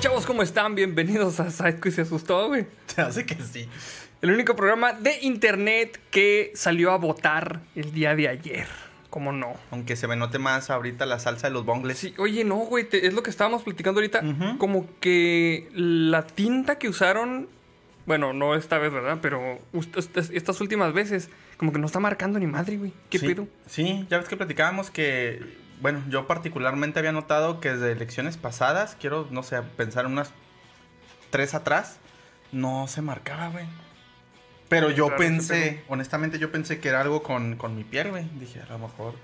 chavos? ¿Cómo están? Bienvenidos a Sidequiz se asustó, güey. Se hace que sí. El único programa de internet que salió a votar el día de ayer. ¿Cómo no? Aunque se me note más ahorita la salsa de los bongles. Sí, oye, no, güey, te- es lo que estábamos platicando ahorita. Ujú. Como que la tinta que usaron, bueno, no esta vez, ¿verdad? Pero ust- estas, estas últimas veces, como que no está marcando ni madre, güey. ¿Qué sí, pedo? Sí, ya ves que platicábamos que, bueno, yo particularmente había notado que desde elecciones pasadas, quiero, no sé, pensar unas tres atrás, no se marcaba, güey. Pero yo Claro, pensé, honestamente yo pensé que era algo con, con mi piel, güey. Dije, a lo mejor,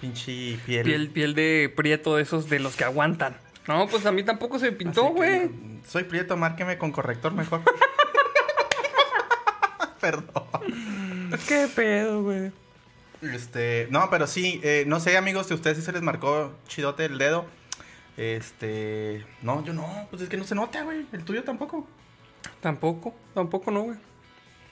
pinche piel. Piel, piel de prieto de esos de los que aguantan. No, pues a mí tampoco se pintó, güey. Soy prieto, márqueme con corrector mejor. Perdón. ¿Qué pedo, güey? Este, no, pero sí, eh, no sé, amigos, si a ustedes sí se les marcó chidote el dedo. Este, no, yo no, pues es que no se nota, güey, el tuyo tampoco. Tampoco, tampoco no, güey.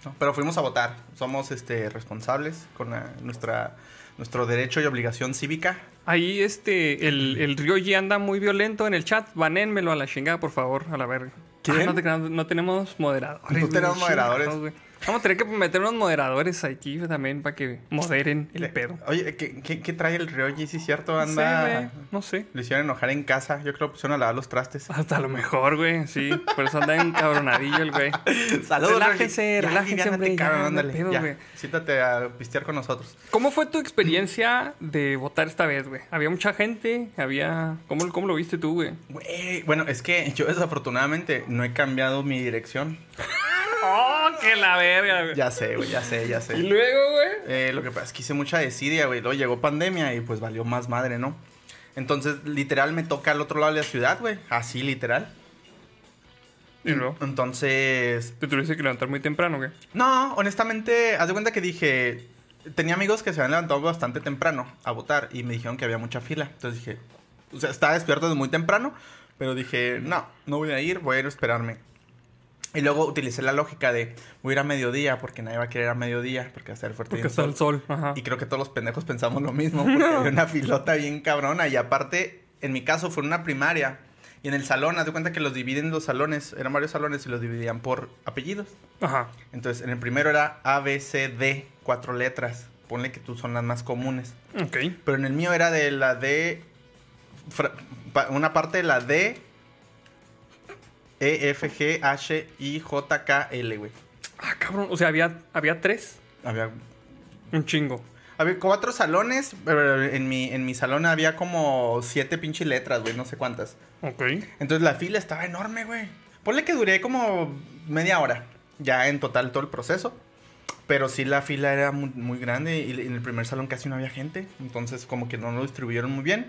No, pero fuimos a votar, somos este responsables con la- nuestra nuestro derecho y obligación cívica. Ahí este, el, el Ryoji anda muy violento en el chat. Banénmelo a la chingada, por favor, a la verga. ¿Quién? Ah, no, te no tenemos moderadores. No tenemos moderadores. Vamos a tener que meter unos moderadores aquí también para que moderen el Le- pedo. Oye, ¿qué, qué, qué trae el Ryoji? Sí, cierto, anda. no sé. Lo hicieron enojar en casa, yo creo que pusieron a lavar los trastes. Hasta lo mejor, güey, sí. Por eso anda encabronadillo el güey. Saludos, Relájense, Ryoji. Ya, relájense, aliviánate, hombre, ya, cabrón, ándale, pedo, ya. güey. Siéntate a pistear con nosotros. ¿Cómo fue tu experiencia de votar esta vez, güey? ¿Había mucha gente? ¿Había... ¿Cómo, cómo lo viste tú, güey? Güey, bueno, es que yo desafortunadamente no he cambiado mi dirección. ¡Oh, que la verga, güey! Ya sé, güey, ya sé, ya Y sé. luego, güey... Eh, lo que pasa es que hice mucha desidia, güey. Luego llegó pandemia y pues valió más madre, ¿no? Entonces, literal, me toca al otro lado de la ciudad, güey. Así, literal. Y luego... Entonces, Te tuviste que levantar muy temprano, güey. no, honestamente, haz de cuenta que dije... Tenía amigos que se habían levantado bastante temprano a votar y me dijeron que había mucha fila. Entonces dije... O sea, estaba despierto desde muy temprano, pero dije, no, no voy a ir, voy a ir a esperarme. Y luego utilicé la lógica de voy a ir a mediodía porque nadie va a querer ir a mediodía porque va a estar fuerte Porque está el sol. Ajá. Y creo que todos los pendejos pensamos lo mismo, porque había una filota bien cabrona. Y aparte, en mi caso fue una primaria. Y en el salón, haz de cuenta que los dividen los salones, eran varios salones y los dividían por apellidos. Ajá. Entonces, en el primero era A, B, C, D, cuatro letras. Ponle que tú son las más comunes. Ok. Pero en el mío era de la D, una parte de la D, E, F, G, H, I, J, K, L, güey. Ah, cabrón. O sea, había, había tres. Había Un chingo. Había cuatro salones, pero en mi, en mi salón había como siete pinches letras, güey, no sé cuántas. Ok. Entonces la fila estaba enorme, güey. Ponle que duré como media hora, ya en total todo el proceso. Pero sí la fila era muy, muy grande y en el primer salón casi no había gente. Entonces como que no lo distribuyeron muy bien.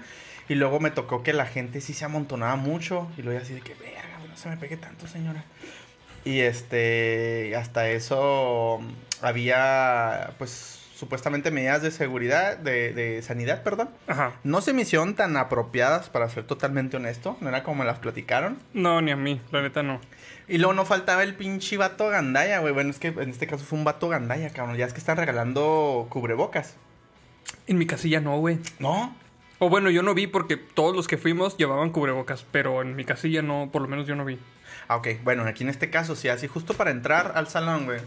Y luego me tocó que la gente sí se amontonaba mucho. Y luego así de que, güey, no se me pegue tanto, señora. Y este, hasta eso había, pues, supuestamente medidas de seguridad, de, de sanidad, perdón. Ajá. No se me hicieron tan apropiadas, para ser totalmente honesto. No era como me las platicaron. No, ni a mí. La neta no. Y luego no faltaba el pinche vato gandaya, güey. Bueno, es que en este caso fue un vato gandaya, cabrón. Ya es que están regalando cubrebocas. En mi casilla no, güey. ¿No? O bueno, yo no vi porque todos los que fuimos llevaban cubrebocas. Pero en mi casilla no, por lo menos yo no vi. Ah, ok. Bueno, aquí en este caso, sí, así justo para entrar al salón, güey.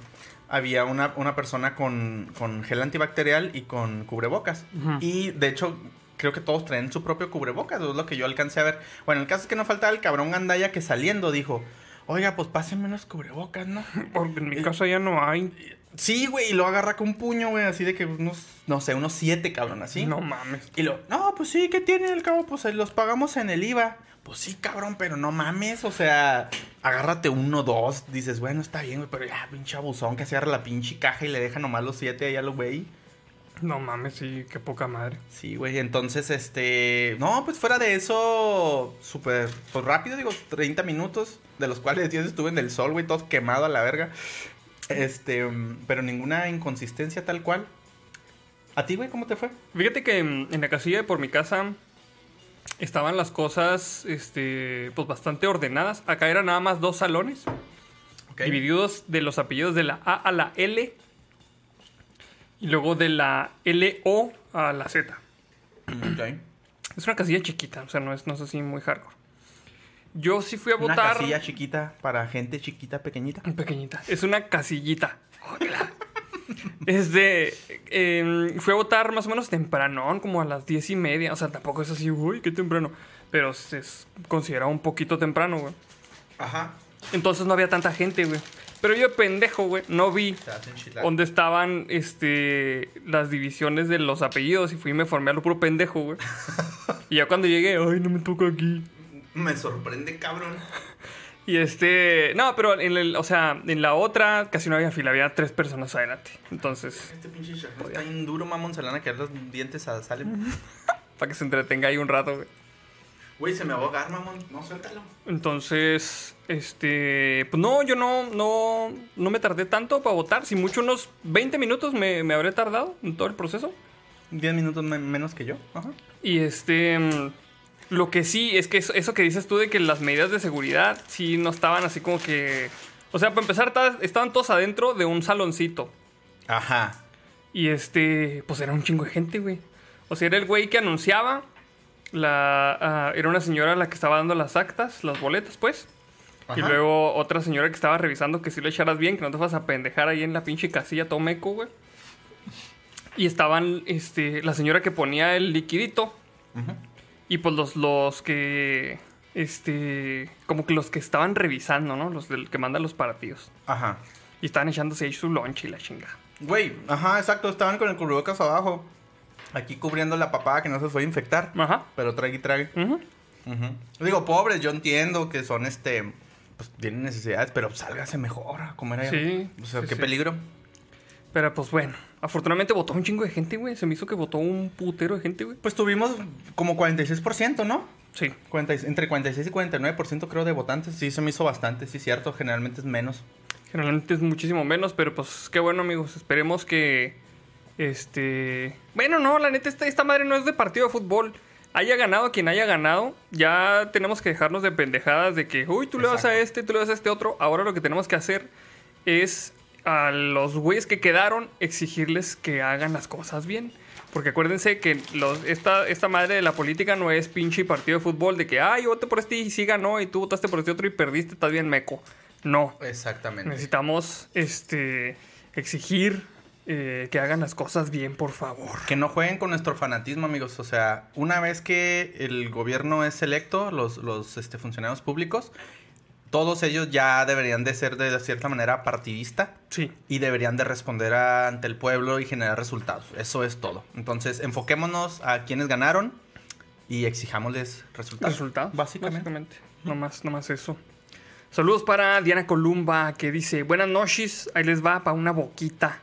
Había una, una persona con, con gel antibacterial y con cubrebocas. Y de hecho, creo que todos traen su propio cubrebocas. Es lo que yo alcancé a ver. Bueno, el caso es que no faltaba el cabrón gandaya que saliendo dijo: Oiga, pues pásenme los cubrebocas, ¿no? Porque en mi casa ya no hay. Sí, güey, y lo agarra con un puño, güey, así de que unos, no sé, unos siete, cabrón, así. No mames. Y lo, no, pues sí, ¿qué tiene el cabo? Pues eh, los pagamos en el IVA. Pues sí, cabrón, pero no mames, o sea, agárrate uno, dos, dices, bueno, está bien, güey, pero ya, pinche abusón que se agarra la pinche caja y le deja nomás los siete ahí a los güey. No mames, sí, qué poca madre. Sí, güey, entonces, este, no, pues fuera de eso, súper, pues rápido, digo, 30 minutos, de los cuales 10 estuve en el sol, güey, todo quemado a la verga. Este, pero ninguna inconsistencia tal cual. ¿A ti, güey, cómo te fue? Fíjate que en la casilla de por mi casa estaban las cosas, este, pues bastante ordenadas. Acá eran nada más dos salones, Ok. divididos de los apellidos de la A a la L y luego de la L O a la Z. Ok. Es una casilla chiquita, o sea, no es, no es así muy hardcore. Yo sí fui a Una votar. casilla chiquita para gente chiquita, pequeñita. Pequeñita. Es una casillita. Ojalá. Es de. em, fui a votar más o menos temprano, como a las diez y media. O sea, tampoco es así, uy, qué temprano. Pero es, considerado un poquito temprano, güey. Ajá. Entonces no había tanta gente, güey. Pero yo, pendejo, güey, no vi dónde estaban este, las divisiones de los apellidos y fui y me formé a lo puro pendejo, güey. y ya cuando llegué, ay, no me toca aquí. Me sorprende, cabrón. Y este, no, pero en el, o sea, en la otra casi no había fila, había tres personas adelante. Entonces, Este pinche chajón está bien duro, mamón. Se le van a los dientes a Salem. para que se entretenga ahí un rato, güey. Güey, se me va a ahogar, mamón. No, suéltalo. Entonces, este, pues no, yo no, no, no me tardé tanto para votar. Si mucho, unos 20 minutos me, me habré tardado en todo el proceso. Diez minutos me- menos que yo. Ajá. Y este, lo que sí es que eso, eso que dices tú de que las medidas de seguridad sí no estaban así como que, o sea, para empezar, ta- estaban todos adentro de un saloncito. Ajá. Y este, pues era un chingo de gente, güey. O sea, era el güey que anunciaba. La, ah, era una señora la que estaba dando las actas, las boletas, pues. Y Ajá. luego otra señora que estaba revisando que si lo echaras bien, que no te vas a pendejar ahí en la pinche casilla todo meco, güey. Y estaban, este, la señora que ponía el liquidito. Ujú. Y pues los, los que, este, como que los que estaban revisando, ¿no? Los del que mandan los partidos. Ajá. Y estaban echándose ahí su lunch y la chingada. Güey, ajá, exacto. Estaban con el cubrebocas abajo. Aquí cubriendo la papada que no se a infectar. Ajá. Pero trague y trague. Ujú. Ujú. Digo, pobres, yo entiendo que son este. Pues tienen necesidades, pero sálgase mejor a comer allá. Sí, O sea, sí, qué sí. peligro. Pero pues bueno, afortunadamente votó un chingo de gente, güey. Se me hizo que votó un putero de gente, güey. Pues tuvimos como 46%, ¿no? Sí. 40 y- entre 46 y 49% creo de votantes. Sí, se me hizo bastante, sí, cierto. Generalmente es menos. Generalmente es muchísimo menos, pero pues qué bueno, amigos. Esperemos que. Este. Bueno, no, la neta, esta, esta madre no es de partido de fútbol. Haya ganado quien haya ganado, ya tenemos que dejarnos de pendejadas de que, uy, tú le vas a este, tú le vas a este otro. Ahora lo que tenemos que hacer es a los güeyes que quedaron exigirles que hagan las cosas bien. Porque acuérdense que los, esta, esta madre de la política no es pinche partido de fútbol de que, ay, yo voté por este y sí ganó y tú votaste por este otro y perdiste, estás bien meco. No. Exactamente. Necesitamos este exigir eh, que hagan las cosas bien, por favor. Que no jueguen con nuestro fanatismo, amigos. O sea, una vez que el gobierno es electo, los, los este, funcionarios públicos, todos ellos ya deberían de ser de cierta manera partidista Sí. y deberían de responder a- ante el pueblo y generar resultados. Eso es todo. Entonces, enfoquémonos a quienes ganaron y exijámosles resultados. Resultado. Básicamente. Básicamente. No más, no más eso. Saludos para Diana Columba que dice, buenas noches, ahí les va para una boquita.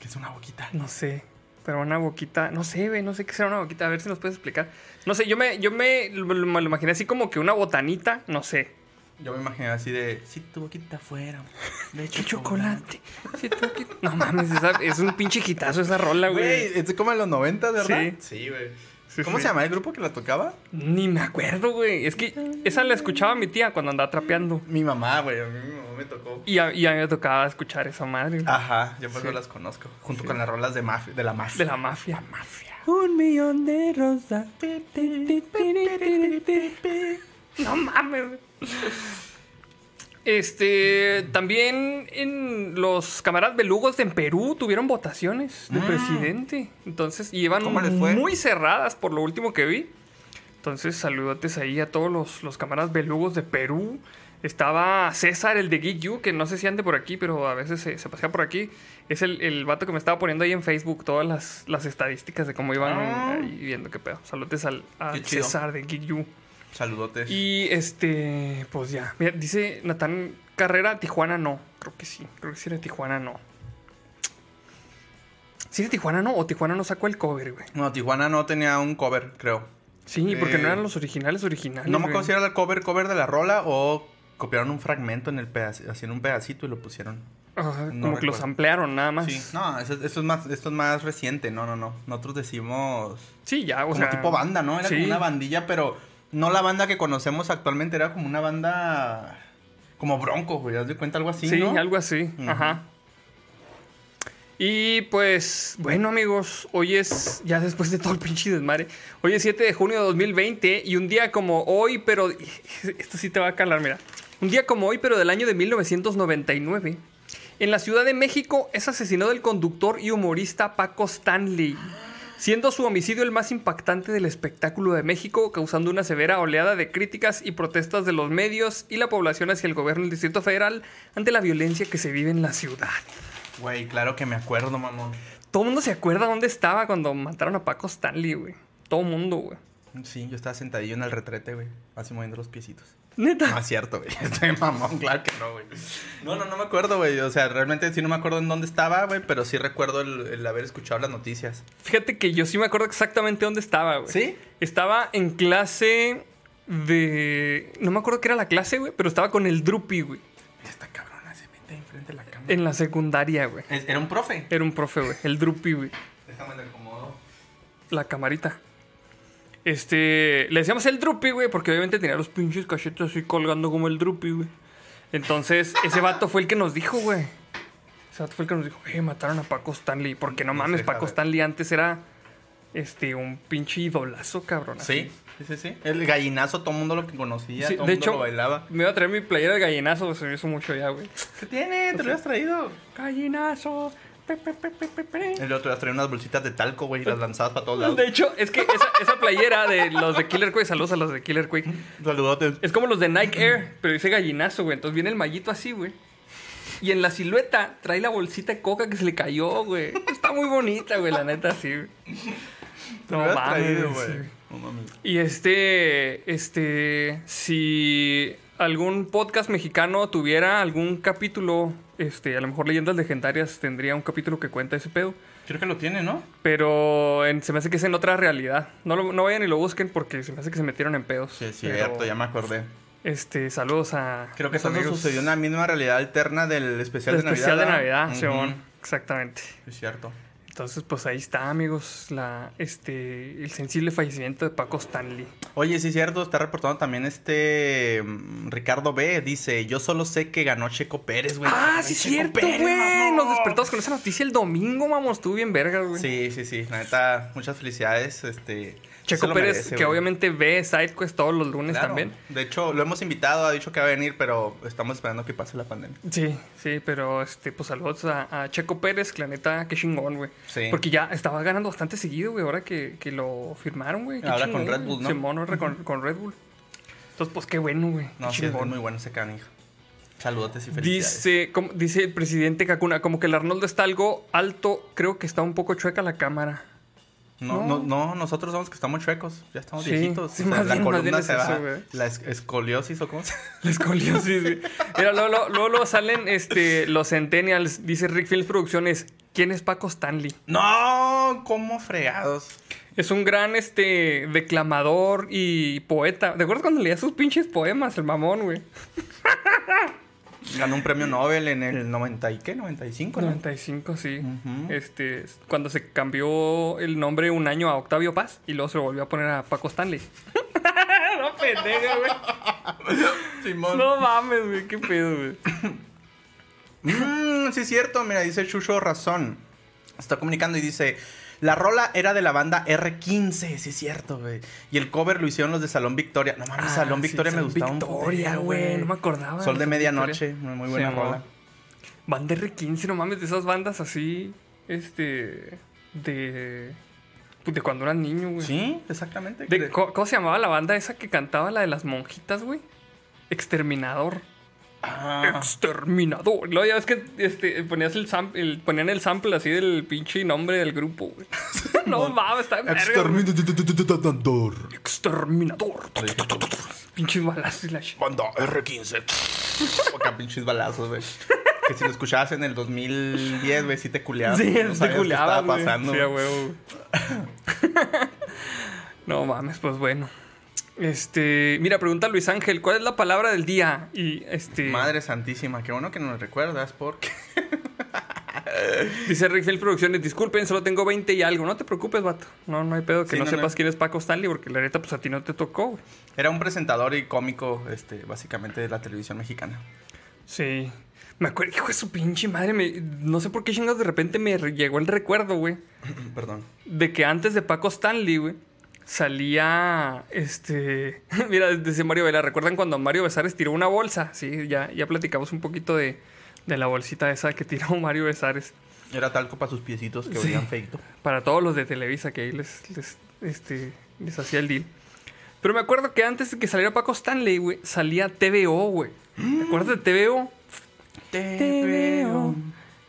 Que es una boquita. No sé, pero una boquita, no sé, güey, no sé qué será una boquita, a ver si nos puedes explicar. No sé, yo me, yo me, me lo imaginé así como que una botanita, no sé. Yo me imaginé así de, si tu boquita fuera de ¿Qué chocolate? Sí, tú qué- No mames, esa- es un pinche hitazo esa rola, Güey, güey. es como en los 90, ¿verdad? Sí. Sí, güey. Sí, ¿Cómo sí. se llama el grupo que la tocaba? Ni me acuerdo, güey. Es que esa la escuchaba mi tía cuando andaba trapeando. Mi mamá, güey. A mí mi mamá me tocó. Y a, y a mí me tocaba escuchar esa madre. güey. Ajá, yo por eso Sí. las conozco. Junto con las rolas de, mafia, de la mafia. De la mafia. mafia. Un millón de rosas. No mames. güey. Este, también en los camaradas belugos de en Perú tuvieron votaciones de Mm. presidente. Entonces, y iban muy cerradas por lo último que vi. Entonces, saludotes ahí a todos los, los camaradas belugos de Perú. Estaba César, el de Geek que no sé si ande por aquí, pero a veces se, se pasea por aquí. Es el, el vato que me estaba poniendo ahí en Facebook todas las, las estadísticas de cómo iban Ah. ahí viendo qué pedo. Saludos al. César de Geek. Saludotes. Y este, pues ya. Mira, dice Natán Carrera, Tijuana no. Creo que sí. Creo que sí era Tijuana no. ¿Sí era Tijuana no? ¿O Tijuana no sacó el cover, güey? No, Tijuana no tenía un cover, creo. Sí, porque Eh, no eran los originales originales. No me acuerdo si era el cover, cover de la rola o copiaron un fragmento en el pedazo, hacían un pedacito y lo pusieron. Ajá, no como que los ampliaron nada más. Sí, no, eso, eso es más, esto es más reciente, no, no, no. Nosotros decimos Sí, ya, o como sea. tipo banda, ¿no? Era sí. como una bandilla, pero no la banda que conocemos actualmente, era como una banda como Bronco, güey, haz de cuenta algo así, Sí, ¿no? algo así. Ajá. Y pues, bueno amigos, hoy es, ya después de todo el pinche desmadre, hoy es 7 de junio de 2020 y un día como hoy, pero, esto sí te va a calar, mira, un día como hoy, pero del año de 1999, en la Ciudad de México es asesinado el conductor y humorista Paco Stanley, siendo su homicidio el más impactante del espectáculo de México, causando una severa oleada de críticas y protestas de los medios y la población hacia el gobierno del Distrito Federal ante la violencia que se vive en la ciudad. Güey, claro que me acuerdo, mamón. Todo el mundo se acuerda dónde estaba cuando mataron a Paco Stanley, güey. Todo el mundo, güey. Sí, yo estaba sentadillo en el retrete, güey. Así moviendo los piecitos. Neta. No es cierto, güey. Estoy mamón, claro que no, güey. No, no, no me acuerdo, güey. O sea, realmente sí no me acuerdo en dónde estaba, güey, pero sí recuerdo el, el haber escuchado las noticias. Fíjate que yo sí me acuerdo exactamente dónde estaba, güey. ¿Sí? Estaba en clase de. No me acuerdo qué era la clase, güey, pero estaba con el Drupi, güey. Esta cabrona se mete enfrente de la cámara. En la secundaria, güey. Era un profe. Era un profe, güey. El Drupi, güey. Déjame le acomodo. La camarita. Este. Le decíamos el Drupi, güey, porque obviamente tenía los pinches cachetes así colgando como el Drupi, güey. Entonces, ese vato fue el que nos dijo, güey. Ese vato fue el que nos dijo, eh, mataron a Paco Stanley. Porque no No mames, sé, Paco. Stanley antes era. Este, un pinche idolazo, cabrón. Sí, sí, sí, sí. El gallinazo, todo el mundo lo que conocía, Sí, todo de el mundo hecho, lo bailaba. me iba a traer mi playera de gallinazo, se me hizo mucho ya, güey. ¿Qué tiene? ¿Te lo habías traído? Gallinazo. El otro día traía unas bolsitas de talco, güey, y las lanzabas para todos lados. De hecho, es que esa, esa playera de los de Killer Quake, saludos a los de Killer Quake, Saludotes. es como los de Nike Air, pero dice gallinazo, güey. Entonces viene el mallito así, güey. Y en la silueta trae la bolsita de coca que se le cayó, güey. Está muy bonita, güey, la neta, sí. traído, sí. güey. No mames. Y este, este, si algún podcast mexicano tuviera algún capítulo, este, a lo mejor Leyendas Legendarias tendría un capítulo que cuenta ese pedo. Creo que lo tiene, ¿no? Pero en- se me hace que es en otra realidad. No, lo- no vayan y lo busquen porque se me hace que se metieron en pedos. Sí, es Pero, cierto, ya me acordé. Este, saludos a. Creo que eso sucedió en la misma realidad alterna del especial de Navidad. especial de. Navidad. Simón. Exactamente. Es cierto. Entonces, pues ahí está, amigos, la, este, el sensible fallecimiento de Paco Stanley. Oye, sí es cierto, está reportando también este mm, Ricardo B. Dice, yo solo sé que ganó Checo Pérez, güey. Ah, sí, Checo cierto, güey. Nos despertamos con esa noticia el domingo, vamos. Estuvo bien verga, güey. Sí, sí, sí. La neta, muchas felicidades. Este, Checo Pérez, merece, que güey. obviamente ve SideQuest todos los lunes Claro. también. De hecho, lo hemos invitado, ha dicho que va a venir, pero estamos esperando que pase la pandemia. Sí, sí, pero este, pues saludos a, a Checo Pérez, que la neta, qué chingón, güey. Sí. Porque ya estaba ganando bastante seguido, güey, ahora que, que lo firmaron, güey. qué Ahora con Red Bull, ¿no? Simón, ahora con, con Red Bull. Entonces, pues qué bueno, güey. No, qué sí, es muy bueno ese canijo. Saludotes y felicidades. Dice, como, dice el presidente Kakuna, como que el Arnoldo está algo alto, creo que está un poco chueca la cámara. No, No. no, no, nosotros somos que estamos chuecos, ya estamos Sí, viejitos. sí, o sea, más la bien- columna se va, la es- escoliosis o cómo se La escoliosis, güey. Mira, luego, luego, luego, luego salen este, los Centennials, dice Rick Films Producciones. ¿Quién es Paco Stanley? No, cómo fregados. Es un gran este, declamador y poeta. ¿De acuerdas cuando leía sus pinches poemas, el mamón, güey? Ganó un premio Nobel en el 90 y qué, 95, ¿no? 95, sí. Ujú. Este, cuando se cambió el nombre un año a Octavio Paz y luego se lo volvió a poner a Paco Stanley. no, pendeja, güey. Simón. No mames, güey. Qué pedo, güey. Mm, sí es cierto, mira, dice Chucho Razón. Está comunicando y dice, la rola era de la banda R15, sí es cierto, güey. Y el cover lo hicieron los de Salón Victoria. No mames, Ah, Salón sí, Victoria me Salón gustaba un Victoria, güey, no me acordaba Sol de medianoche, muy buena Sí, rola. Banda R15, no mames, de esas bandas así, este, de, pues, de cuando eras niño, güey. Sí, exactamente. De- De- ¿cómo, cómo se llamaba la banda esa que cantaba la de las monjitas, güey? Exterminador. Ah, Exterminador. Luego ya ves que este, ponías el sample, el- ponían el sample así del pinche nombre del grupo, güey. no mames, está en. Exterminador. Exterminador. Pinches balazos y la Banda R15. Acá pinches balazos, güey. Que si lo escuchabas en el 2010, güey, sí te culeabas. Sí, no te culeabas, estaba güey. pasando. Sí, a güey. huevo. no mames, pues bueno. Este, mira, pregunta Luis Ángel, ¿cuál es la palabra del día? Y este Madre santísima, qué bueno que nos recuerdas, porque... dice Rickfield Producciones, disculpen, solo tengo 20 y algo. No te preocupes, vato. No, no hay pedo que Sí, no, no, sepas no. quién es Paco Stanley, porque la neta, pues a ti no te tocó, güey. Era un presentador y cómico, este, básicamente de la televisión mexicana. Sí. Me acuerdo, hijo de su pinche madre, me- no sé por qué chingados de repente me llegó el recuerdo, güey, Perdón. de que antes de Paco Stanley, güey, salía, este, mira, decía Mario Vela, ¿recuerdan cuando Mario Besares tiró una bolsa? Sí, ya, ya platicamos un poquito de, de la bolsita esa que tiró Mario Besares. Era talco para sus piecitos que Sí. olían feito. para todos los de Televisa que ahí les, les, este, les hacía el deal. Pero me acuerdo que antes de que saliera Paco Stanley, güey, salía TVO, güey. ¿Te acuerdas de TVO?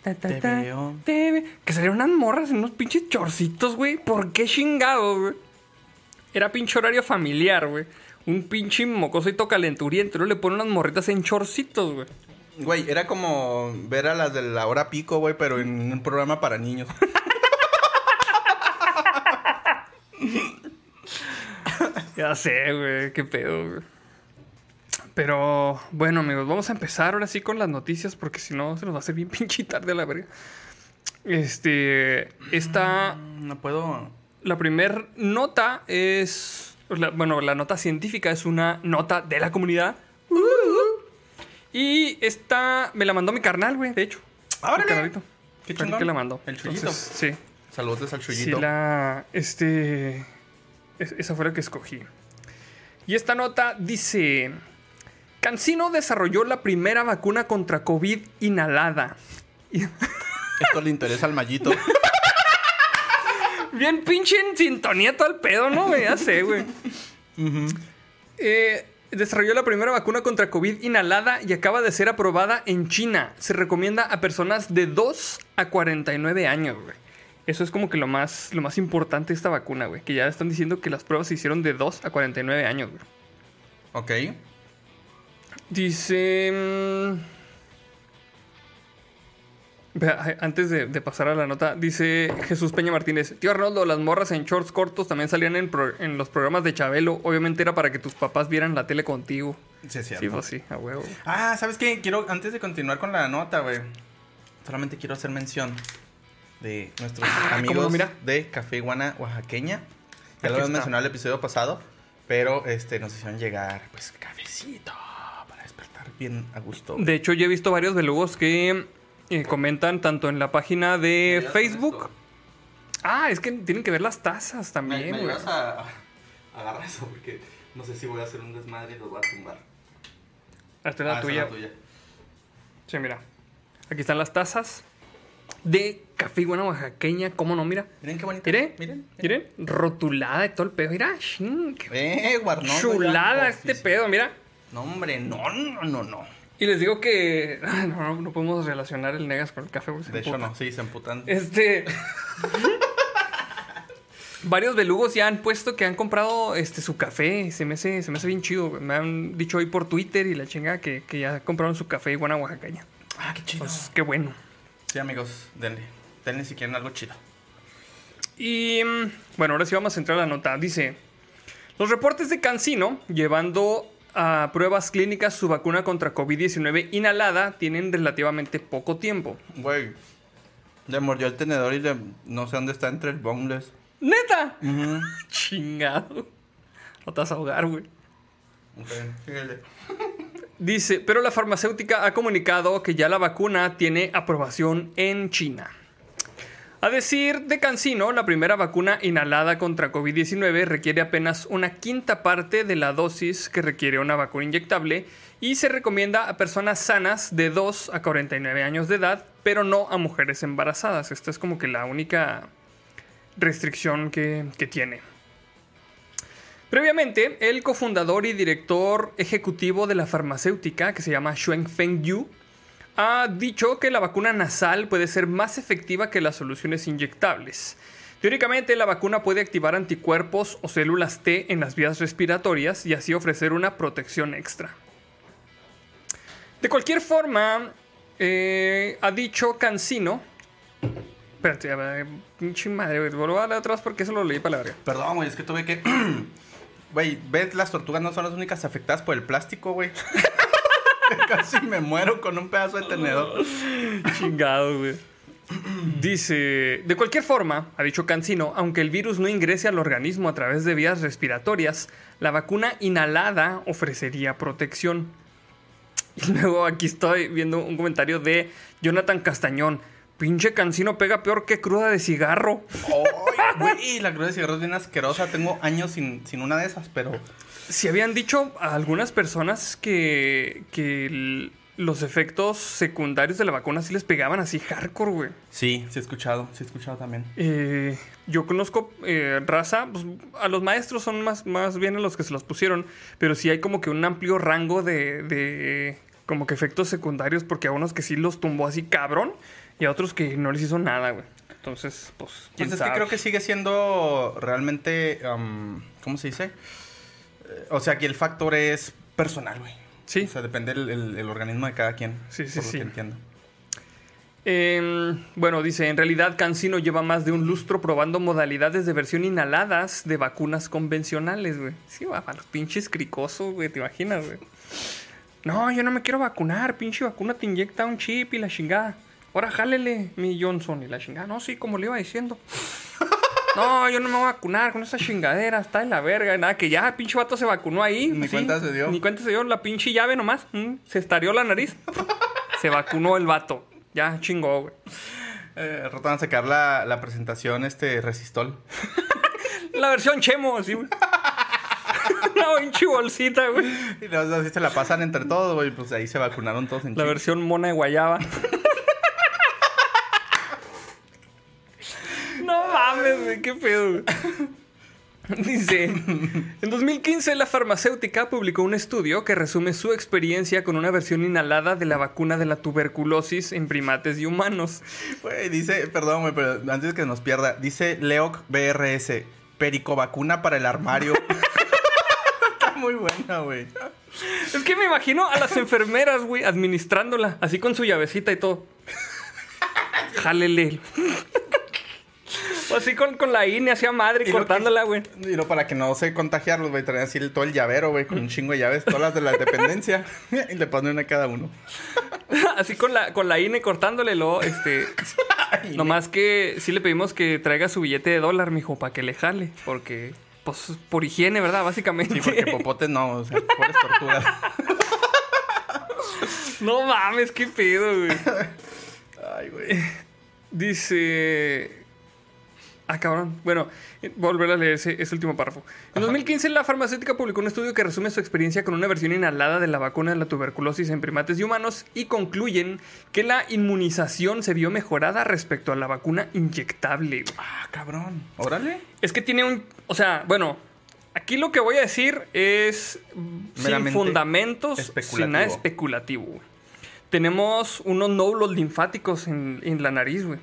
Ta, ta, ta, te ve- Que salieron unas morras en unos pinches chorcitos, güey. ¿Por qué chingados, güey? Era pinche horario familiar, güey. Un pinche mocosito calenturiento. Luego le ponen unas morritas en chorcitos, güey. Güey, era como ver a las de la hora pico, güey, pero en un programa para niños. Ya sé, güey, qué pedo, güey. Pero bueno, amigos, vamos a empezar ahora sí con las noticias porque si no se nos va a hacer bien pinche tarde a la verga. Este, esta, No puedo. La primer nota es, la- bueno, la nota científica es una nota de la comunidad. Y esta me la mandó mi carnal, güey, de hecho. Mi carnalito. Qué chingón. que la mandó. El chullito. Entonces, sí. Saludos al Sí, chullito. la. Este. es- esa fue la que escogí. Y esta nota dice: Cancino desarrolló la primera vacuna contra COVID inhalada. Esto le interesa al mallito. Bien pinche en sintonía todo el pedo, ¿no? Ya sé, güey. Eh, desarrolló la primera vacuna contra COVID inhalada y acaba de ser aprobada en China. Se recomienda a personas de 2 a 49 años, güey. Eso es como que lo más, lo más importante de esta vacuna, güey. Que ya están diciendo que las pruebas se hicieron de 2 a 49 años, güey. ok. Dice... mm, Antes de, de pasar a la nota, dice Jesús Peña Martínez, tío Arnoldo, las morras en shorts cortos también salían en, pro- en los programas de Chabelo. Obviamente era para que tus papás vieran la tele contigo. Sí, es Sí, pues sí, a huevo. Ah, ¿sabes qué? Quiero, antes de continuar con la nota, güey. Solamente quiero hacer mención de nuestros Ah, ¿cómo amigos? Mira. de Café Iguana Oaxaqueña. Ya lo habíamos mencionado en el episodio pasado, pero este nos hicieron llegar, pues, cafecito para despertar bien a gusto. De hecho, yo he visto varios belugos que eh, comentan tanto en la página de Facebook. Ah, es que tienen que ver las tazas también, güey. a, agarrar eso? Porque no sé si voy a hacer un desmadre y los voy a tumbar. Esta es la Ah, tuya. es la tuya. Sí, mira. Aquí están las tazas de café iguana oaxaqueña. ¿Cómo no? Mira. Miren qué bonito. Miren, miren. miren. Rotulada de todo el pedo. Mira, qué Eh, guarnón. chulada ya, este pedo, mira. No, hombre, no, no, no, no. Y les digo que no, podemos relacionar el negas con el café. porque se De hecho, no, sí, se emputan. Este. Varios belugos ya han puesto que han comprado este su café. Se me hace, se me hace bien chido. Me han dicho hoy por Twitter y la chingada que, que ya compraron su café iguana oaxaqueña. Ah, qué chido. Pues qué bueno. Sí, amigos, denle. Denle si quieren algo chido. Y mm, bueno, ahora sí vamos a entrar a la nota. Dice, los reportes de Cancino llevando a pruebas clínicas su vacuna contra COVID-19 inhalada tienen relativamente poco tiempo. Güey, le mordió el tenedor y le, no sé dónde está entre el boneless. ¡Neta! Ujú. Chingado. No te vas a ahogar, güey. Ok, síguele. Dice, pero la farmacéutica ha comunicado que ya la vacuna tiene aprobación en China. A decir de Cancino, la primera vacuna inhalada contra COVID-19 requiere apenas una quinta parte de la dosis que requiere una vacuna inyectable y se recomienda a personas sanas de 2 a 49 años de edad, pero no a mujeres embarazadas. Esta es como que la única restricción que, tiene. Previamente, el cofundador y director ejecutivo de la farmacéutica, que se llama Xuan Feng Yu, ha dicho que la vacuna nasal puede ser más efectiva que las soluciones inyectables. Teóricamente, la vacuna puede activar anticuerpos o células T en las vías respiratorias y así ofrecer una protección extra. De cualquier forma, eh, ha dicho Cancino. Espérate, a ver, pinche madre, güey, vuelvo a dar atrás porque eso lo leí para la verga. Perdón, güey, es que tuve que. Güey, ¿ves? Las tortugas no son las únicas afectadas por el plástico, güey. Casi me muero con un pedazo de tenedor. Chingado, güey. Dice, de cualquier forma, ha dicho Cancino, aunque el virus no ingrese al organismo a través de vías respiratorias, la vacuna inhalada ofrecería protección. Y luego aquí estoy viendo un comentario de Jonathan Castañón. Pinche cancino pega peor que cruda de cigarro. ¡Ay, güey! La cruda de cigarro es bien asquerosa. Tengo años sin, sin una de esas, pero... Si habían dicho a algunas personas que, que los efectos secundarios de la vacuna sí les pegaban así hardcore, güey. Sí, sí he escuchado. Sí he escuchado también. Eh, yo conozco eh, raza, pues, a los maestros son más, más bien a los que se los pusieron, pero sí hay como que un amplio rango de, de como que efectos secundarios, porque a unos que sí los tumbó así cabrón y a otros que no les hizo nada, güey. Entonces, pues, quién Pues es que creo que sigue siendo realmente... ¿Cómo se dice? O sea, que el factor es personal, güey. Sí. O sea, depende el, el- el organismo de cada quien. Sí, sí, por lo sí. que entiendo. Em, bueno, dice, en realidad Cancino lleva más de un lustro probando modalidades de versión inhaladas de vacunas convencionales, güey. Sí, va, los pinches cricosos, güey, ¿te imaginas, güey? No, yo no me quiero vacunar, pinche vacuna te inyecta un chip y la chingada. Ahora jálele, mi Johnson y la chingada. No, sí, como le iba diciendo. No, yo no me voy a vacunar con esa chingadera, está de la verga. Nada, que ya, pinche vato se vacunó ahí. Ni cuenta se dio. Ni cuenta se dio, la pinche llave nomás. mm, se estarió la nariz. se vacunó el vato. Ya, chingó, güey. Eh, van a sacar la, la presentación, este, Resistol. La versión Chemo, así, güey. Una pinche bolsita, güey. Y luego así se la pasan entre todos, güey. Pues ahí se vacunaron todos en La versión mona de guayaba. Mames, qué pedo. Dice, en 2015 la farmacéutica publicó un estudio que resume su experiencia con una versión inhalada de la vacuna de la tuberculosis en primates y humanos. Güey, dice, perdón, güey, pero antes que nos pierda, dice Leoc BRS, pericovacuna para el armario. Está muy buena, güey. Es que me imagino a las enfermeras, güey, administrándola, así con su llavecita y todo. Jálele. O así con, con la INE hacia madre Y lo cortándola, güey. Y no, para que no se contagiarlos, güey, traen así el- todo el llavero, güey, con un chingo de llaves, todas las de la dependencia. y le ponen una a cada uno. Así con la, con la INE cortándole, luego, este. nomás que sí le pedimos que traiga su billete de dólar, mijo, para que le jale. Porque, pues, por higiene, ¿verdad? Básicamente. Sí, porque popotes no, o sea, pobres tortugas. no mames, qué pedo, güey. Ay, güey. Dice. Ah, cabrón. Bueno, eh, volver a leer ese, ese último párrafo. En 2015, la farmacéutica publicó un estudio que resume su experiencia con una versión inhalada de la vacuna de la tuberculosis en primates y humanos y concluyen que la inmunización se vio mejorada respecto a la vacuna inyectable. Ah, cabrón. Órale. Es que tiene un. O sea, bueno. Aquí lo que voy a decir es sin fundamentos, sin nada especulativo. Tenemos unos nódulos linfáticos en, en la nariz, güey.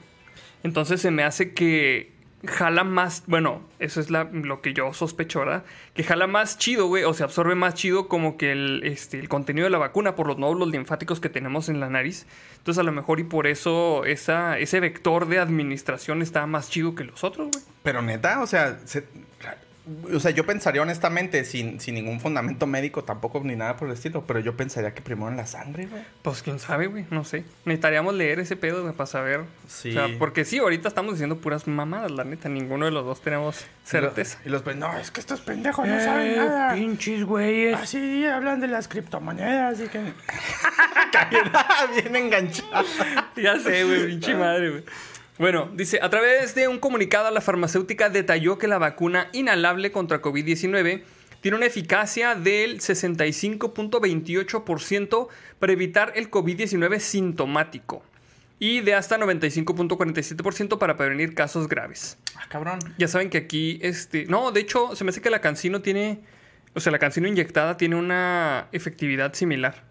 Entonces se me hace que jala más, bueno, eso es lo que yo sospecho, ¿verdad? Que jala más chido, güey, o se absorbe más chido como que el, este, el contenido de la vacuna por los nódulos linfáticos que tenemos en la nariz. Entonces a lo mejor y por eso esa, ese vector de administración está más chido que los otros, güey. Pero neta, o sea, se- o sea, yo pensaría honestamente, sin, sin ningún fundamento médico tampoco ni nada por el estilo, pero yo pensaría que primero en la sangre, güey. Pues quién sabe, güey, no sé. Necesitaríamos leer ese pedo güey, para saber. Sí. O sea, porque sí, ahorita estamos diciendo puras mamadas, la neta. Ninguno de los dos tenemos certeza. Y los, y los no, es que estos pendejos no saben nada. pinches güeyes. Así hablan de las criptomonedas y que... Bien enganchado. Ya sé, güey, pinche madre, güey. Bueno, dice, a través de un comunicado, la farmacéutica detalló que la vacuna inhalable contra COVID-19 tiene una eficacia del 65.28% para evitar el COVID-19 sintomático y de hasta 95.47% para prevenir casos graves. Ah, cabrón. Ya saben que aquí, este... No, de hecho, se me hace que la cancino tiene... O sea, la cancino inyectada tiene una efectividad similar.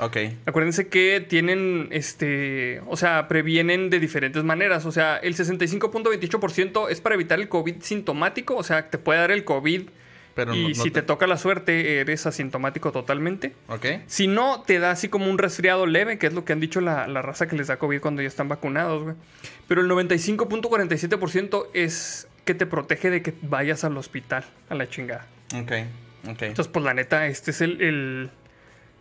Ok. Acuérdense que tienen, este, o sea, previenen de diferentes maneras. O sea, el 65.28% es para evitar el COVID sintomático, o sea, te puede dar el COVID Pero y no- no si te... toca la suerte eres asintomático totalmente. Ok. Si no, te da así como un resfriado leve, que es lo que han dicho la, la raza que les da COVID cuando ya están vacunados, güey. Pero el 95.47% es que te protege de que vayas al hospital, a la chingada. Ok. Ok. Entonces, pues la neta, este es el, el,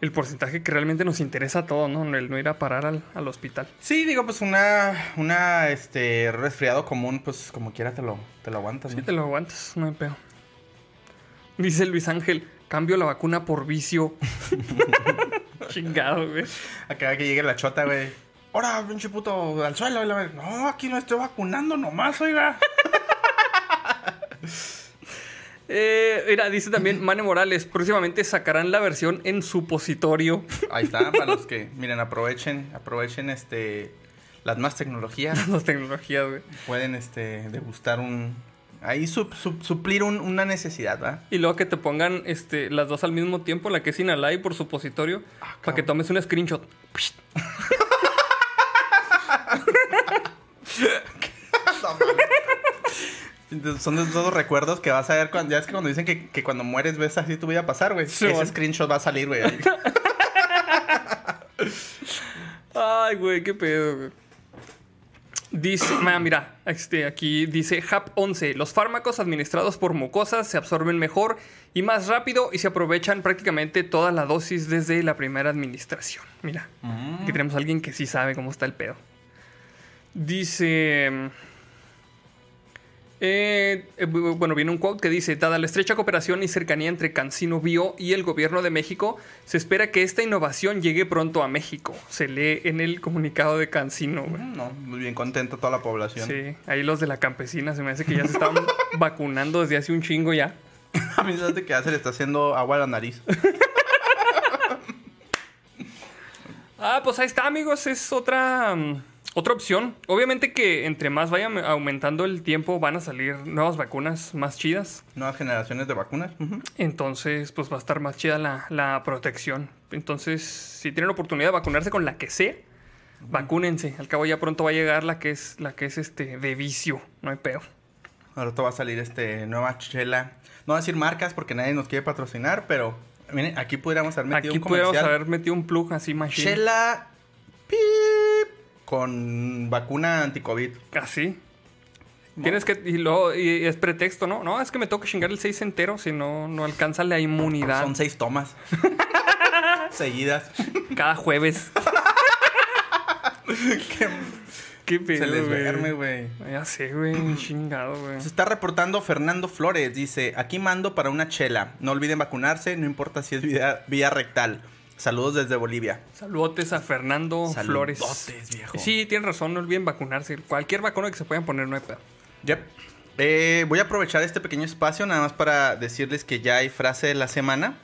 el porcentaje que realmente nos interesa a todos, ¿no? El no ir a parar al, al hospital. Sí, digo, pues una, una, este, resfriado común, pues como quiera te lo, te lo aguantas, Sí, ¿no? te lo aguantas, no hay pedo. Dice Luis Ángel, cambio la vacuna por vicio. Chingado, güey. Acá que llegue la chota, güey. Ahora, pinche puto, al suelo. No, aquí no estoy vacunando nomás, oiga. Eh, mira, dice también Mane Morales, próximamente sacarán la versión en supositorio. Ahí está, para los que, miren, aprovechen, aprovechen este las más tecnologías. Las tecnologías, güey. Pueden este degustar un ahí sup- sup- suplir un- una necesidad, ¿va? Y luego que te pongan este, las dos al mismo tiempo, la que es inhalada y por supositorio, Ah, para que tomes un screenshot. Son de todos los recuerdos que vas a ver cuando ya es que cuando dicen que, que cuando mueres ves así tu vida pasar, güey. Sí, Ese bueno. screenshot va a salir, güey. Ay, güey, qué pedo, güey. Dice, mira, este, aquí dice HAP 11. Los fármacos administrados por mucosas se absorben mejor y más rápido y se aprovechan prácticamente toda la dosis desde la primera administración. Mira, aquí tenemos a alguien que sí sabe cómo está el pedo. Dice... eh, eh, bu- bueno, viene un quote que dice, dada la estrecha cooperación y cercanía entre Cancino Bio y el gobierno de México, se espera que esta innovación llegue pronto a México. Se lee en el comunicado de Cancino, güey. No, muy bien contento toda la población. Sí, ahí los de la campesina se me hace que ya se estaban vacunando desde hace un chingo ya. A mí se que ya se le está haciendo agua a la nariz. Ah, pues ahí está, amigos. Es otra, mm, otra opción. Obviamente que entre más vaya aumentando el tiempo van a salir nuevas vacunas más chidas. Nuevas generaciones de vacunas. Entonces, pues va a estar más chida la, la protección. Entonces, si tienen la oportunidad de vacunarse con la que sea, vacúnense. Al cabo ya pronto va a llegar la que es, la que es este de vicio. No hay peor. Ahora va a salir este nueva chela. No voy a decir marcas porque nadie nos quiere patrocinar, pero miren, aquí pudiéramos haber metido Aquí un pudiéramos comercial. haber metido un plug así más Chela pip, con vacuna anti-COVID. Así. Tienes que. Y, luego, y es pretexto, ¿no? No, es que me toca chingar el 6 entero, si no, no alcanza la inmunidad. Son seis tomas. Seguidas. Cada jueves. Qué pedo, Se les duerme, güey. Ya sé, güey. chingado, güey. Se está reportando Fernando Flores. Dice, aquí mando para una chela. No olviden vacunarse, no importa si es vía, vía rectal. Saludos desde Bolivia. Saludotes a Fernando Flores. Saludotes, viejo. Sí, tienen razón, no olviden vacunarse. Cualquier vacuna que se puedan poner, no hay pedo. Yep. Eh, voy a aprovechar este pequeño espacio nada más para decirles que ya hay frase de la semana.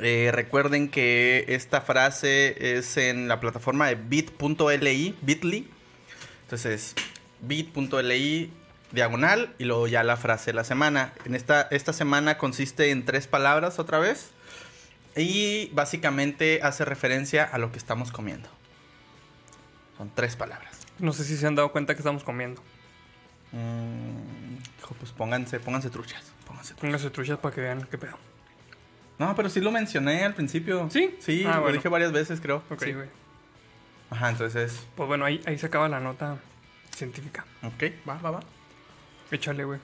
Eh, recuerden que esta frase es en la plataforma de bit.li, bit.ly. Entonces, bit.li diagonal y luego ya la frase de la semana. En esta, esta semana consiste en tres palabras otra vez. Y básicamente hace referencia a lo que estamos comiendo. Son tres palabras. No sé si se han dado cuenta que estamos comiendo. Mm, hijo, pues pónganse, pónganse truchas. Pónganse truchas. Pónganse truchas para que vean qué pedo. No, pero sí lo mencioné al principio. ¿Sí? Sí, Ah, lo bueno. dije varias veces, creo. Ok, Sí. güey. Ajá, entonces. Pues bueno, ahí, ahí se acaba la nota científica. Ok, va, va, va. Échale, güey.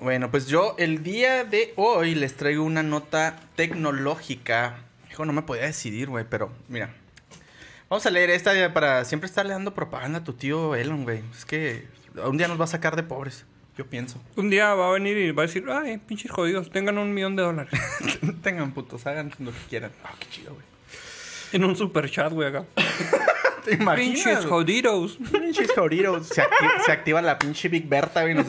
Bueno, pues yo el día de hoy les traigo una nota tecnológica. Hijo, no me podía decidir, güey, pero mira. Vamos a leer esta para siempre estarle dando propaganda a tu tío Elon, güey. Es que un día nos va a sacar de pobres, yo pienso. Un día va a venir y va a decir, ay, pinches jodidos, tengan un millón de dólares. Tengan putos, hagan lo que quieran. Ah, qué chido, güey. en un super chat, güey, acá. ¿Te imaginas, Pinches jodidos. Pinches. Se, acti- se activa la pinche Big Berta, güey. Nos,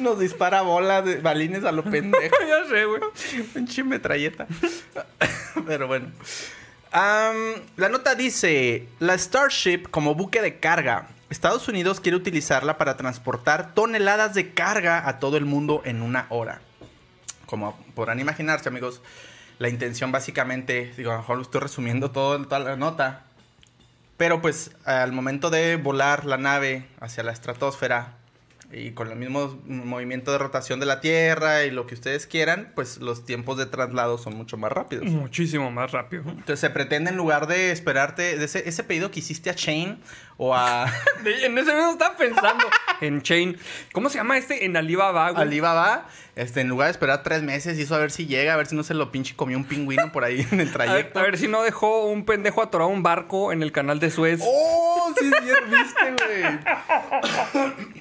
nos dispara bolas de balines a lo pendejo. ya sé, güey. Pinche metralleta. Pero bueno. La nota dice: La Starship como buque de carga. Estados Unidos quiere utilizarla para transportar toneladas de carga a todo el mundo en una hora. Como podrán imaginarse, amigos, la intención básicamente, digo, a lo mejor lo estoy resumiendo todo, toda la nota. Pero pues al momento de volar la nave hacia la estratosfera y con el mismo movimiento de rotación de la Tierra y lo que ustedes quieran, pues los tiempos de traslado son mucho más rápidos. Muchísimo más rápido. Entonces se pretende en lugar de esperarte de ese, ese pedido que hiciste a Chain o a En ese mismo estaba pensando. en Chain. ¿Cómo se llama este? En Alibaba, güey. Alibaba, este, en lugar de esperar tres meses, hizo a ver si llega, a ver si no se lo pinche comió un pingüino por ahí en el A ver, trayecto. a ver si no dejó un pendejo atorado un barco en el canal de Suez. ¡Oh! Sí, sí, viste,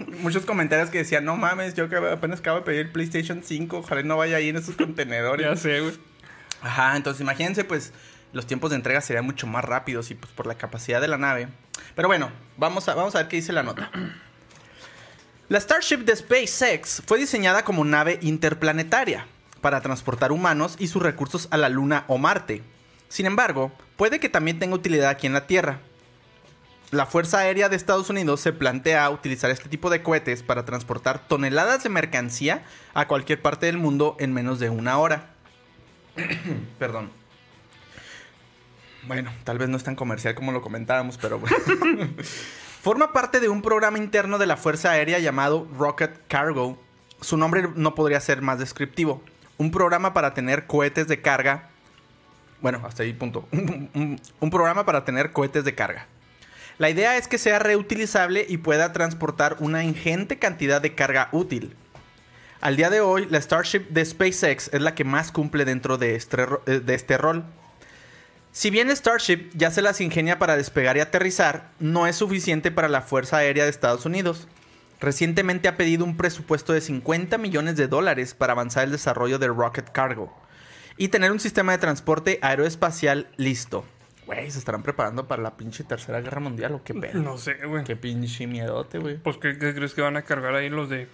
güey. Muchos comentarios que decían, no mames, yo apenas acabo de pedir el PlayStation 5, ojalá no vaya ahí en esos contenedores. ya sé, güey. Ajá, entonces imagínense, pues, Los tiempos de entrega serían mucho más rápidos y pues por la capacidad de la nave. Pero bueno, vamos a, vamos a ver qué dice la nota. La Starship de SpaceX fue diseñada como nave interplanetaria para transportar humanos y sus recursos a la Luna o Marte. Sin embargo, puede que también tenga utilidad aquí en la Tierra. La Fuerza Aérea de Estados Unidos se plantea utilizar este tipo de cohetes para transportar toneladas de mercancía a cualquier parte del mundo en menos de una hora. Perdón. Bueno, tal vez no es tan comercial como lo comentábamos, pero Forma parte de un programa interno de la Fuerza Aérea llamado Rocket Cargo. Su nombre no podría ser más descriptivo. Un programa para tener cohetes de carga. Bueno, hasta ahí punto. un, programa para tener cohetes de carga. La idea es que sea reutilizable y pueda transportar una ingente cantidad de carga útil. Al día de hoy, la Starship de SpaceX es la que más cumple dentro de este, eh, de este rol. Si bien Starship ya se las ingenia para despegar y aterrizar, no es suficiente para la Fuerza Aérea de Estados Unidos. Recientemente ha pedido un presupuesto de 50 millones de dólares para avanzar el desarrollo de Rocket Cargo y tener un sistema de transporte aeroespacial listo. Güey, ¿se estarán preparando para la pinche tercera guerra mundial o qué pedo? No sé, güey. Qué pinche miedote, güey. Pues, ¿qué, qué crees que van a cargar ahí los de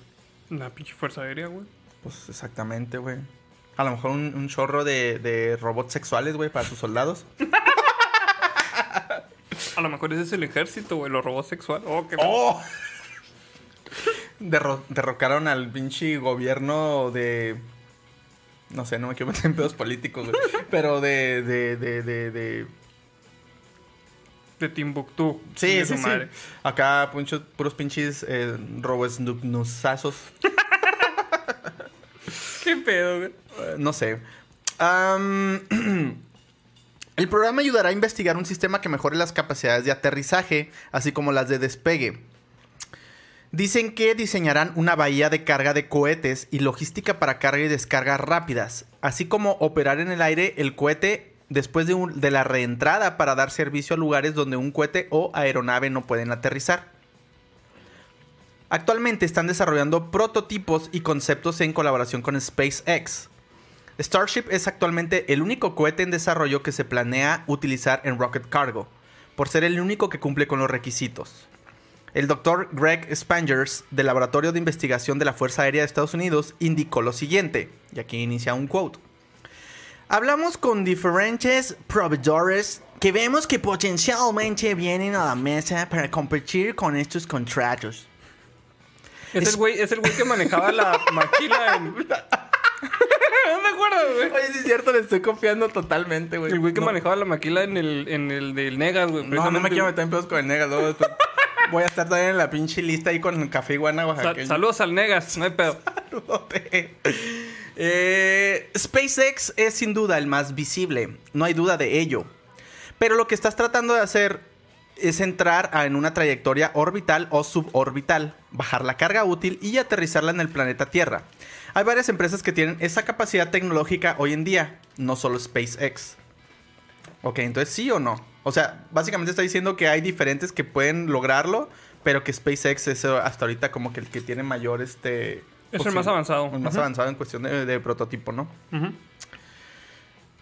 la pinche Fuerza Aérea, güey? Pues exactamente, güey. A lo mejor un, un chorro de, de robots sexuales, güey, para tus soldados. A lo mejor ese es el ejército, güey, los robots sexuales. Oh, qué ¡Oh! Derro- derrocaron al pinche gobierno de. No sé, no me quiero meter en pedos políticos, güey. Pero de. de, de, de, de- De Timbuktu. Sí, sí, sí. Acá, puros pinches eh, robosnusazos. ¿Qué pedo, güey? Eh, no sé. El programa ayudará a investigar un sistema que mejore las capacidades de aterrizaje, así como las de despegue. Dicen que diseñarán una bahía de carga de cohetes y logística para carga y descarga rápidas, así como operar en el aire el cohete después de la reentrada para dar servicio a lugares donde un cohete o aeronave no pueden aterrizar. Actualmente están desarrollando prototipos y conceptos en colaboración con SpaceX. Starship es actualmente el único cohete en desarrollo que se planea utilizar en Rocket Cargo, por ser el único que cumple con los requisitos. El doctor Greg Spangers, del Laboratorio de Investigación de la Fuerza Aérea de Estados Unidos, indicó lo siguiente, y aquí inicia un quote. Hablamos con diferentes proveedores que vemos que potencialmente vienen a la mesa para competir con estos contratos. Es, Es- el güey, es el güey que manejaba la maquila en. no me acuerdo, güey. Oye, sí es cierto, le estoy confiando totalmente, güey. El güey que No- manejaba la maquila en el, en el del Negas, güey. No, no me quiero meter en pedos con el Negas. luego después Voy a estar también en la pinche lista ahí con el café iguana Sa- oaxaqueño. saludos al Negas, no hay pedo. Saludote. Eh, SpaceX es sin duda el más visible, no hay duda de ello. Pero lo que estás tratando de hacer es entrar a- en una trayectoria orbital o suborbital, bajar la carga útil y aterrizarla en el planeta Tierra. Hay varias empresas que tienen esa capacidad tecnológica hoy en día, no solo SpaceX. Ok, entonces sí o no. O sea, básicamente está diciendo que hay diferentes que pueden lograrlo, pero que SpaceX es eh, hasta ahorita como que el que tiene mayor este... Es el más avanzado. el más avanzado en cuestión de, de prototipo, ¿no?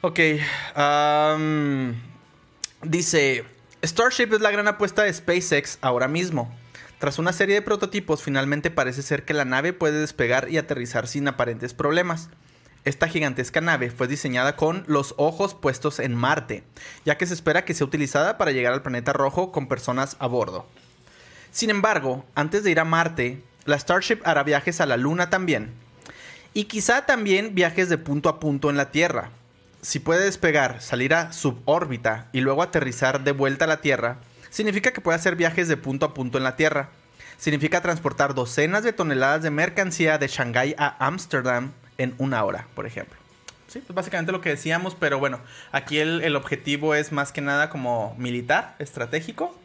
Ok. dice, Starship es la gran apuesta de SpaceX ahora mismo. Tras una serie de prototipos, finalmente parece ser que la nave puede despegar y aterrizar sin aparentes problemas. Esta gigantesca nave fue diseñada con los ojos puestos en Marte, ya que se espera que sea utilizada para llegar al planeta rojo con personas a bordo. Sin embargo, antes de ir a Marte, la Starship hará viajes a la Luna también. Y quizá también viajes de punto a punto en la Tierra. Si puede despegar, salir a subórbita y luego aterrizar de vuelta a la Tierra, significa que puede hacer viajes de punto a punto en la Tierra. Significa transportar docenas de toneladas de mercancía de Shanghái a Ámsterdam en una hora, por ejemplo. Sí, pues básicamente lo que decíamos, pero bueno, aquí el, el objetivo es más que nada como militar, estratégico.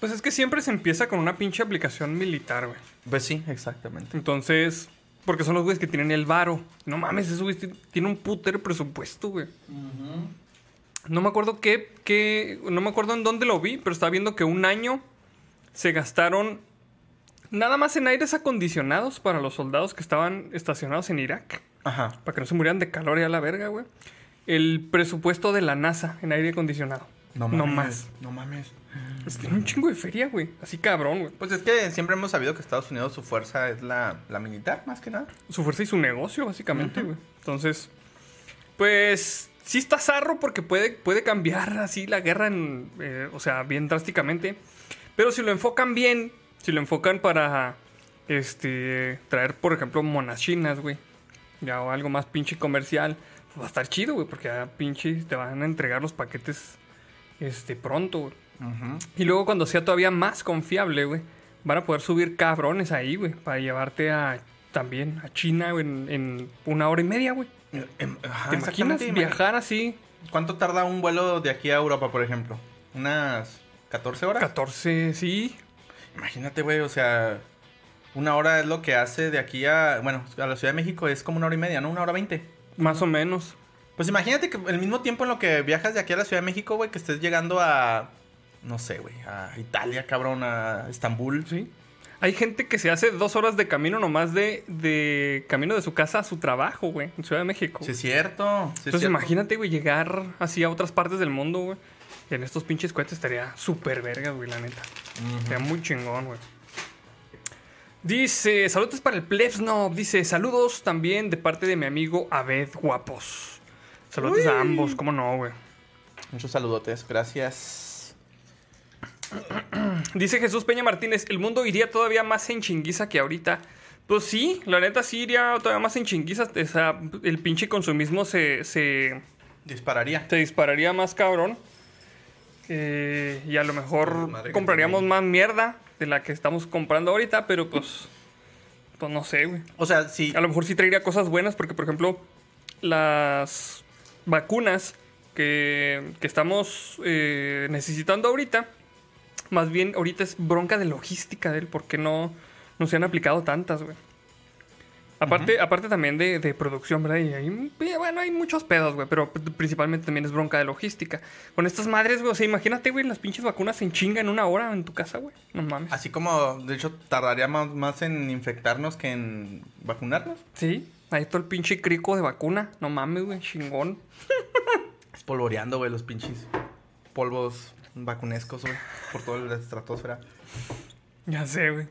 Pues es que siempre se empieza con una pinche aplicación militar, güey. Pues sí, exactamente. Entonces, porque son los güeyes que tienen el varo. No mames, ese güey ti- tiene un puter presupuesto, güey. No me acuerdo qué, qué, no me acuerdo en dónde lo vi, pero estaba viendo que un año se gastaron nada más en aires acondicionados para los soldados que estaban estacionados en Irak, Ajá. para que no se murieran de calor y a la verga, güey. el presupuesto de la NASA en aire acondicionado. No No mames. más. No mames. Es que tiene un chingo de feria, güey. Así cabrón, güey. Pues es que siempre hemos sabido que Estados Unidos su fuerza es la, la militar, más que nada. Su fuerza y su negocio, básicamente, güey. Entonces, pues sí está zarro porque puede, puede cambiar así la guerra, en, eh, o sea, bien drásticamente. Pero si lo enfocan bien, si lo enfocan para este traer, por ejemplo, monas chinas, güey. Ya o algo más pinche comercial, pues va a estar chido, güey, porque ya pinche te van a entregar los paquetes este pronto, güey. Y luego cuando sea todavía más confiable, güey, van a poder subir cabrones ahí, güey, para llevarte a también a China güey, en, en una hora y media, güey. Em, ajá, ¿Te imaginas viajar así ¿Cuánto tarda un vuelo de aquí a Europa, por ejemplo? ¿Unas 14 horas? 14, sí? Imagínate, güey, o sea, una hora es lo que hace de aquí a, bueno, a la Ciudad de México es como una hora y media, ¿no? Una hora veinte. Más o menos. Pues imagínate que el mismo tiempo en lo que viajas de aquí a la Ciudad de México, güey, que estés llegando a, no sé, güey, a Italia, cabrón, a Estambul. Sí. Hay gente que se hace dos horas de camino nomás de, de camino de su casa a su trabajo, güey, en Ciudad de México. Sí, es cierto. sí es Entonces cierto. imagínate, güey, llegar así a otras partes del mundo, güey. Y en estos pinches cohetes estaría súper verga, güey, la neta. Sería muy chingón, güey. Dice, saludos para el Plebsnob. Dice, saludos también de parte de mi amigo Abed Guapos. Saludos a ambos, ¿cómo no, güey? Muchos saludotes, gracias. Dice Jesús Peña Martínez, el mundo iría todavía más en chinguiza que ahorita. Pues sí, la neta sí iría todavía más en chinguiza. O sea, el pinche consumismo se, se, Dispararía. se dispararía más cabrón. Eh, y a lo mejor compraríamos más mierda de la que estamos comprando ahorita, pero pues, pues no sé, güey. O sea, sí. A lo mejor sí traería cosas buenas porque, por ejemplo, las vacunas que, que estamos eh, necesitando ahorita, más bien ahorita es bronca de logística de él, porque no, no se han aplicado tantas, güey. Aparte, aparte también de, de producción, ¿verdad? Y hay, eh, bueno, hay muchos pedos, güey, pero principalmente también es bronca de logística. Con estas madres, güey, o sea, imagínate, güey, las pinches vacunas en chinga en una hora en tu casa, güey. No mames. Así como, de hecho, tardaría más, más en infectarnos que en vacunarnos. Sí, ahí todo el pinche crico de vacuna. No mames, güey, chingón. Espolvoreando, güey, los pinches polvos vacunescos, güey, por toda la estratosfera. Ya sé, güey.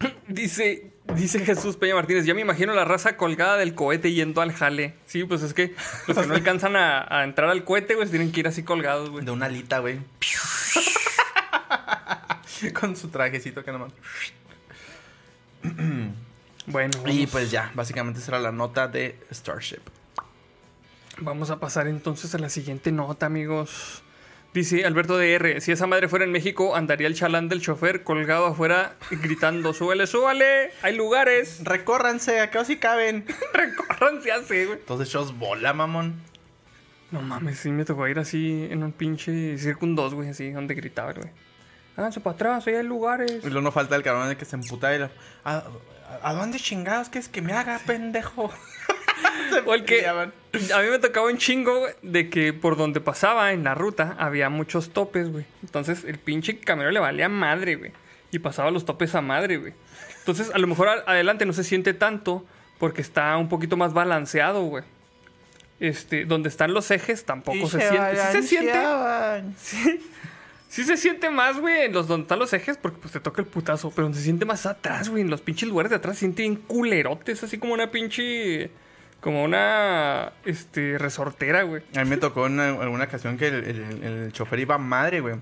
Dice, dice Jesús Peña Martínez, ya me imagino la raza colgada del cohete yendo al jale. Sí, pues es que los que no alcanzan a, a entrar al cohete, güey, tienen que ir así colgados, güey. De una alita, güey. Con su trajecito que nomás. Bueno, Y vamos, pues ya, básicamente será la nota de Starship. vamos a pasar entonces a la siguiente nota, amigos. Dice Alberto DR, si esa madre fuera en México, andaría el chalán del chofer colgado afuera gritando, súbele, súbale, hay lugares, Recórranse, acá sí caben. recórranse así, güey. Entonces, shows bola, mamón. No mames, sí me tocó ir así en un pinche Circun 2, güey, así, donde gritaba, güey. Háganse para atrás, ahí hay lugares. Y luego no falta el cabrón de que se emputa y lo... ¿A, a- a dónde chingados que es que me haga, pendejo? O el que peleaban. a mí me tocaba un chingo de que por donde pasaba en la ruta había muchos topes, güey. Entonces el pinche camionero le valía madre, güey. Y pasaba los topes a madre, güey. Entonces a lo mejor adelante no se siente tanto porque está un poquito más balanceado, güey. Este, donde están los ejes tampoco se, siente. Sí se siente. Sí se siente más, güey, en los donde están los ejes, porque pues te toca el putazo. Pero donde se siente más atrás, güey, en los pinches lugares de atrás se siente bien culerotes, así como una pinche. Como una. Este. Resortera, güey. A mí me tocó en alguna ocasión que el, el- el chofer iba madre, güey.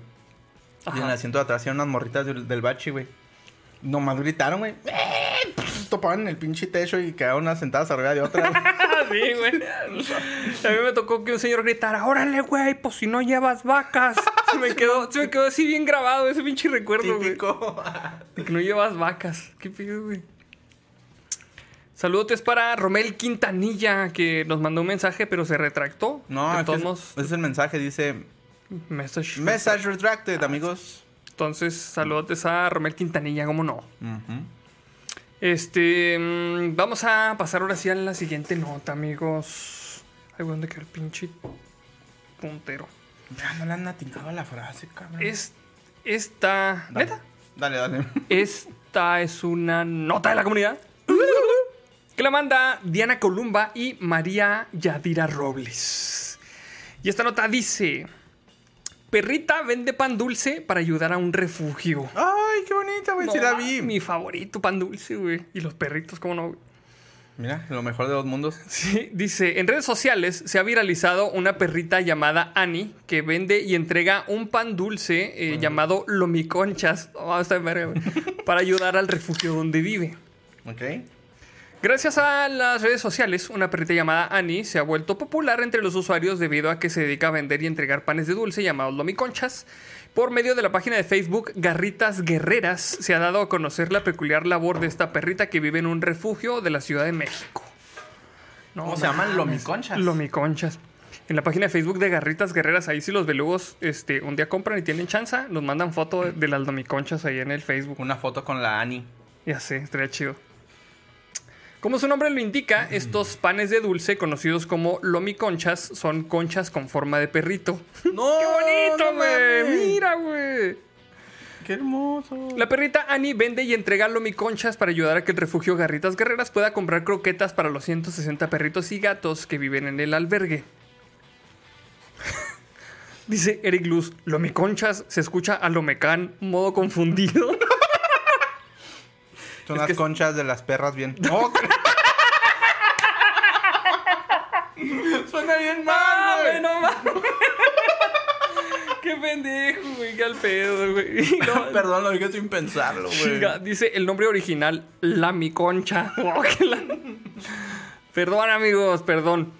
Y en el asiento de atrás había unas morritas del, del bachi, güey. Nomás gritaron, güey. ¡Eh! Topaban en el pinche techo y quedaban unas sentadas arriba de otras. sí, güey. A mí me tocó que un señor gritara: ¡Órale, güey! Pues si no llevas vacas. Se me quedó, se me quedó así bien grabado ese pinche recuerdo, güey. Que no llevas vacas. ¿Qué pido, güey? Saludos para Romel Quintanilla, que nos mandó un mensaje, pero se retractó. No, es todos es- el mensaje. Dice... message. Message retracted, amigos. Entonces, saludos a Romel Quintanilla, ¿cómo no? Este, mm, vamos a pasar ahora sí a la siguiente nota, amigos. Ay, ¿dónde quedó el pinche puntero? Ya no le han atinado la frase, cabrón. Es, esta, Dale. neta, Dale, dale. esta es una nota de la comunidad. Que la manda Diana Columba y María Yadira Robles. Y esta nota dice: Perrita vende pan dulce para ayudar a un refugio. Ay, qué bonita, güey. sí No, la vi. Mi favorito pan dulce, güey. Y los perritos, ¿cómo no? güey? Mira, lo mejor de dos mundos. Sí, dice, en redes sociales se ha viralizado una perrita llamada Annie que vende y entrega un pan dulce eh, llamado Lomiconchas oh, para ayudar al refugio donde vive. Ok. Gracias a las redes sociales, una perrita llamada Annie se ha vuelto popular entre los usuarios debido a que se dedica a vender y entregar panes de dulce llamados Lomiconchas. Por medio de la página de Facebook Garritas Guerreras se ha dado a conocer la peculiar labor de esta perrita que vive en un refugio de la Ciudad de México. No ¿Cómo se llaman? Lomiconchas. Lomiconchas. En la página de Facebook de Garritas Guerreras, ahí si los belugos este, un día compran y tienen chanza, nos mandan foto de las lomiconchas ahí en el Facebook. Una foto con la Ani. Ya sé, estaría chido. Como su nombre lo indica, estos panes de dulce, conocidos como lomiconchas, son conchas con forma de perrito. ¡No! ¡Qué bonito, güey! ¡Mira, güey! ¡Qué hermoso! La perrita Annie vende y entrega lomiconchas para ayudar a que el refugio Garritas Guerreras pueda comprar croquetas para los 160 perritos y gatos que viven en el albergue. Dice Eric Luz, lomiconchas se escucha a lomecán, modo confundido. Son Es las que- conchas de las perras bien. ¡No! Suena bien mal, ¡Ah, güey. no mames! ¡Qué pendejo, güey! ¡Qué al pedo, güey! No- Perdón, lo dije sin pensarlo, güey. Dice el nombre original, La Mi Concha. Oh, Perdón, amigos, perdón.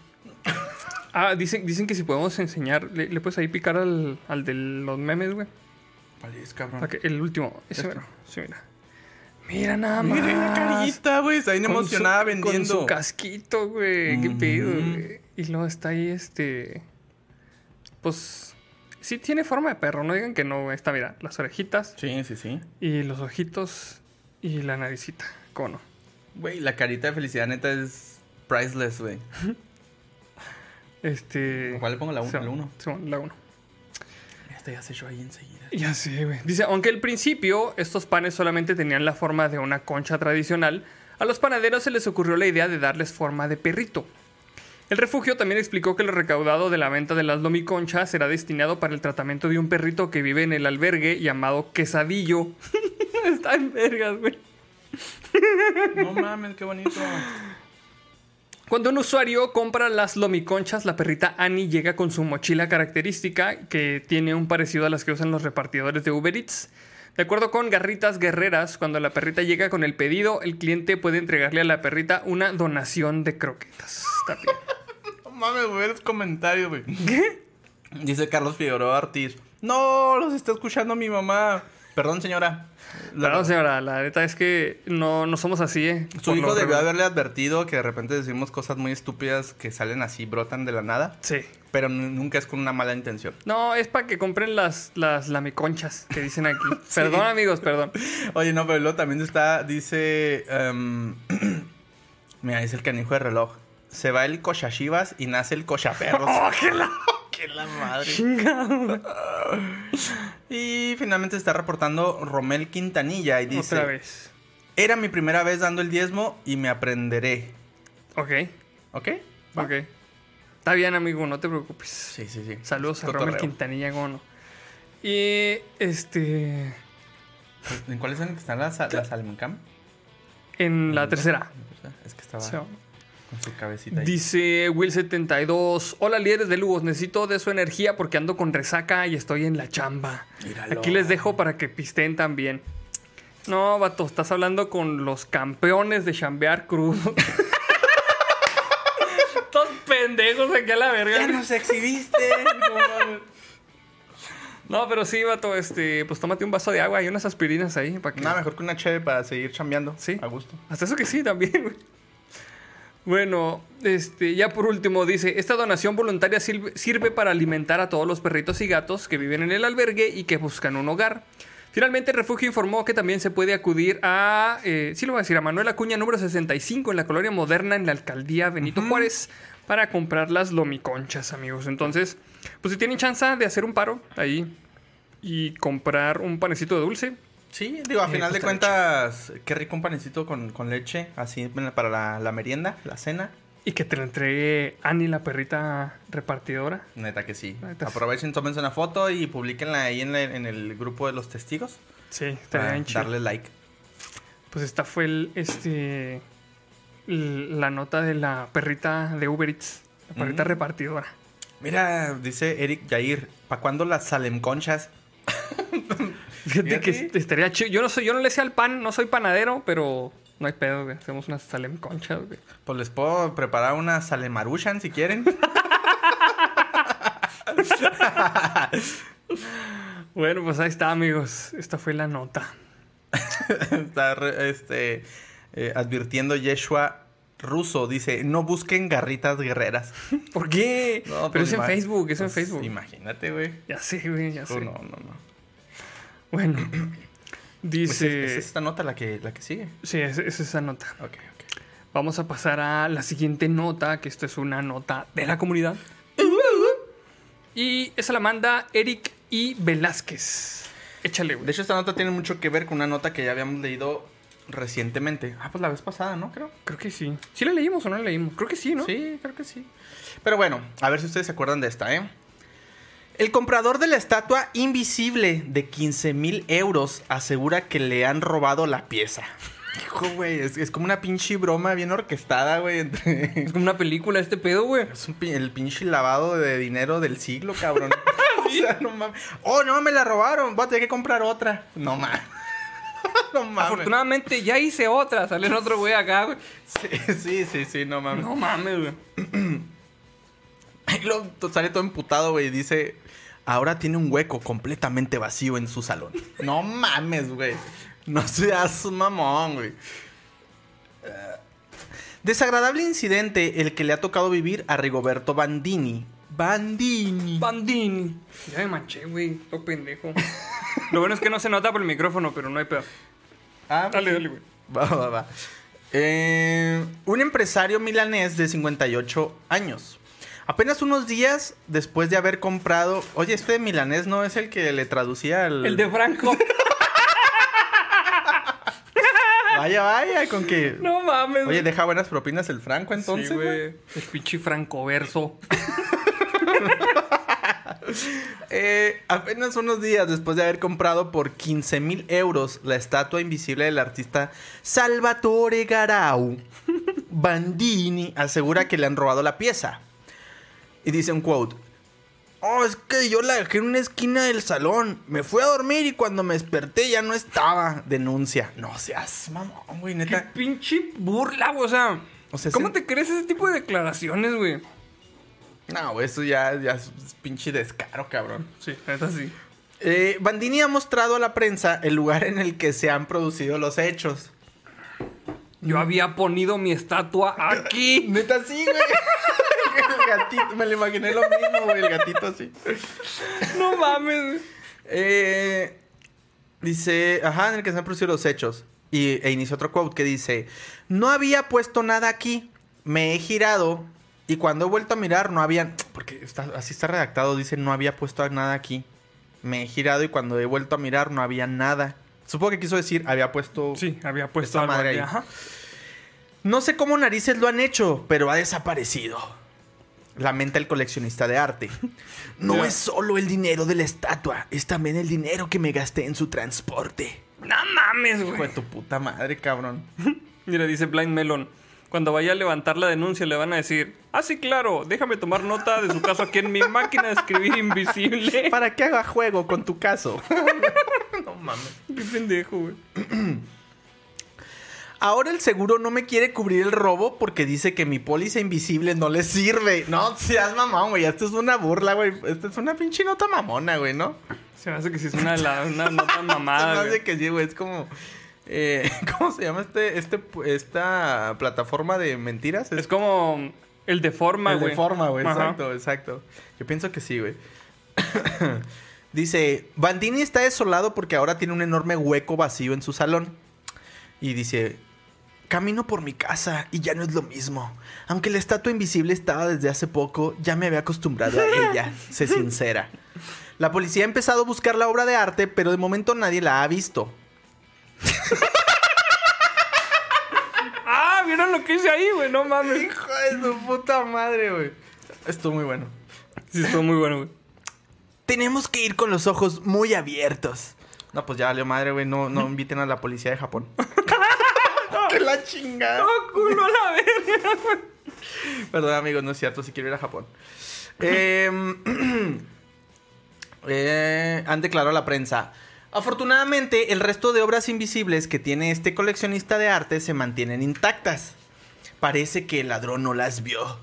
Ah, dicen, dicen que si podemos enseñar, le, le puedes ahí picar al, al de los memes, güey. ¿Cuál es, cabrón? Para que- el último. Ese, Este. mero. Sí, mira. Mira nada más. Miren la carita, güey. Está bien Con su- emocionada vendiendo. Con su casquito, güey. Qué pedo, Ujú. güey. Y luego está ahí este. Pues. Sí tiene forma de perro, no digan que no, güey. Está, mira, las orejitas Sí, sí, sí. y los ojitos y la naricita. ¿Cómo no? Güey, la carita de felicidad neta es priceless, güey. Este. ¿Cuál le pongo la 1? Simón, La 1. Simón, la 1. Este ya se echó ahí enseguida. Ya sé, güey. Dice, aunque al principio estos panes solamente tenían la forma de una concha tradicional, a los panaderos se les ocurrió la idea de darles forma de perrito. El refugio también explicó que lo recaudado de la venta de las lomiconchas será destinado para el tratamiento de un perrito que vive en el albergue llamado Quesadillo. Está en vergas, güey. No mames, qué bonito. Cuando un usuario compra las lomiconchas, la perrita Annie llega con su mochila característica que tiene un parecido a las que usan los repartidores de Uber Eats. De acuerdo con Garritas Guerreras, cuando la perrita llega con el pedido, el cliente puede entregarle a la perrita una donación de croquetas. Está bien. No mames, güey, los comentarios, güey. ¿Qué? Dice Carlos Figueroa Ortiz. No, los está escuchando mi mamá. Perdón, señora. La- Perdón, señora, la neta es que no, no somos así, ¿eh? Su hijo debió haberle advertido que de repente decimos cosas muy estúpidas que salen así, brotan de la nada, Sí. pero nunca es con una mala intención. No, es para que compren las, las lamiconchas que dicen aquí. Perdón, amigos, perdón. Oye, no, pero luego también está, dice, em, mira, dice el canijo de reloj. Se va el cochachivas y nace el cochaperros. ¡Oh, qué la ¡Qué la madre! Y finalmente está reportando Romel Quintanilla y dice, Otra vez. era mi primera vez dando el diezmo y me aprenderé. Ok. ¿Ok? Ok. Está bien, amigo, no te preocupes. Sí, sí, sí. Saludos a. Romel Quintanilla, Gono. Y este. ¿En cuáles son que están las, las Salmoncam? En la tercera. Es que estaba Sí. Con su cabecita ahí. Dice Will72. Hola, líderes de Lugos. Necesito de su energía porque ando con resaca y estoy en la chamba. Míralo. Aquí les dejo para que pisteen también. No, vato, estás hablando con los campeones de chambear crudo. Estos pendejos aquí a la verga. ¡Ya nos exhibiste! No, pero sí, vato, este, pues tómate un vaso de agua y unas aspirinas ahí para que. Nada mejor que una cheve para seguir chambeando. Sí. A gusto. Hasta eso que sí, también, güey. Bueno, este, ya por último dice, esta donación voluntaria sirve, sirve para alimentar a todos los perritos y gatos que viven en el albergue y que buscan un hogar. Finalmente, el refugio informó que también se puede acudir a, eh, sí lo voy a decir, a Manuel Acuña número 65 en la colonia moderna en la alcaldía Benito Juárez para comprar las lomiconchas, amigos. Entonces, pues si tienen chance de hacer un paro ahí y comprar un panecito de dulce, Sí, digo, a Eh, final de cuentas, qué rico un panecito con, con leche, así para la, la merienda, la cena. Y que te lo entregue Annie, la perrita repartidora. Neta que sí. Neta. Aprovechen, tómense una foto y publiquenla ahí en, la- en el grupo de los testigos. Sí, Para chido. darle like. Pues esta fue el, este, la nota de la perrita de Uber Eats. La perrita Mm. repartidora. Mira, dice Eric Jair, ¿para cuándo las Salem Conchas? Fíjate que estaría chido. Yo no soy, yo no le sé al pan, no soy panadero, pero no hay pedo, güey. Hacemos unas salem conchas, güey. Pues les puedo preparar una Salemaruchan si quieren. Bueno, pues ahí está, amigos. Esta fue la nota. Está re- este, eh, advirtiendo Yeshua Russo. Dice, no busquen garritas guerreras. ¿Por qué? No, pero pues es en Facebook, es en pues, Facebook. Imagínate, güey. Ya sé, güey, ya sé. no, no, no. Bueno, Pues dice... es, es esta nota la que, la que sigue. Sí, es, es esa nota. Ok, ok. Vamos a pasar a la siguiente nota, que esta es una nota de la comunidad. Y esa la manda Eric I. Velázquez. Échale, De hecho, esta nota tiene mucho que ver con una nota que ya habíamos leído recientemente. Ah, pues la vez pasada, ¿no? Creo. Creo que sí. ¿Sí la leímos o no la leímos? Creo que sí, ¿no? Sí, creo que sí. Pero bueno, a ver si ustedes se acuerdan de esta, ¿eh? El comprador de la estatua invisible de 15 mil euros asegura que le han robado la pieza. Hijo, güey, es, es como una pinche broma bien orquestada, güey, entre... Es como una película este pedo, güey. Es un el pinche lavado de dinero del siglo, cabrón. o sea, no mames. Oh, no, me la robaron. Voy a tener que comprar otra. No mames. no mames. Afortunadamente ya hice otra. Sale en otro güey acá, güey. Sí, sí, sí, sí, no mames. No mames, güey. Y luego to- sale todo emputado, güey, y dice, ahora tiene un hueco completamente vacío en su salón. no mames, güey. No seas un mamón, güey. Desagradable incidente el que le ha tocado vivir a Rigoberto Bandini. Bandini. Bandini. Ya me manché, güey. Todo pendejo. Lo bueno es que no se nota por el micrófono, pero no hay pedo. Ah, Dale, dale, güey. Va, va, va. Eh, un empresario milanés de 58 años. Apenas unos días después de haber comprado... Oye, este milanés no es el que le traducía al... El de Franco. Vaya, vaya, con que... no mames, Oye, deja buenas propinas el Franco entonces, Sí, güey. El pinche francoverso. Eh, apenas unos días después de haber comprado por 15 mil euros la estatua invisible del artista Salvatore Garau, Bandini asegura que le han robado la pieza. Y dice un quote. Oh, es que yo la dejé en una esquina del salón. Me fui a dormir y cuando me desperté ya no estaba. Denuncia. No seas mamón, güey, Qué neta. pinche burla, güey. O sea, O sea, ¿cómo te crees ese tipo de declaraciones, güey? No, güey, eso ya, ya es pinche descaro, cabrón. Sí, neta sí. Eh, Bandini ha mostrado a la prensa el lugar en el que se han producido los hechos. Yo había ponido mi estatua aquí. Neta, sí, güey. el gatito, me lo imaginé lo mismo, güey, el gatito así. No mames. Eh, dice, ajá, en el que se han producido los hechos. Y, e inicia otro quote que dice, no había puesto nada aquí, me he girado y cuando he vuelto a mirar no había, porque está, así está redactado, dice, no había puesto nada aquí. Me he girado y cuando he vuelto a mirar no había nada. Supongo que quiso decir, había puesto... Sí, había puesto algo madre ahí. Ajá. No sé cómo narices lo han hecho, pero ha desaparecido. Lamenta el coleccionista de arte. No es solo el dinero de la estatua, es también el dinero que me gasté en su transporte. No mames, Hijo de güey. tu puta madre, cabrón. Mira, dice Blind Melon. Cuando vaya a levantar la denuncia le van a decir, ah, sí, claro, déjame tomar nota de su caso aquí en mi máquina de escribir invisible. Para que haga juego con tu caso. Mames. Qué pendejo, güey. Ahora el seguro no me quiere cubrir el robo porque dice que mi póliza invisible no le sirve. No seas mamón, güey. Esto es una burla, güey. Esto es una pinche nota mamona, güey, ¿no? Se me hace que sí es una, la- una nota Se me mamada, hace güey. que sí, güey. Es como. eh, ¿Cómo se llama este, este, esta plataforma de mentiras? Es como el de forma, El güey. de forma, güey. Exacto, exacto. Yo pienso que sí, güey. dice, Bandini está desolado porque ahora tiene un enorme hueco vacío en su salón. Y dice, camino por mi casa y ya no es lo mismo. Aunque la estatua invisible estaba desde hace poco, ya me había acostumbrado a ella, sé sincera. La policía ha empezado a buscar la obra de arte, pero de momento nadie la ha visto. ah, ¿vieron lo que hice ahí, güey? No mames. Hijo de su puta madre, güey. Estuvo muy bueno. Sí, estuvo muy bueno, güey. Tenemos que ir con los ojos muy abiertos. No, pues ya valió madre, güey. No, no inviten a la policía de Japón. ¡Que la chingada! ¡Oh, culo a la verga! Perdón, amigos, no es cierto. Si quiero ir a Japón. Em, eh, han declarado a la prensa. Afortunadamente, el resto de obras invisibles que tiene este coleccionista de arte se mantienen intactas. Parece que el ladrón no las vio.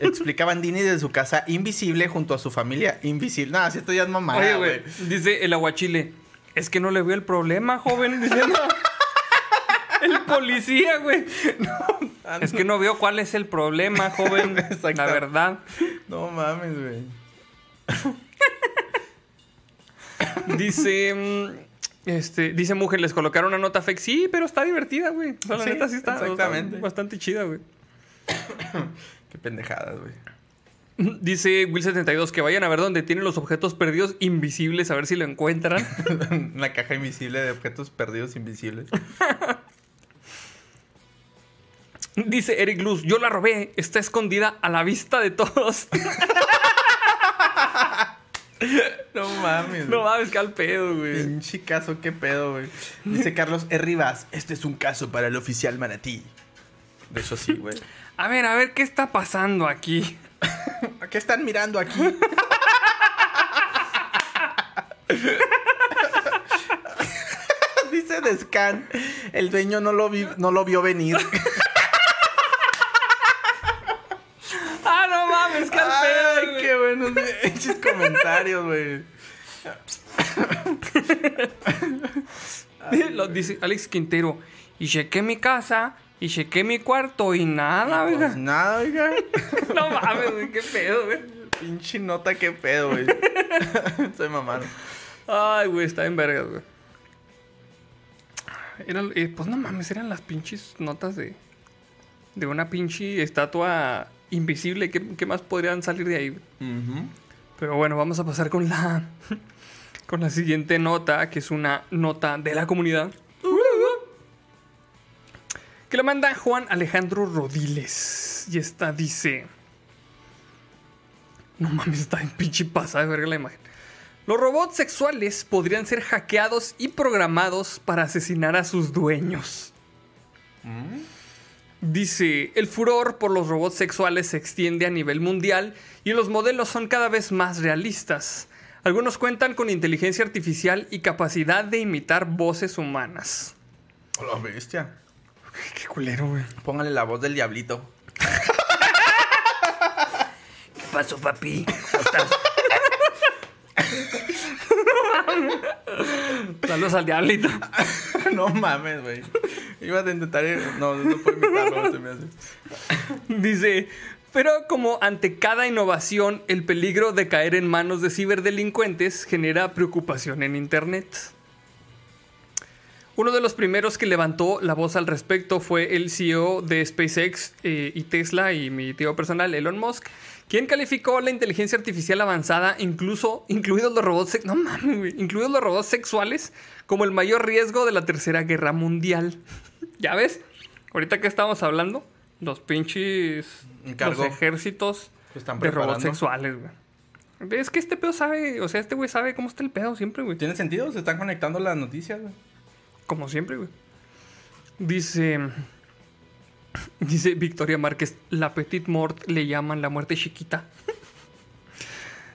Explicaban Dini desde su casa invisible junto a su familia invisible. Nada, si esto ya es mamada, Oye, güey. dice el aguachile. Es que no le veo el problema, joven. Diciendo. el policía, güey. es que no veo cuál es el problema, joven. La verdad. No mames, güey. Dice. mm, Este, dice mujer, les colocaron una nota fake. Sí, pero está divertida, güey. O sea, la Sí, neta sí está, exactamente. bastante chida, güey. Qué pendejadas, güey. Dice Will72 que vayan a ver dónde tienen los objetos perdidos invisibles, a ver si lo encuentran. Una caja invisible de objetos perdidos invisibles. Dice Eric Luz, yo la robé, está escondida a la vista de todos. No mames. no mames, que al pedo, güey. Pinche caso, qué pedo, güey. Dice Carlos E. Rivas, este es un caso para el oficial manatí. De eso sí, güey. A ver, a ver, ¿qué está pasando aquí? ¿A qué están mirando aquí? Dice Descan, el dueño no lo, vi- no lo vio venir. Ah, no mames, pedo, Ay, güey. qué buenos comentarios, güey. Alex Quintero. Y chequé mi casa, y chequé mi cuarto, y nada, Pues oiga. nada, oiga. No mames, güey, qué pedo, güey. Pinche nota, qué pedo, güey. Soy mamado. Ay, güey, está en vergas, güey. Era, eh, pues no mames, eran las pinches notas de. De una pinche estatua invisible. ¿Qué, qué más podrían salir de ahí, güey? Pero bueno, vamos a pasar con la. Con la siguiente nota, que es una nota de la comunidad. Que la manda Juan Alejandro Rodiles. Y esta dice. No mames, está en pinche pasada de verga la imagen. Los robots sexuales podrían ser hackeados y programados para asesinar a sus dueños. Dice, el furor por los robots sexuales se extiende a nivel mundial y los modelos son cada vez más realistas. Algunos cuentan con inteligencia artificial y capacidad de imitar voces humanas. Hola, bestia. Qué culero, güey. Póngale la voz del diablito. ¿Qué pasó, papi? ¿Cómo estás? Saludos al diablito. no mames, güey. Ibas a intentar ir... No, no puedo imitarlo, se me hace. Dice, pero como ante cada innovación, el peligro de caer en manos de ciberdelincuentes genera preocupación en Internet. Uno de los primeros que levantó la voz al respecto fue el CEO de SpaceX eh, y Tesla y mi tío personal, Elon Musk, quien calificó la inteligencia artificial avanzada, incluso incluidos los robots, no mames, incluidos los robots sexuales, como el mayor riesgo de la tercera guerra mundial. ¿Ya ves? Ahorita que estamos hablando, los pinches Encargo. los ejércitos están de robots sexuales, güey. Es que este pedo sabe, o sea, este güey sabe cómo está el pedo siempre, güey. ¿Tiene sentido? Se están conectando las noticias, güey. Como siempre, güey. Dice. Dice Victoria Márquez, la Petit Mort le llaman la muerte chiquita.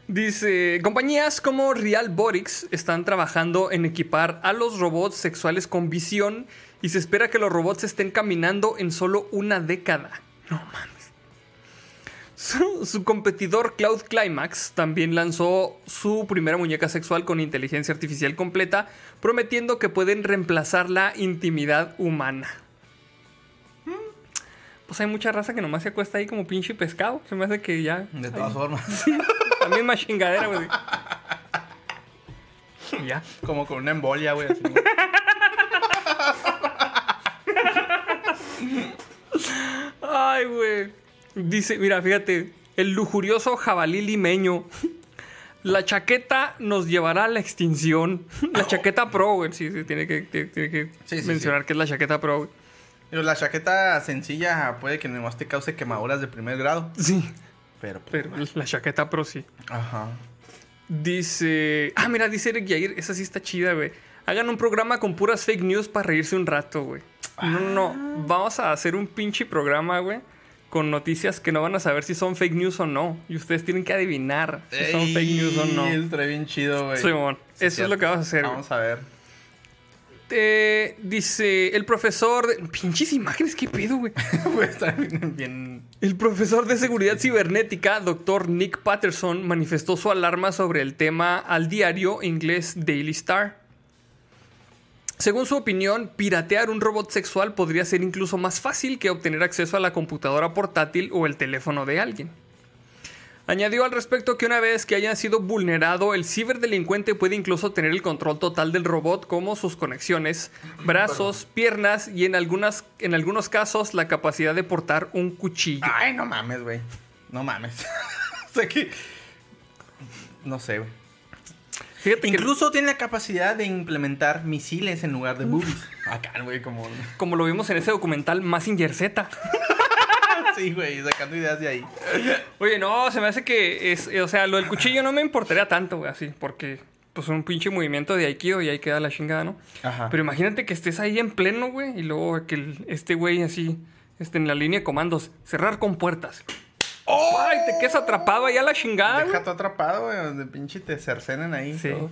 Dice, compañías como Real Borix están trabajando en equipar a los robots sexuales con visión y se espera que los robots estén caminando en solo una década. No mames. Su, su competidor Cloud Climax también lanzó su primera muñeca sexual con inteligencia artificial completa, prometiendo que pueden reemplazar la intimidad humana. Pues hay mucha raza que nomás se acuesta ahí como pinche pescado. Se me hace que ya. De todas formas. La misma chingadera, güey. Ya. Como con una embolia, güey. Ay, güey. Dice, mira, fíjate, el lujurioso jabalí limeño. La chaqueta nos llevará a la extinción. La chaqueta pro, güey. Sí, sí, tiene que, tiene, tiene que Sí, sí, mencionar que es la chaqueta pro, güey. Pero la chaqueta sencilla puede que nomás te cause quemaduras de primer grado. Sí, Pero, pues, pero la chaqueta pro sí. Ajá. Dice. Ah, mira, dice Eric Yair. Esa sí está chida, güey. Hagan un programa con puras fake news para reírse un rato, güey. No, no, no. Vamos a hacer un pinche programa, güey. Con noticias que no van a saber si son fake news o no. Y ustedes tienen que adivinar si son fake news o no. Bien chido, güey. Sí, eso es lo que vamos a hacer. Vamos a ver. Eh, dice el profesor. De... Pinches imágenes, qué pedo, güey. Bien, El profesor de seguridad cibernética, Dr. Nick Patterson, manifestó su alarma sobre el tema al diario inglés Daily Star. Según su opinión, piratear un robot sexual podría ser incluso más fácil que obtener acceso a la computadora portátil o el teléfono de alguien. Añadió al respecto que una vez que haya sido vulnerado, el ciberdelincuente puede incluso tener el control total del robot como sus conexiones, brazos, piernas y en, algunas, en algunos casos la capacidad de portar un cuchillo. Ay, no mames, güey. No mames. o sea que. No sé, güey. Fíjate que Incluso tiene la capacidad de implementar misiles en lugar de boobies. Acá, güey, como. como lo vimos en ese documental Massinger Z. sí, güey, sacando ideas de ahí. Oye, no, se me hace que es, o sea, lo del cuchillo no me importaría tanto, güey, así, porque pues un pinche movimiento de Aikido y ahí queda la chingada, ¿no? Ajá. Pero imagínate que estés ahí en pleno, güey, y luego que el- este güey así, este, en la línea de comandos, cerrar con puertas. ¡Ay! Te quedas atrapado ahí a la chingada, todo atrapado, güey, donde pinche te cercenen ahí. Sí. todo.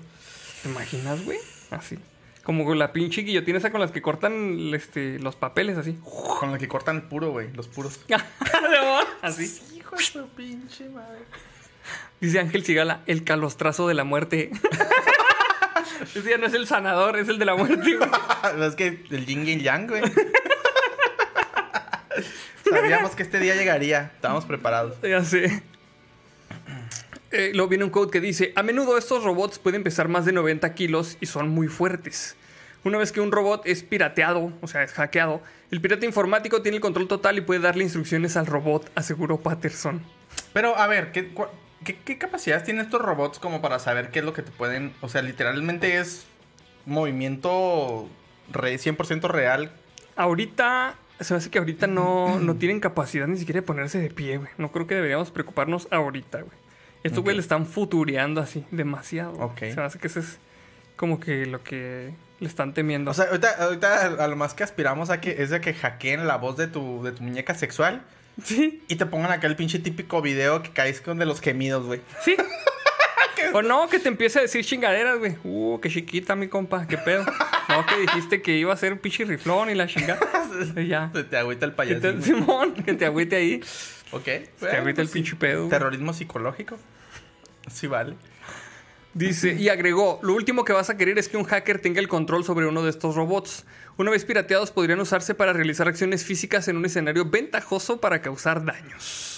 ¿Te imaginas, güey? Así. Como la pinche guillotina esa con las que cortan este, los papeles, así. Con lo que cortan el puro, güey, los puros. así. Hijo de su pinche madre. Dice Ángel Cigala, el calostrazo de la muerte. Ese ya no es el sanador, es el de la muerte, güey. es que el yin y el yang, güey. Sabíamos que este día llegaría. Estábamos preparados. Ya sé. Eh, luego viene un code que dice, a menudo estos robots pueden pesar más de 90 kilos y son muy fuertes. Una vez que un robot es pirateado, o sea, es hackeado, el pirata informático tiene el control total y puede darle instrucciones al robot, aseguró Patterson. Pero, a ver, ¿qué, qué, qué capacidades tienen estos robots como para saber qué es lo que te pueden... O sea, literalmente es movimiento re- 100% real. Ahorita, se me hace que ahorita no, no tienen capacidad ni siquiera de ponerse de pie, güey. No creo que deberíamos preocuparnos ahorita, güey. Estos Ok. güey le están futureando así, demasiado. Ok. Se me hace que ese es como que lo que le están temiendo. O sea, ahorita, ahorita a lo más que aspiramos a que es de que hackeen la voz de tu, de tu muñeca sexual sí, y te pongan acá el pinche típico video que caes con de los gemidos, güey. sí. o no, que te empiece a decir chingaderas, güey. Uh, qué chiquita, mi compa, qué pedo. No, que dijiste que iba a ser un pinche riflón y la chingada. Y ya. Se te agüita el Que payaso. te, Simón, que te agüite ahí. Ok. Te bueno, agüita el pues sí. pinche pedo. Terrorismo psicológico. Sí, vale. Dice, y agregó, lo último que vas a querer es que un hacker tenga el control sobre uno de estos robots. Una vez pirateados podrían usarse para realizar acciones físicas en un escenario ventajoso para causar daños.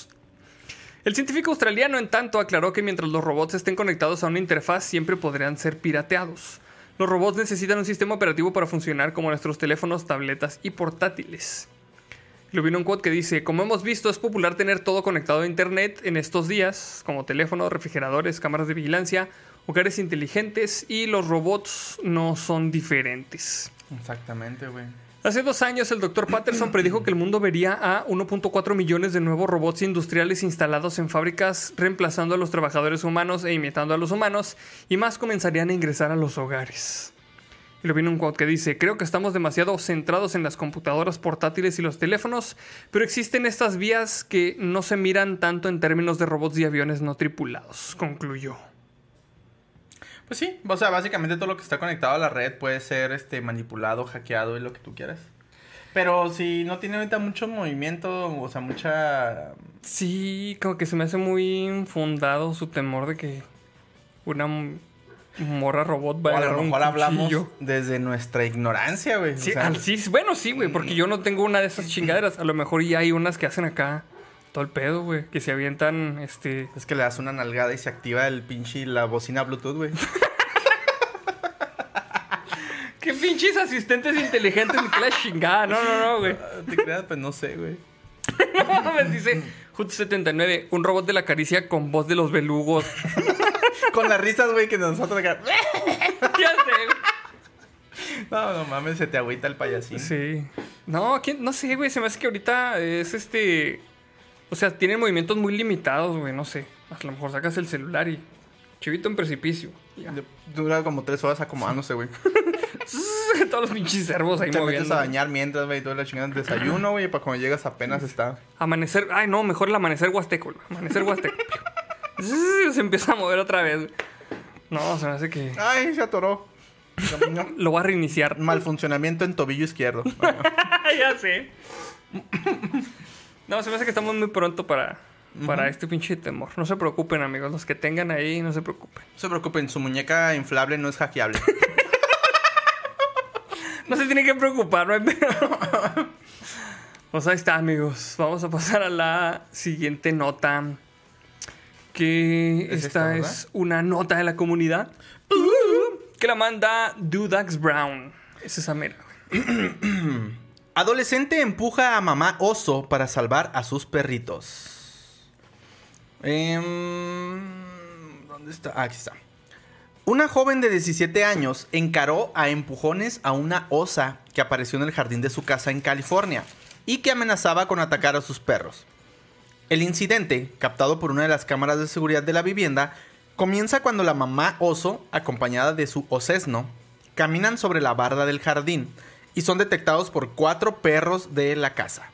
El científico australiano, en tanto, aclaró que mientras los robots estén conectados a una interfaz, siempre podrían ser pirateados. Los robots necesitan un sistema operativo para funcionar como nuestros teléfonos, tabletas y portátiles. Lo vino un quote que dice, como hemos visto, es popular tener todo conectado a Internet en estos días, como teléfonos, refrigeradores, cámaras de vigilancia, hogares inteligentes y los robots no son diferentes. Exactamente, güey. Hace dos años el Dr. Patterson predijo que el mundo vería a 1.4 millones de nuevos robots industriales instalados en fábricas, reemplazando a los trabajadores humanos e imitando a los humanos, y más comenzarían a ingresar a los hogares. Y lo viene un quote que dice, creo que estamos demasiado centrados en las computadoras portátiles y los teléfonos, pero existen estas vías que no se miran tanto en términos de robots y aviones no tripulados, concluyó. Pues sí, o sea, básicamente todo lo que está conectado a la red puede ser este manipulado, hackeado y lo que tú quieras. Pero si no tiene ahorita mucho movimiento, o sea, mucha... Sí, como que se me hace muy infundado su temor de que una morra robot O vaya a lo mejor hablamos desde nuestra ignorancia, güey. Sí, o sea, sí, bueno, sí, güey, porque yo no tengo una de esas chingaderas. A lo mejor ya hay unas que hacen acá todo el pedo, güey, que se avientan, este... Es que le das una nalgada y se activa el pinche la bocina Bluetooth, güey. ¿Qué pinches asistentes inteligentes ni que la chingada? No, no, no, güey. ¿Te creas? Pues no sé, güey. No mames, dice Hut79, un robot de la caricia con voz de los belugos. Con las risas, güey, que nosotros acá. ya sé. No, no mames, se te agüita el payasín. Sí. No, ¿quién? no sé, güey. Se me hace que ahorita es este. O sea, tienen movimientos muy limitados, güey. No sé. A lo mejor sacas el celular y. Chivito en precipicio. Ya. Dura como tres horas acomodándose, güey. Todos los pinches cervos ahí Te moviendo. a bañar mientras, güey, toda la chingada del desayuno, güey, para cuando llegas apenas está. Amanecer. Ay, no, mejor el amanecer huasteco. güey. Amanecer huasteco. se empieza a mover otra vez. güey. No, se me hace que. Ay, se atoró. No, Lo voy a reiniciar. Mal funcionamiento en tobillo izquierdo. ya sé. No, se me hace que estamos muy pronto para, para este pinche temor. No se preocupen, amigos. Los que tengan ahí, no se preocupen. No se preocupen, su muñeca inflable no es hackeable. No se tienen que preocupar, no hay. Pues ahí está, amigos. Vamos a pasar a la siguiente nota. Que Es esta esta, es una nota de la comunidad. Que la manda Dudax Brown. Es esa mera, güey. Adolescente empuja a mamá oso para salvar a sus perritos. Em, ¿Dónde está? Ah, aquí está. Una joven de 17 años encaró a empujones a una osa que apareció en el jardín de su casa en California y que amenazaba con atacar a sus perros. El incidente, captado por una de las cámaras de seguridad de la vivienda, comienza cuando la mamá oso, acompañada de su osesno, caminan sobre la barda del jardín y son detectados por cuatro perros de la casa.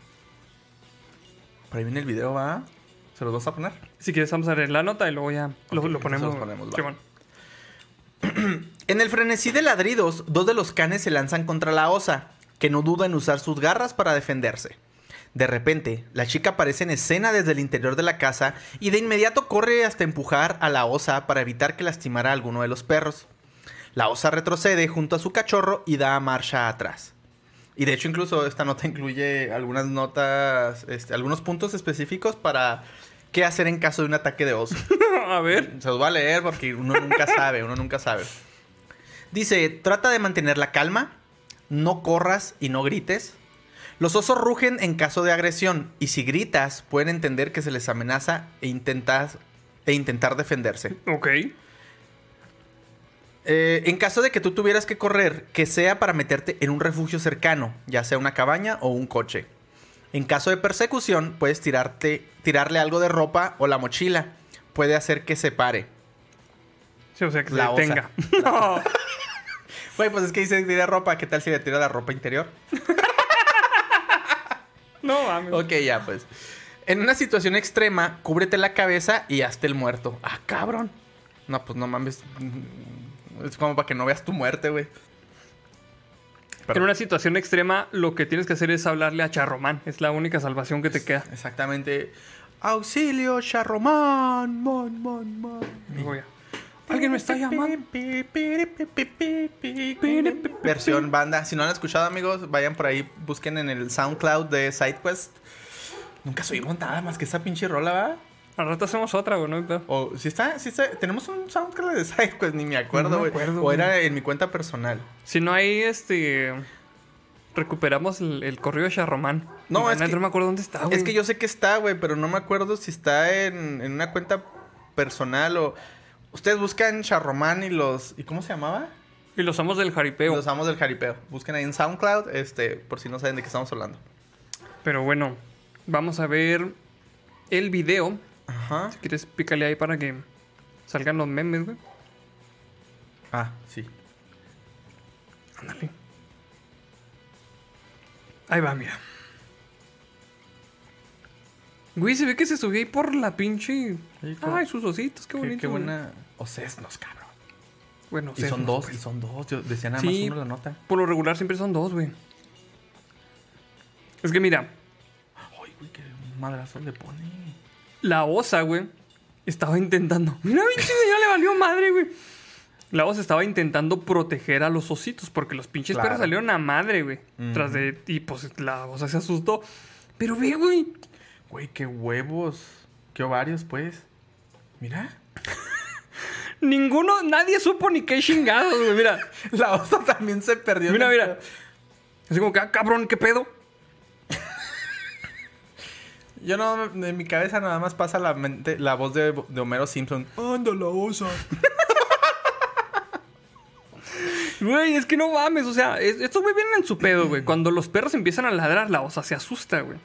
Por ahí viene el video, ¿va? ¿Se los vas a poner? Si quieres, vamos a ver la nota y luego ya lo, ponemos. los. En el frenesí de ladridos, dos de los canes se lanzan contra la osa, que no duda en usar sus garras para defenderse. De repente, la chica aparece en escena desde el interior de la casa y de inmediato corre hasta empujar a la osa para evitar que lastimara a alguno de los perros. La osa retrocede junto a su cachorro y da marcha atrás. Y de hecho incluso esta nota incluye algunas notas, este, algunos puntos específicos para qué hacer en caso de un ataque de oso. a ver. Se los voy a leer porque uno nunca sabe, uno nunca sabe. Dice, trata de mantener la calma, no corras y no grites. Los osos rugen en caso de agresión y si gritas pueden entender que se les amenaza e intentar, e intentar defenderse. Ok. Eh, en caso de que tú tuvieras que correr, que sea para meterte en un refugio cercano, ya sea una cabaña o un coche. En caso de persecución, puedes tirarte, tirarle algo de ropa o la mochila. Puede hacer que se pare. Sí, o sea, que La se detenga. no. Güey, pues es que dice tira ropa. ¿Qué tal si le tira la ropa interior? No, mames. Ok, ya, pues. En una situación extrema, cúbrete la cabeza y hazte el muerto. Ah, cabrón. No, pues no mames. Es como para que no veas tu muerte, güey. En una situación extrema, lo que tienes que hacer es hablarle a Charromán. Es la única salvación que te queda. Exactamente. Auxilio, charromán, mon, mon, mon. Digo ya. Alguien me está llamando. Versión banda. Si no han escuchado, amigos, vayan por ahí, busquen en el SoundCloud de SideQuest. Nunca subimos nada más que esa pinche rola, ¿va? Al rato hacemos otra, güey. No. O si está, si está, tenemos un SoundCloud de SideQuest, ni me No acuerdo, güey. o era en mi cuenta personal. Si no hay este. Recuperamos el, el correo de Charromán. No, La es que- no me acuerdo dónde está, güey. Es que yo sé que está, güey, pero no me acuerdo si está en, en una cuenta personal o... Ustedes buscan Charromán y los... ¿Y cómo se llamaba? Y los amos del jaripeo. Los amos del jaripeo. Busquen ahí en SoundCloud, este, por si no saben de qué estamos hablando. Pero bueno, vamos a ver el video. Ajá. Si quieres, pícale ahí para que salgan los memes, güey. Ah, sí. Ándale. Ahí va, mira. Güey, se ve que se subió ahí por la pinche. Ay, sus ositos, qué Qué, bonito. qué buena... Ocesnos, cabrón. Bueno, Y son sesnos, dos, pues. y son dos. Yo decía nada Sí. más uno la nota. Por lo regular siempre son dos, güey. Es que mira, Ay, güey, qué madrazo le pone. La osa, güey, estaba intentando. Mira, pinche ya le valió madre, güey. La osa estaba intentando proteger a los ositos porque los pinches Claro. perros salieron a madre, güey. Tras de. Y pues la osa se asustó. Pero ve, güey. Güey, qué huevos. Qué ovarios, pues. Mira. Ninguno, nadie supo ni qué chingados, güey. Mira, La osa también se perdió. mira, mira. Así como que, ah, cabrón, ¿qué pedo? Yo no, en mi cabeza nada más pasa la, mente, la voz de, de Homero Simpson. Anda la osa. Güey, es que no mames, o sea, es- estos güey vienen en su pedo, güey. Cuando los perros empiezan a ladrar, la osa se asusta, güey.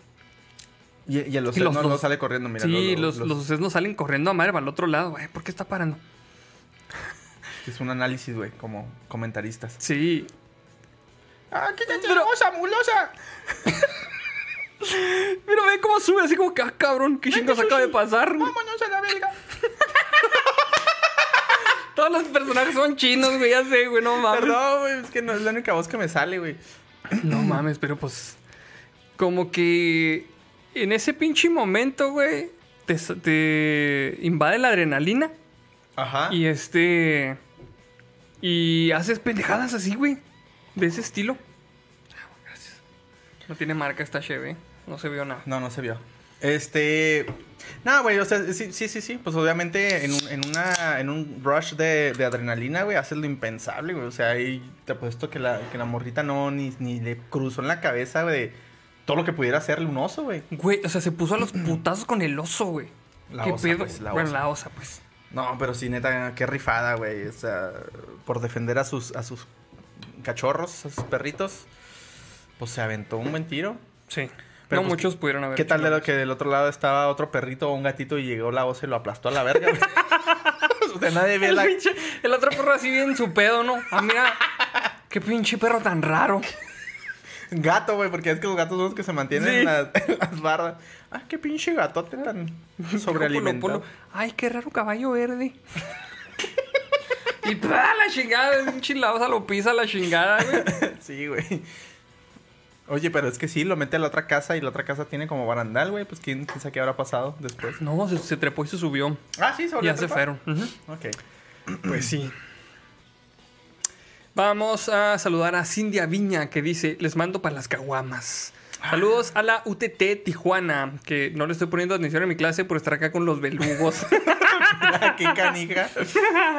Y, y el los no, no sale corriendo, mira. sí, lo- lo- los, los, osos no salen corriendo a madre para el otro lado, güey. ¿Por qué está parando? Es un análisis, güey, como comentaristas. Sí. ¡Ah, quítate la osa, mulosa! Pero ve cómo sube, así como que, ah, cabrón, qué chingos acaba de pasar. ¡Vámonos a la verga! Todos los personajes son chinos, güey, ya sé, güey, no mames. Perdón, güey, es que no es la única voz que me sale, güey. No mames, pero pues. Como que. En ese pinche momento, güey. Te, te invade la adrenalina. Ajá. Y este. Y haces pendejadas así, güey. De ese estilo. No tiene marca esta cheve. No se vio nada. No, no se vio. Este. No, güey, o sea, sí, sí, sí, sí. Pues obviamente en un, en una, en un rush de, de adrenalina, güey, haces lo impensable, güey. O sea, ahí te apuesto que la, que la morrita no ni, ni le cruzó en la cabeza, güey, todo lo que pudiera hacerle un oso, güey. Güey, o sea, se puso a los putazos con el oso, güey. La ¿Qué osa, pedo? pues, la bueno, osa. la osa, pues. No, pero sí, neta, qué rifada, güey. O sea, por defender a sus, a sus cachorros, a sus perritos, pues se aventó un buen tiro. Sí. Pero, no pues, muchos pudieron haber ¿Qué tal de lo que del otro lado estaba otro perrito o un gatito y llegó la osa y lo aplastó a la verga? o sea, nadie ve El, la... pinche- el otro perro así bien su pedo, ¿no? Ah, mira. Qué pinche perro tan raro. Gato, güey, porque es que los gatos son los que se mantienen Sí. en, las, en las bardas. Ah, qué pinche gatote tan sobrealimentado. Polo, polo. Ay, qué raro caballo verde. y ¡pah! la chingada, un chilazo lo pisa la chingada, güey. Sí, güey. Oye, pero es que sí, lo mete a la otra casa y la otra casa tiene como barandal, güey. Pues quién, quién sabe qué habrá pasado después. No, se, se trepó y se subió. Ah, sí, se volvió Ya a se fueron. Ujú. Ok. Pues sí. Vamos a saludar a Cindy Viña que dice, les mando para las caguamas. Saludos a la UTT Tijuana, que no le estoy poniendo atención a mi clase por estar acá con los belugos. Qué canija.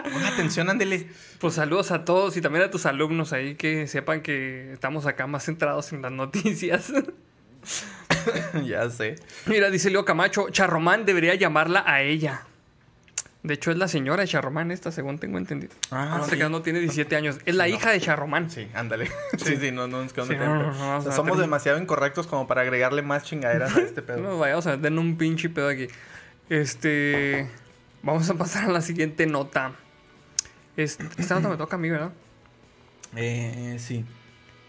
Ponga atención, ándele. pues saludos a todos y también a tus alumnos ahí que sepan que estamos acá más centrados en las noticias. ya sé. Mira, dice Leo Camacho, Charromán debería llamarla a ella. De hecho, es la señora de Charromán esta, según tengo entendido. Ah, no sí. no tiene 17 años. Es la hija de Charromán. Sí, ándale. Sí, sí, no, no nos quedamos Sí, no, no, no, O sea, o sea, somos demasiado incorrectos como para agregarle más chingaderas a este No pedo. nos vayamos a meter en un pinche pedo aquí. Este. Vamos a pasar a la siguiente nota. Es- esta nota me toca a mí, ¿verdad? Eh, sí.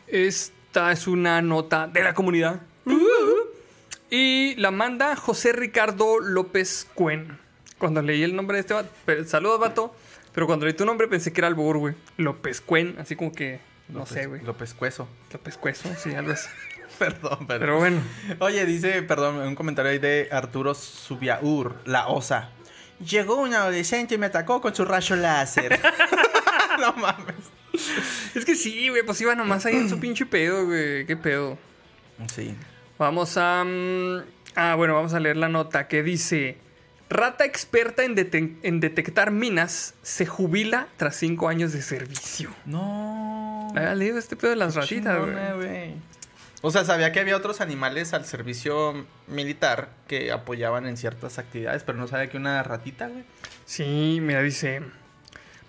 Esta es una nota de la comunidad. Y la manda José Ricardo López Cuen. Cuando leí el nombre de este vato, saludos, vato. Pero cuando leí tu nombre pensé que era albur, güey. López Cuen, así como que. No López- sé, güey. López Cueso. López Cueso, sí, algo así. Perdón, perdón. Pero bueno. Oye, dice, perdón, un comentario ahí de Arturo Subiaur, la osa. Llegó un adolescente y me atacó con su rayo láser. no mames. Es que sí, güey, pues iba nomás ahí en su pinche pedo, güey. ¿Qué pedo? Sí. Vamos a... mm, ah, bueno, vamos a leer la nota que dice... Rata experta en, dete- en detectar minas se jubila tras cinco años de servicio. No. ¿Había leído este pedo de las ratitas, güey? O sea, sabía que había otros animales al servicio militar que apoyaban en ciertas actividades, pero no sabía que una ratita, güey. Sí, mira, dice...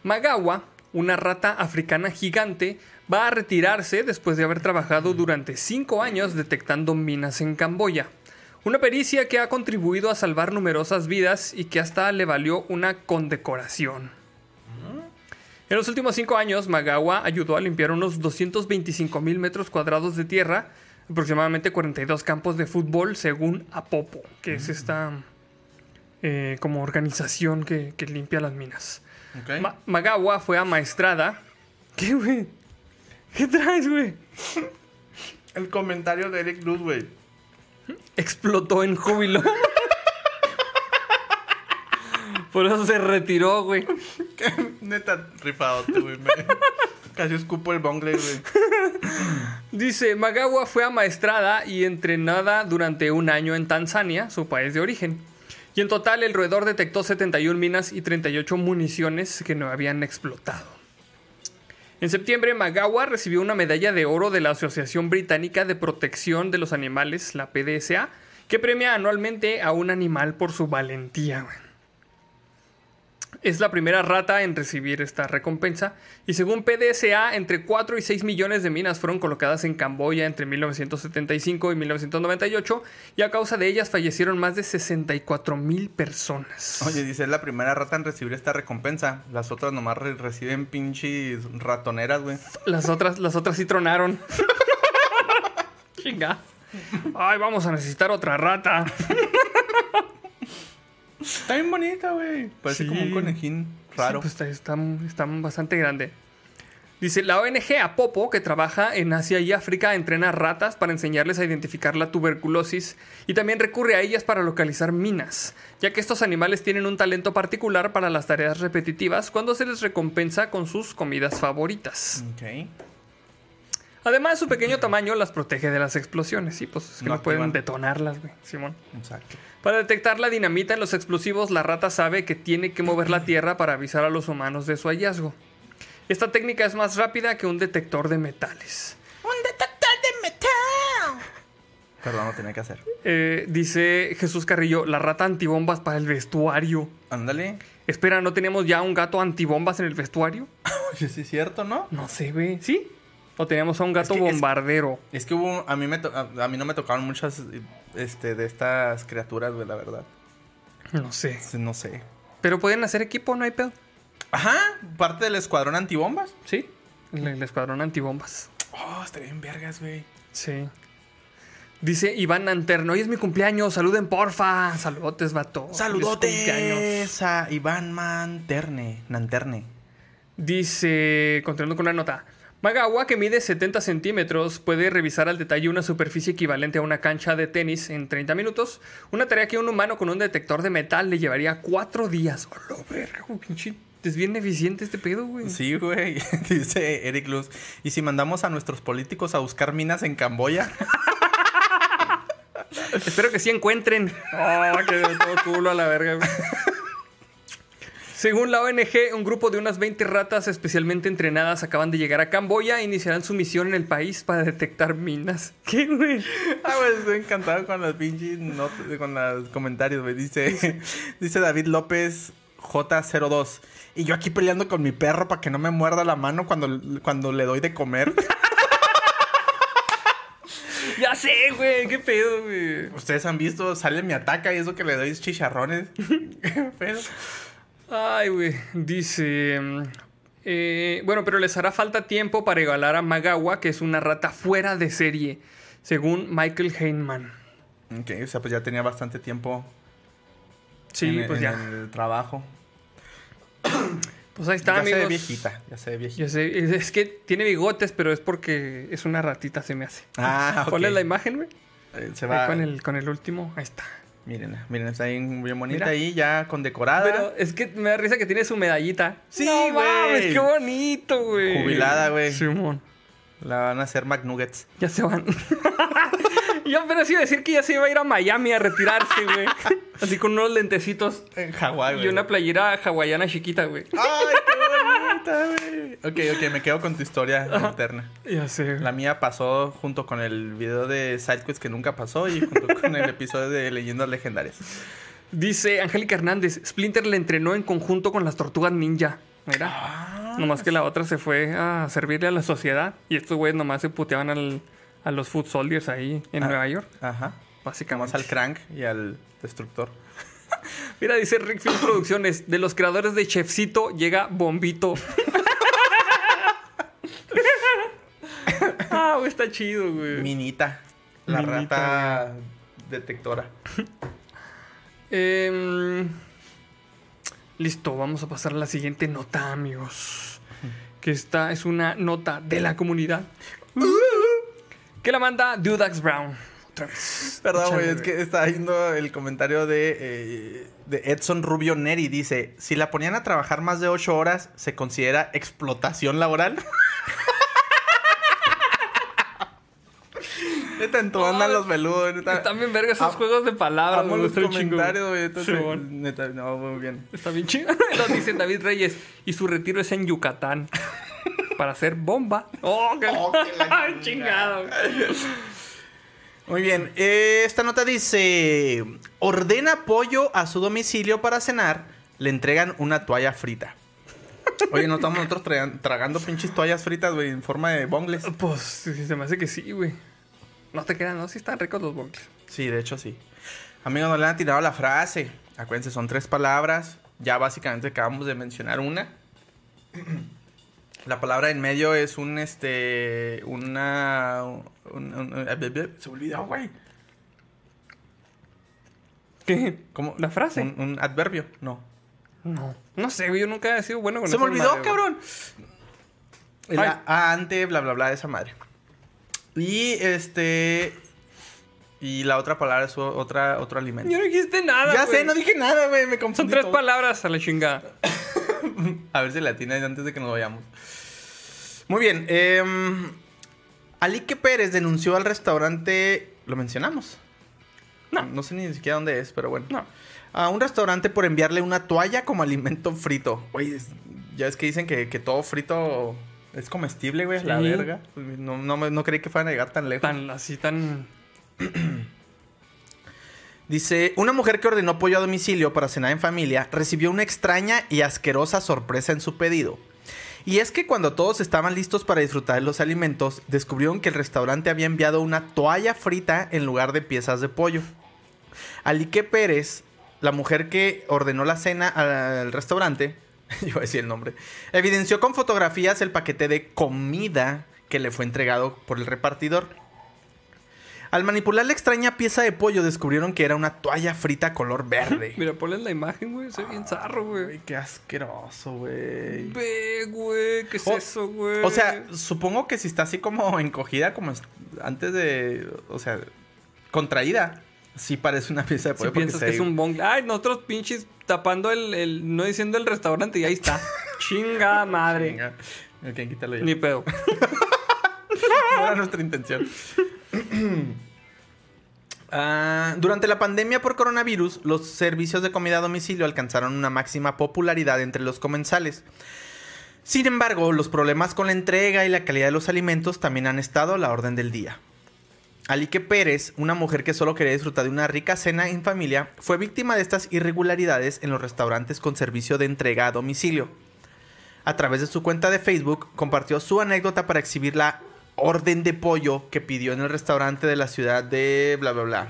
Magawa, una rata africana gigante, va a retirarse después de haber trabajado durante cinco años detectando minas en Camboya. Una pericia que ha contribuido a salvar numerosas vidas y que hasta le valió una condecoración. En los últimos cinco años, Magawa ayudó a limpiar unos 225 mil metros cuadrados de tierra, aproximadamente 42 campos de fútbol, según Apopo, que es esta eh, como organización que, que limpia las minas. Ok. Ma- Magawa fue amaestrada. ¿Qué, güey? ¿Qué traes, güey? El comentario de Eric güey. Explotó en júbilo. Por eso se retiró, güey. Neta, rifado, güey. Casi escupo el bongle, güey. Dice, Magawa fue amaestrada y entrenada durante un año en Tanzania, su país de origen. Y en total el roedor detectó 71 minas y 38 municiones que no habían explotado. En septiembre, Magawa recibió una medalla de oro de la Asociación Británica de Protección de los Animales, la PDSA, que premia anualmente a un animal por su valentía. Es la primera rata en recibir esta recompensa y según PDSA, entre 4 y 6 millones de minas fueron colocadas en Camboya entre 1975 y 1998 y a causa de ellas fallecieron más de 64 mil personas. Oye, dice, es la primera rata en recibir esta recompensa. Las otras nomás re- reciben pinches ratoneras, güey. Las otras, las otras sí tronaron. Chinga. Ay, vamos a necesitar otra rata. Está bien bonita, güey. Parece Sí. como un conejín raro. Sí, pues está, bastante grande. Dice, la ONG Apopo, que trabaja en Asia y África, entrena ratas para enseñarles a identificar la tuberculosis y también recurre a ellas para localizar minas, ya que estos animales tienen un talento particular para las tareas repetitivas cuando se les recompensa con sus comidas favoritas. Ok. Además, su pequeño tamaño las protege de las explosiones. Sí, pues es que No no, pueden detonarlas, güey. Simón. Exacto. Para detectar la dinamita en los explosivos, la rata sabe que tiene que mover la tierra para avisar a los humanos de su hallazgo. Esta técnica es más rápida que un detector de metales. ¡Un detector de metal! Perdón, lo tenía que hacer. Eh, dice Jesús Carrillo, la rata antibombas para el vestuario. Ándale. Espera, ¿no teníamos ya un gato antibombas en el vestuario? Oye, sí es cierto, ¿no? No sé, güey. ¿Sí? ¿O teníamos a un gato Es que es- bombardero? Es que hubo, a mí, me to- a, a mí no me tocaron muchas este, de estas criaturas, güey, la verdad. No sé. No sé. Pero pueden hacer equipo, no hay pedo. Ajá, parte del escuadrón antibombas. Sí, el, el escuadrón antibombas. Oh, estaría bien vergas, güey. Sí. Dice Iván Nanterno, hoy es mi cumpleaños, saluden porfa. Saludotes, vato. Saludotes a Iván Manterne. Nanterne. Dice, continuando con la nota. Magawa, que mide 70 centímetros, puede revisar al detalle una superficie equivalente a una cancha de tenis en 30 minutos. Una tarea que un humano con un detector de metal le llevaría cuatro días. ¡A la verga, pinche! Es bien eficiente este pedo, güey. Sí, güey. Dice Eric Luz. ¿Y si mandamos a nuestros políticos a buscar minas en Camboya? Espero que sí encuentren. Oh, que de todo culo a la verga. güey. Según la ONG, un grupo de unas 20 ratas especialmente entrenadas acaban de llegar a Camboya e iniciarán su misión en el país para detectar minas. ¿Qué, güey? Ah, güey, estoy encantado con los pinches con los comentarios, güey. Dice, dice David López J02. Y yo aquí peleando con mi perro para que no me muerda la mano cuando, cuando le doy de comer. Ya sé, güey. ¿Qué pedo, güey? Ustedes han visto, sale mi ataca y eso que le doy es chicharrones. ¿Qué pedo? Ay, güey. Dice... eh, bueno, pero les hará falta tiempo para igualar a Magawa, que es una rata fuera de serie, según Michael Heinman. Ok, o sea, pues ya tenía bastante tiempo Sí, en, pues en ya. el trabajo. Pues ahí está, ya se ve amigos. viejita, ya se ve viejita. Ya sé, es es que tiene bigotes, pero es porque es una ratita, se me hace. Ah, ok. Ponle la imagen, güey. Eh, se Ahí va. Con el, con el último, ahí está. Miren, miren, está bien, bien bonita Mira. ahí, ya condecorada. Pero es que me da risa que tiene su medallita. Sí, no, mames, qué bonito, güey. Jubilada, güey. Simón, La van a hacer McNuggets. ya se van. Yo apenas iba a decir que ya se iba a ir a Miami a retirarse, güey. Así con unos lentecitos En Hawái, güey. y una playera hawaiana chiquita, güey. ¡Ay, qué bonita, güey! Ok, ok, me quedo con tu historia interna. Ya sé. La mía pasó junto con el video de SideQuest que nunca pasó y junto con el episodio de Leyendas Legendarias. Dice Angélica Hernández, Splinter le entrenó en conjunto con las tortugas ninja. Mira. Ah. Nomás que la otra se fue a servirle a la sociedad. Y estos güeyes nomás se puteaban al- a los food soldiers ahí en Ah. Nueva York. Ajá. Básicamente. Al Crank y al Destructor. Mira, dice Rick Film Producciones. De los creadores de Chefcito llega Bombito. ah, güey, está chido, güey. Minita. La Minita, rata detectora. Em, listo, vamos a pasar a la siguiente nota, amigos. Que esta es una nota de la comunidad. Que la manda Dudax Brown. Otra vez. Perdón, güey, es que estaba viendo el comentario de, eh, de Edson Rubio Neri. Dice, si la ponían a trabajar más de 8 horas, ¿se considera explotación laboral? neta, en tu onda Ay, los veludos. Neta, Están bien verga esos juegos de palabras. amo los comentarios, güey. neta, no, muy bien. Está bien chido. Lo dice David Reyes. Y su retiro es en Yucatán. Para hacer bomba. Oh, qué, Oh, qué la chingado. Muy bien, eh, esta nota dice, ordena pollo a su domicilio para cenar, le entregan una toalla frita. Oye, no estamos nosotros tra- tragando pinches toallas fritas, güey, en forma de bongles. Pues se me hace que sí, güey. No te quedan, ¿no? Sí están ricos los bongles. Sí, de hecho sí. Amigos, no le han tirado la frase. Acuérdense, son tres palabras. Ya básicamente acabamos de mencionar una. La palabra en medio es un, este, una... un- un- se me olvidó, güey. ¿Qué? ¿Cómo? ¿La frase? Un, un adverbio, no. No. No sé, güey. Yo nunca he sido bueno con Se me olvidó, cabrón. El Ay. a- a- ante, bla, bla, bla, de esa madre. Y este... Y la otra palabra es otra, otro alimento. Yo no dijiste nada, ya güey. sé, no dije nada, güey. Me confundí Son tres todo. palabras a la chingada. A ver si latina antes de que nos vayamos. Muy bien. em, Alique Pérez denunció al restaurante. ¿Lo mencionamos? No. No sé ni siquiera dónde es, pero bueno. No. A un restaurante por enviarle una toalla como alimento frito. Oye, ya es que dicen que, que todo frito es comestible, güey. La Sí. verga. No, no, me- no creí que fueran a llegar tan lejos. Tan, así, tan... Dice, una mujer que ordenó pollo a domicilio para cenar en familia recibió una extraña y asquerosa sorpresa en su pedido. Y es que cuando todos estaban listos para disfrutar de los alimentos, descubrieron que el restaurante había enviado una toalla frita en lugar de piezas de pollo. Alique Pérez, la mujer que ordenó la cena al restaurante, yo voy a decir el nombre, evidenció con fotografías el paquete de comida que le fue entregado por el repartidor. Al manipular la extraña pieza de pollo descubrieron que era una toalla frita color verde. Mira, ponle la imagen, güey. Se ve bien zarro, güey. Qué asqueroso, güey. Ve, güey. ¿Qué es O- eso, güey? O sea, supongo que si está así como encogida, como es- antes de. O sea, contraída, sí parece una pieza de si pollo. porque piensas que es un bong. Ay, nosotros pinches tapando el, el- No diciendo el restaurante y ahí está. Chinga madre. Venga, ok, quítalo ya. Ni pedo. No era nuestra intención. Ah, durante la pandemia por coronavirus, los servicios de comida a domicilio alcanzaron una máxima popularidad entre los comensales. Sin embargo, los problemas con la entrega y la calidad de los alimentos también han estado a la orden del día. Alique Pérez, una mujer que solo quería disfrutar de una rica cena en familia, fue víctima de estas irregularidades en los restaurantes con servicio de entrega a domicilio. A través de su cuenta de Facebook, compartió su anécdota para exhibir la orden de pollo que pidió en el restaurante de la ciudad de bla bla bla.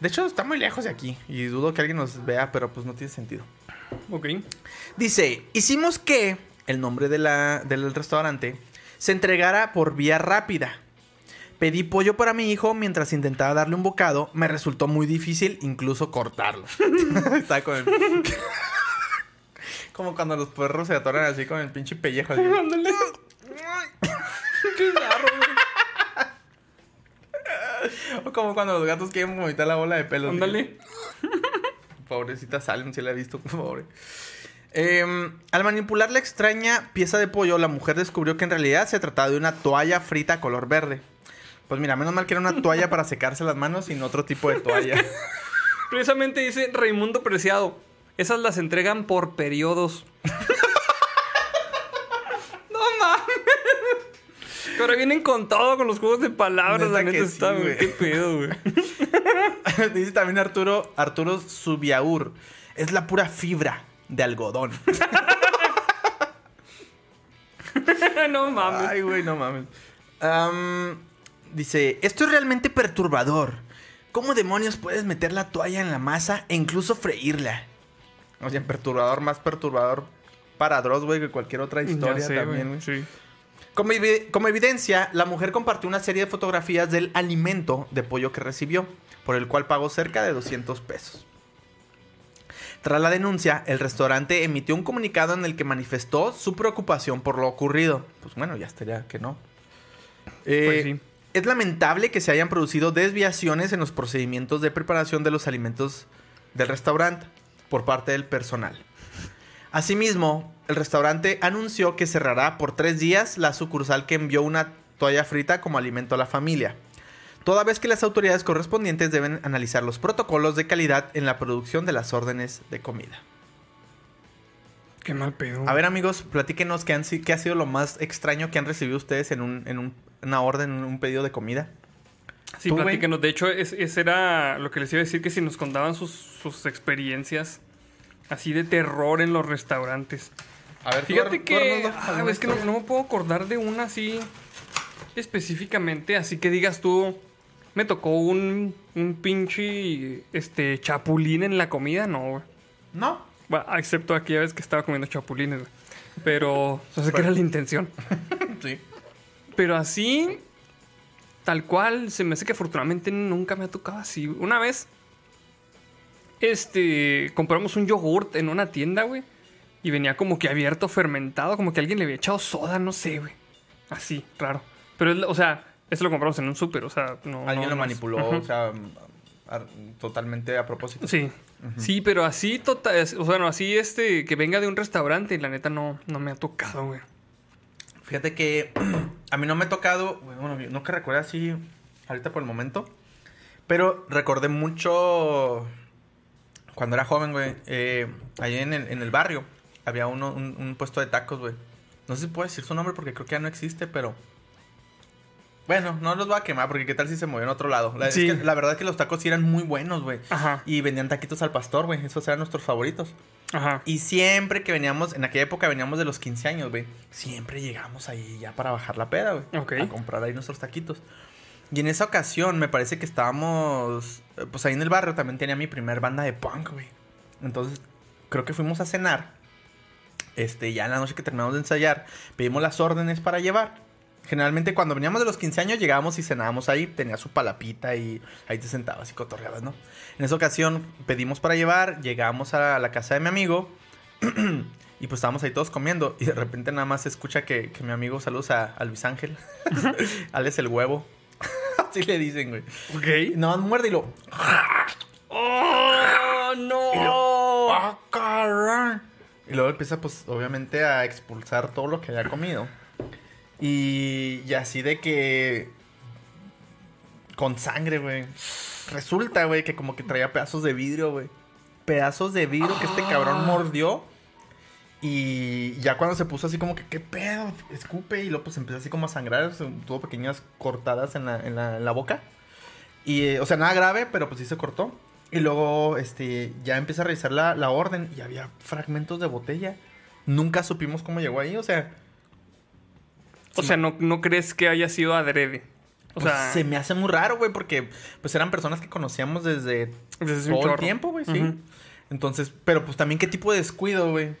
De hecho, está muy lejos de aquí y dudo que alguien nos vea, pero pues no tiene sentido. Ok. Dice, hicimos que el nombre de la- del restaurante se entregara por vía rápida. Pedí pollo para mi hijo mientras intentaba darle un bocado. Me resultó muy difícil incluso cortarlo. Está con el- Como cuando los perros se atoran así con el pinche pellejo. así. Qué güey. O como cuando los gatos quieren vomitar la bola de pelo. Ándale. Pobrecita Salem, si la he visto, pobre. Em, al manipular la extraña pieza de pollo, la mujer descubrió que en realidad se trataba de una toalla frita color verde. Pues mira, menos mal que era una toalla para secarse las manos sin otro tipo de toalla. Precisamente dice Raimundo Preciado. Esas las entregan por periodos. no mames. Pero vienen con todo, con los juegos de palabras. La Neta que está, sí, güey. Qué pedo, güey. Dice también Arturo, Arturo Subiaur. Es la pura fibra de algodón. no mames. Ay, güey, no mames. Am, dice, esto es realmente perturbador. ¿Cómo demonios puedes meter la toalla en la masa e incluso freírla? O sea, perturbador, más perturbador para Dross, güey, que cualquier otra historia Ya sé, también, güey. güey. Sí. Como, evi- como evidencia, la mujer compartió una serie de fotografías del alimento de pollo que recibió, por el cual pagó cerca de 200 pesos. Tras la denuncia, el restaurante emitió un comunicado en el que manifestó su preocupación por lo ocurrido. Pues bueno, ya estaría que no. Eh, Pues sí. Es lamentable que se hayan producido desviaciones en los procedimientos de preparación de los alimentos del restaurante por parte del personal. Asimismo, el restaurante anunció que cerrará por tres días la sucursal que envió una toalla frita como alimento a la familia, toda vez que las autoridades correspondientes deben analizar los protocolos de calidad en la producción de las órdenes de comida. Qué mal pedo. A ver amigos, platíquenos qué, han qué ha sido lo más extraño que han recibido ustedes en, un, en un- una orden, en un pedido de comida. Sí, platícanos. De hecho, es- ese era lo que les iba a decir, que si nos contaban sus, sus experiencias así de terror en los restaurantes. A ver, Fíjate tú, que... Ah, ¿alguna es que no, me puedo acordar de una así específicamente, así que digas tú... Me tocó un, un pinche este, chapulín en la comida, no, güey. No. Bueno, excepto aquella vez que estaba comiendo chapulines, güey. Pero, o sea, que era la intención. Sí. Pero así, tal cual, se me hace que afortunadamente nunca me ha tocado así. Una vez, este, compramos un yogurt en una tienda, güey. Y venía como que abierto, fermentado, como que alguien le había echado soda, no sé, güey. Así, raro. Pero, es- o sea, eso lo compramos en un súper, o sea, no. Alguien no- lo no- manipuló, o sea, totalmente a propósito. Sí. Sí, pero así total, o sea, bueno, así este que venga de un restaurante, la neta no, no me ha tocado, güey. Fíjate que a mí no me ha tocado, bueno, no que recuerde así ahorita por el momento, pero recordé mucho cuando era joven, güey, eh, allá en el, en el barrio había uno, un, un puesto de tacos, güey. No sé si puedo decir su nombre porque creo que ya no existe, pero... Bueno, no los voy a quemar porque qué tal si se movió en otro lado. La, es Sí. que la verdad es que los tacos sí eran muy buenos, güey. Ajá, Y vendían taquitos al pastor, güey. Esos eran nuestros favoritos. ajá. Y siempre que veníamos, en aquella época veníamos de los 15 años, güey. Siempre llegamos ahí ya para bajar la peda, güey. Ok. A comprar ahí nuestros taquitos. Y en esa ocasión me parece que estábamos, pues ahí en el barrio también tenía mi primer banda de punk, güey. Entonces, creo que fuimos a cenar. Este, ya en la noche que terminamos de ensayar, pedimos las órdenes para llevar. Generalmente cuando veníamos de los 15 años llegábamos y cenábamos ahí, tenía su palapita y ahí te sentabas y cotorreabas, ¿no? En esa ocasión pedimos para llevar, llegamos a la casa de mi amigo y pues estábamos ahí todos comiendo y de repente nada más se escucha que, que mi amigo saludos a, a Luis Ángel, Alex el huevo, así le dicen, güey. Ok. No, muerde y lo... ¡Oh, no! ¡Ah, caray! Y luego empieza, pues, obviamente a expulsar todo lo que había comido. Y, y así de que. Con sangre, güey. Resulta, güey, que como que traía pedazos de vidrio, güey. Pedazos de vidrio que este cabrón mordió. Y ya cuando se puso así como que, ¿qué pedo? Escupe. Y luego pues empezó así como a sangrar. Tuvo pequeñas cortadas en la, en la, en la boca. Y, eh, o sea, nada grave, pero pues sí se cortó. Y luego, este, ya empieza a revisar la, la orden y había fragmentos de botella. Nunca supimos cómo llegó ahí, o sea... O sea, ¿no, no crees que haya sido adrede? O pues, sea, se me hace muy raro, güey, porque pues eran personas que conocíamos desde desde todo el tiempo, güey, sí. Entonces, pero pues también qué tipo de descuido, güey,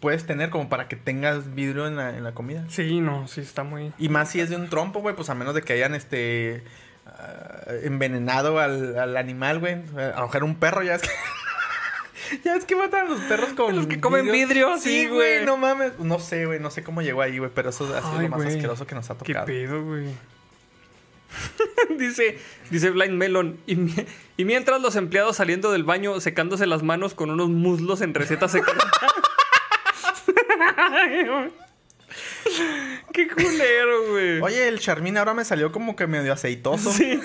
puedes tener como para que tengas vidrio en la, en la comida. Sí, no, sí, está muy... Y más si es de un trompo, güey, pues a menos de que hayan, este, ah, envenenado al, al animal, güey. A lo mejor un perro, ya es que... ya es que matan a los perros con Los que comen vidrio, sí, güey. no mames. No sé, güey, no sé cómo llegó ahí, güey, pero eso ha sido Ay, lo más asqueroso que nos ha ¿Qué tocado. pedo, güey? dice, dice Blind Melon. Y, y mientras los empleados saliendo del baño secándose las manos con unos muslos en receta secreta. Qué culero, güey. Oye, el Charmin ahora me salió como que medio aceitoso. Sí.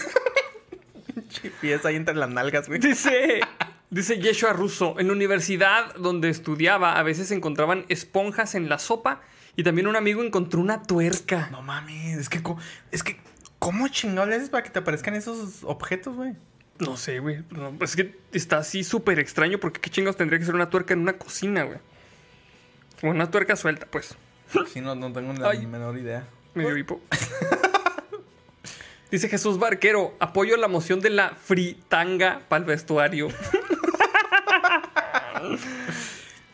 Pies ahí entre las nalgas, güey. Dice, dice Yeshua Russo, en la universidad donde estudiaba a veces se encontraban esponjas en la sopa y también un amigo encontró una tuerca. No mames, es que, es que, ¿cómo chingado le haces para que te aparezcan esos objetos, güey? No sé, güey. No, es que está así súper extraño porque qué chingados tendría que ser una tuerca en una cocina, güey. Como una tuerca suelta, pues. Sí, no, no tengo la menor idea. Medio hipo. Dice Jesús Barquero, apoyo la moción de la fritanga para el vestuario.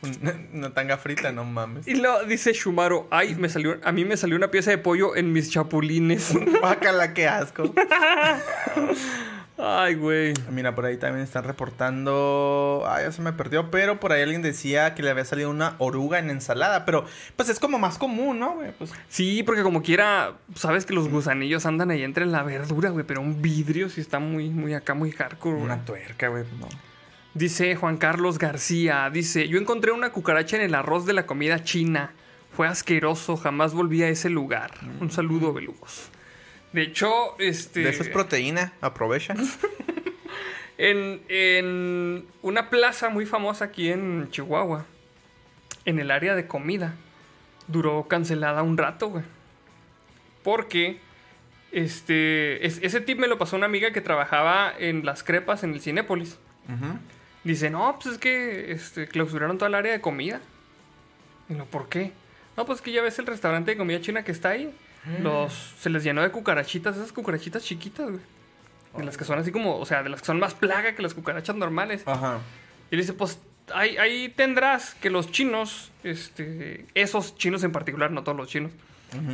Una, una tanga frita, no mames. Y lo dice Shumaro, ay, me salió, a mí me salió una pieza de pollo en mis chapulines. Bácala, qué asco. ay, güey. Mira, por ahí también están reportando. Ay, ya se me perdió. Pero por ahí alguien decía que le había salido una oruga en ensalada. Pero, pues es como más común, ¿no, güey? Pues. Sí, porque como quiera, sabes que los gusanillos andan ahí entre la verdura, güey, pero un vidrio sí está muy, muy acá, muy hardcore, güey. Una tuerca, güey. No. Dice Juan Carlos García, dice, yo encontré una cucaracha en el arroz de la comida china. Fue asqueroso, jamás volví a ese lugar. Un saludo, belugos. De hecho, este... De eso es proteína. Aprovecha. en, en una plaza muy famosa aquí en Chihuahua, en el área de comida, duró cancelada un rato, güey. Porque Este, es- ese tip me lo pasó una amiga que trabajaba en las crepas en el Cinépolis. Dice, no, pues es que este, clausuraron toda el área de comida. Y lo, ¿por qué? No, pues que ya ves el restaurante de comida china que está ahí. Los, se les llenó de cucarachitas, esas cucarachitas chiquitas, güey. De las que son así como, o sea, de las que son más plaga que las cucarachas normales. Ajá. Y le dice, pues ahí, ahí tendrás que los chinos, este, esos chinos en particular, no todos los chinos,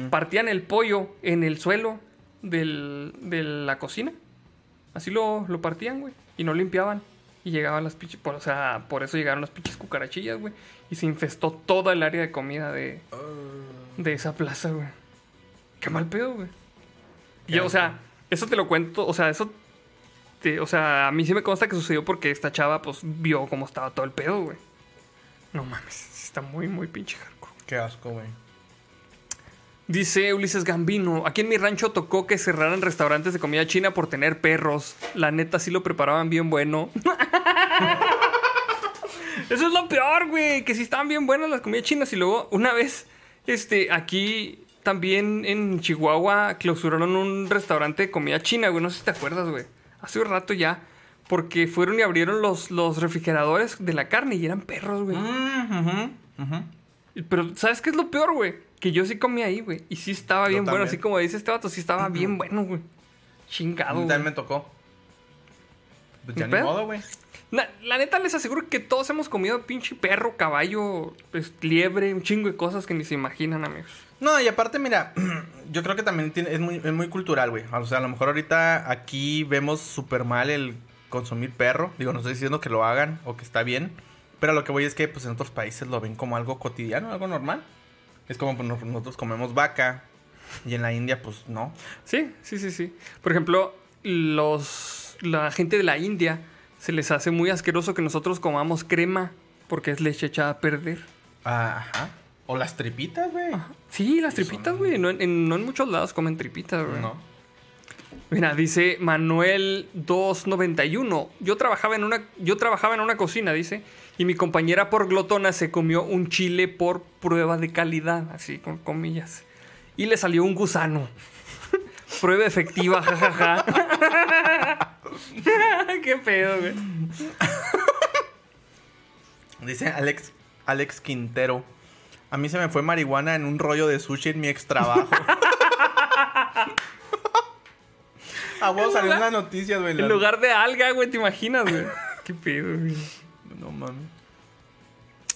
partían el pollo en el suelo del- de la cocina. Así lo, lo partían, güey. Y no limpiaban. Y llegaban las pinches. o sea, por eso llegaron las pinches cucarachillas, güey. Y se infestó toda el área de comida de, de esa plaza, güey. Qué mal pedo, güey. Y, o sea, eso te lo cuento. O sea, eso. te- o sea, a mí sí me consta que sucedió porque esta chava, pues, vio cómo estaba todo el pedo, güey. No mames. Está muy, muy pinche hardcore. Qué asco, güey. Dice Ulises Gambino, aquí en mi rancho tocó que cerraran restaurantes de comida china por tener perros. La neta sí lo preparaban bien bueno. Eso es lo peor, güey, que sí estaban bien buenas las comidas chinas y luego una vez, este, aquí también en Chihuahua clausuraron un restaurante de comida china, güey, no sé si te acuerdas, güey. Hace un rato ya, porque fueron y abrieron los, los refrigeradores de la carne y eran perros, güey. Mm. Pero, ¿sabes qué es lo peor, güey? Que yo sí comí ahí, güey. Y sí estaba Yo bien bueno. Así como dice este vato, sí estaba bien bueno, güey. Chingado, güey. también me tocó. Pues ya ¿Ni modo, güey. La, la neta les aseguro que todos hemos comido pinche perro, caballo, pues, liebre, un chingo de cosas que ni se imaginan, amigos. No, y aparte, mira, yo creo que también tiene- es, muy, es muy cultural, güey. O sea, a lo mejor ahorita aquí vemos súper mal el consumir perro. Digo, no estoy diciendo que lo hagan o que está bien. Pero lo que voy es que pues en otros países lo ven como algo cotidiano, algo normal. Es como pues, nos- nosotros comemos vaca y en la India pues no. Sí, sí, sí, sí. Por ejemplo, los la gente de la India se les hace muy asqueroso que nosotros comamos crema porque es leche echada a perder. Ajá. O las tripitas, güey. Sí, las tripitas, güey. No, en, no en muchos lados comen tripitas, güey. No. Mira, dice Manuel 291. Yo trabajaba en una yo trabajaba en una cocina, dice, y mi compañera por glotona se comió un chile por prueba de calidad, así con comillas. Y le salió un gusano. prueba efectiva, jajaja. Qué pedo, güey. Dice Alex, Alex Quintero. A mí se me fue marihuana en un rollo de sushi en mi ex trabajo. A vos En salió una noticia, güey. En lugar de alga, güey, ¿te imaginas, güey? Qué pedo, güey. No mames.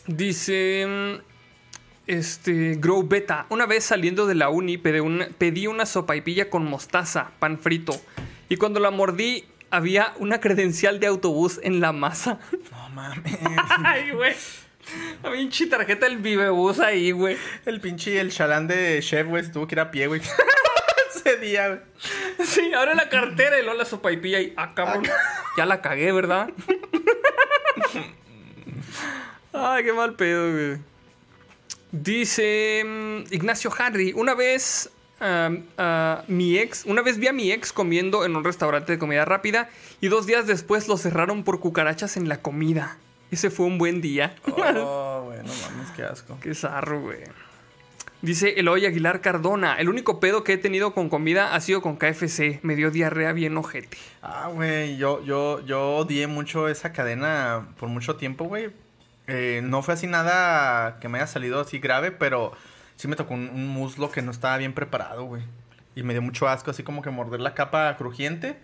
Dice. Este. Grow Beta. Una vez saliendo de la uni pedí una, pedí una sopaipilla con mostaza, pan frito. Y cuando la mordí, había una credencial de autobús en la masa. No mames. Ay, güey. Un chi tarjeta del Vivebus ahí, güey. El pinche, el chalán de chef, güey, tuvo que ir a pie, güey. Ese día, güey. Sí, abre la cartera y luego la sopaipilla y. Ah, cabrón. Ya la cagué, ¿verdad? Ay, qué mal pedo, güey. Dice mm, Ignacio Harry, una vez mi ex, una vez vi a mi ex comiendo en un restaurante de comida rápida y dos días después lo cerraron por cucarachas en la comida. Ese fue un buen día. Oh, güey, no mames, qué asco. Qué zarro, güey. Dice Eloy Aguilar Cardona, el único pedo que he tenido con comida ha sido con KFC. Me dio diarrea bien ojete. Ah, güey, yo, yo, yo odié mucho esa cadena por mucho tiempo, güey. Eh, no fue así nada que me haya salido así grave, pero sí me tocó un, un muslo que no estaba bien preparado, güey. Y me dio mucho asco, así como que morder la capa crujiente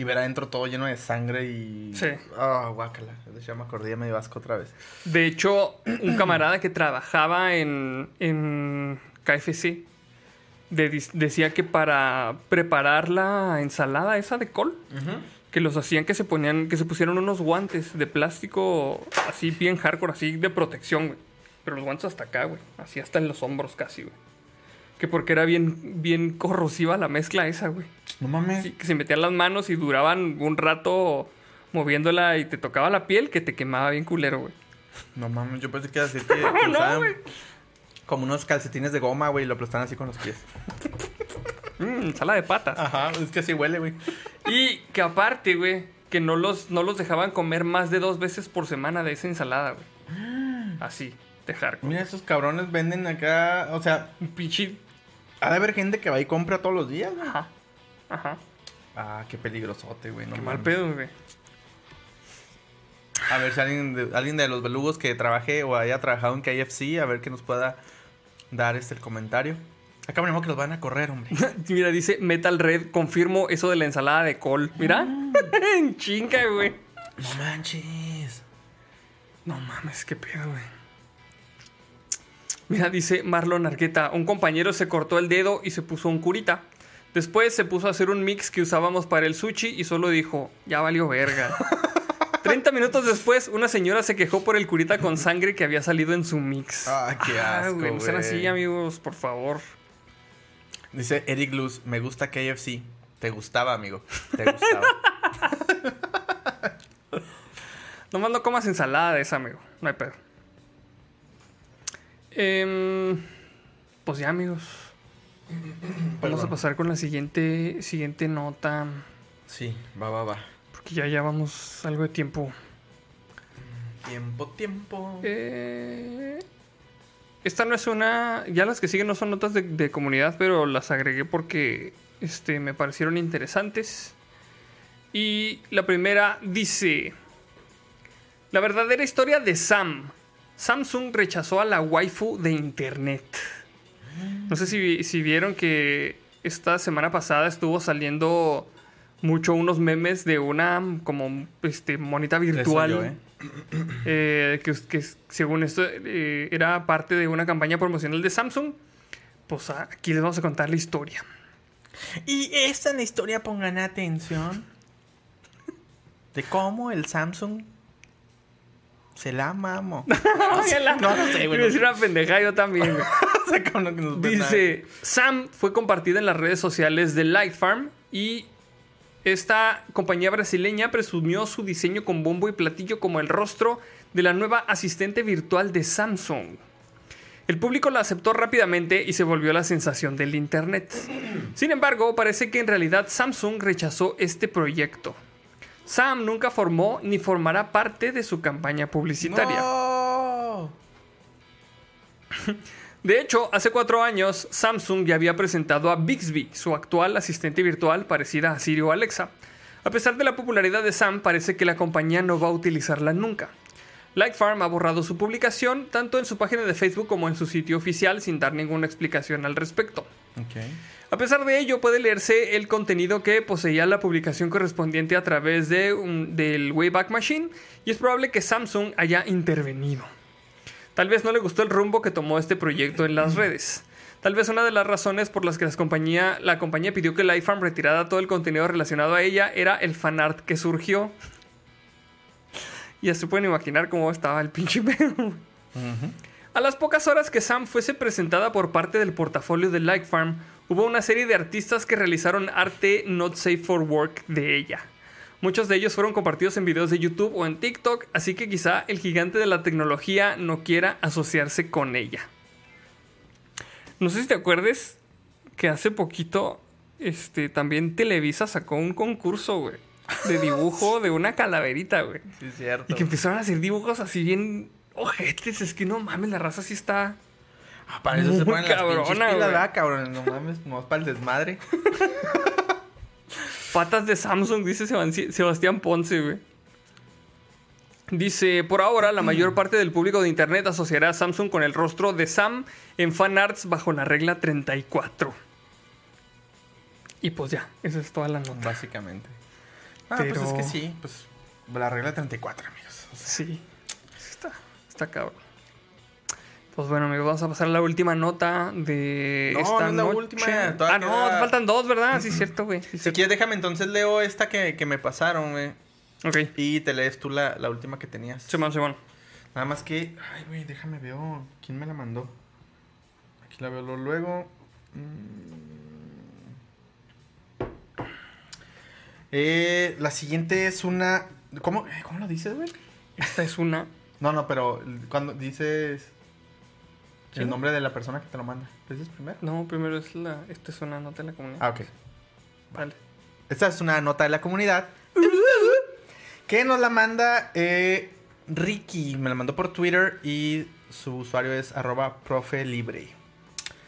y ver adentro todo lleno de sangre y... Sí. Ah, guácala. Ya me acordé, ya me dio asco otra vez. De hecho, un camarada que trabajaba en, en KFC de- decía que para preparar la ensalada esa de col, que los hacían que se ponían, que se pusieron unos guantes de plástico así bien hardcore, así de protección, güey. Pero los guantes hasta acá, güey. Así hasta en los hombros casi, güey. Que porque era bien, bien corrosiva la mezcla esa, güey. No mames. Sí, que se metían las manos y duraban un rato moviéndola y te tocaba la piel que te quemaba bien culero, güey. No mames, yo pensé que iba a decir que, que No, usaban güey. como unos calcetines de goma, güey, y lo aplastan así con los pies. Mmm, sala de patas. Ajá, es que así huele, güey. Y que aparte, güey, que no los, no los dejaban comer más de dos veces por semana de esa ensalada, güey. Así, de hardcore. Mira, esos cabrones venden acá, o sea, Un pinche... ha de haber gente que va y compra todos los días, güey. Ajá. Ajá. Ah, qué peligrosote, güey. no Qué mal pedo, güey. A ver si alguien de, alguien de los belugos que trabaje o haya trabajado en KFC, a ver que nos pueda dar este el comentario. Acá venimos que los van a correr, hombre. Mira, dice Metal Red, confirmo eso de la ensalada de col. Mira. En chinga, güey. No manches. No mames, qué pedo, güey. Mira, dice Marlon Arqueta, un compañero se cortó el dedo y se puso un curita. Después se puso a hacer un mix que usábamos para el sushi y solo dijo, ya valió verga. 30 minutos después, una señora se quejó por el curita con sangre que había salido en su mix. Ah, qué asco, güey. No sean así, amigos, por favor. Dice Eric Luz, me gusta KFC. Te gustaba, amigo. Te gustaba. Nomás no comas ensalada de esa, amigo. No hay pedo. Em, pues ya, amigos. Vamos Perdón. a pasar con la siguiente, siguiente nota. sí, va, va, va. Porque ya llevamos algo de tiempo. Tiempo, tiempo. Eh, esta no es una. Ya las que siguen no son notas de, de comunidad, pero las agregué porque este, me parecieron interesantes. Y la primera dice: La verdadera historia de Sam. Samsung rechazó a la waifu de internet. No sé si, vi- si vieron que esta semana pasada estuvo saliendo mucho unos memes de una como este monita virtual. yo, ¿eh? eh, que, que según esto eh, era parte de una campaña promocional de Samsung. Pues aquí les vamos a contar la historia. Y esta en la historia pongan atención de cómo el Samsung se la mamó. no, no sé, güey. Decir una pendeja yo también. Dice, Sam fue compartida en las redes sociales de Light Farm y esta compañía brasileña presumió su diseño con bombo y platillo como el rostro de la nueva asistente virtual de Samsung. El público la aceptó rápidamente y se volvió la sensación del Internet. Sin embargo, parece que en realidad Samsung rechazó este proyecto. Sam nunca formó ni formará parte de su campaña publicitaria. No. De hecho, hace cuatro años, Samsung ya había presentado a Bixby, su actual asistente virtual parecida a Siri o Alexa. A pesar de la popularidad de Sam, parece que la compañía no va a utilizarla nunca. Light Farm ha borrado su publicación tanto en su página de Facebook como en su sitio oficial sin dar ninguna explicación al respecto. A pesar de ello, puede leerse el contenido que poseía la publicación correspondiente a través de un- del Wayback Machine y es probable que Samsung haya intervenido. Tal vez no le gustó el rumbo que tomó este proyecto en las redes. Tal vez una de las razones por las que las compañía- la compañía pidió que Lifefarm retirara todo el contenido relacionado a ella era el fanart que surgió. Ya se pueden imaginar cómo estaba el pinche pedo. A las pocas horas que Sam fuese presentada por parte del portafolio de Like Farm, hubo una serie de artistas que realizaron arte not safe for work de ella. Muchos de ellos fueron compartidos en videos de YouTube o en TikTok, así que quizá el gigante de la tecnología no quiera asociarse con ella. No sé si te acuerdes que hace poquito este, también Televisa sacó un concurso, güey, de dibujo de una calaverita, güey. Sí, cierto. Y que empezaron a hacer dibujos así bien ojetes. Es que no mames, la raza sí está. Ah, para eso se Muy ponen las pinches cabrona, pilas, güey. ¿verdad, cabrón? No mames, no para el desmadre. Patas de Samsung, dice Sebastián Ponce, güey. Dice, por ahora la mayor parte del público de internet asociará a Samsung con el rostro de Sam en fanarts bajo la regla 34. Y pues ya, esa es toda la nota. Básicamente. Ah, Pero- pues es que sí, pues la regla 34, amigos. O sea, Sí, está, está cabrón. Pues bueno, amigos, vamos a pasar a la última nota de No, esta no es la noche. última, Ah, no, te faltan dos, ¿verdad? Sí, es cierto, güey. Sí, Si cierto. quieres, déjame entonces leo esta que, que me pasaron, güey. Ok, Y te lees tú la, la última que tenías. Simón, Simón. Nada más que. Ay, güey, déjame veo. ¿Quién me la mandó? Aquí la veo luego. Mm. Eh, la siguiente es una. ¿Cómo, eh, ¿Cómo lo dices, güey? Esta es una. No, no, pero cuando dices. ¿Sí? El nombre de la persona que te lo manda. ¿Lo dices primero? No, primero es la. Esta es una nota de la comunidad. Ah, ok. Vale. Esta es una nota de la comunidad. Que nos la manda eh, Ricky. Me la mandó por Twitter y su usuario es arroba profe libre.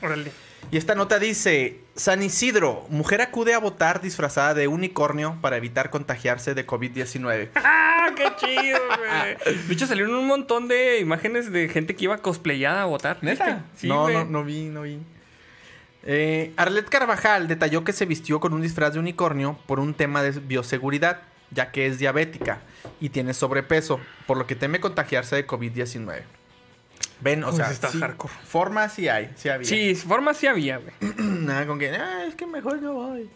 Órale. Y esta nota dice, San Isidro, mujer acude a votar disfrazada de unicornio para evitar contagiarse de COVID-19. ¡Ah, qué chido, güey! De hecho, salieron un montón de imágenes de gente que iba cosplayada a votar. ¿Viste? Sí, no, no, no vi, no vi. Eh, Arlet Carvajal detalló que se vistió con un disfraz de unicornio por un tema de bioseguridad, ya que es diabética y tiene sobrepeso, por lo que teme contagiarse de COVID-19. Ven, o Pues sea, está sí, hardcore. forma sí hay, sí había. Sí, forma sí había, güey. Nada con que, "Ah, es que mejor no voy.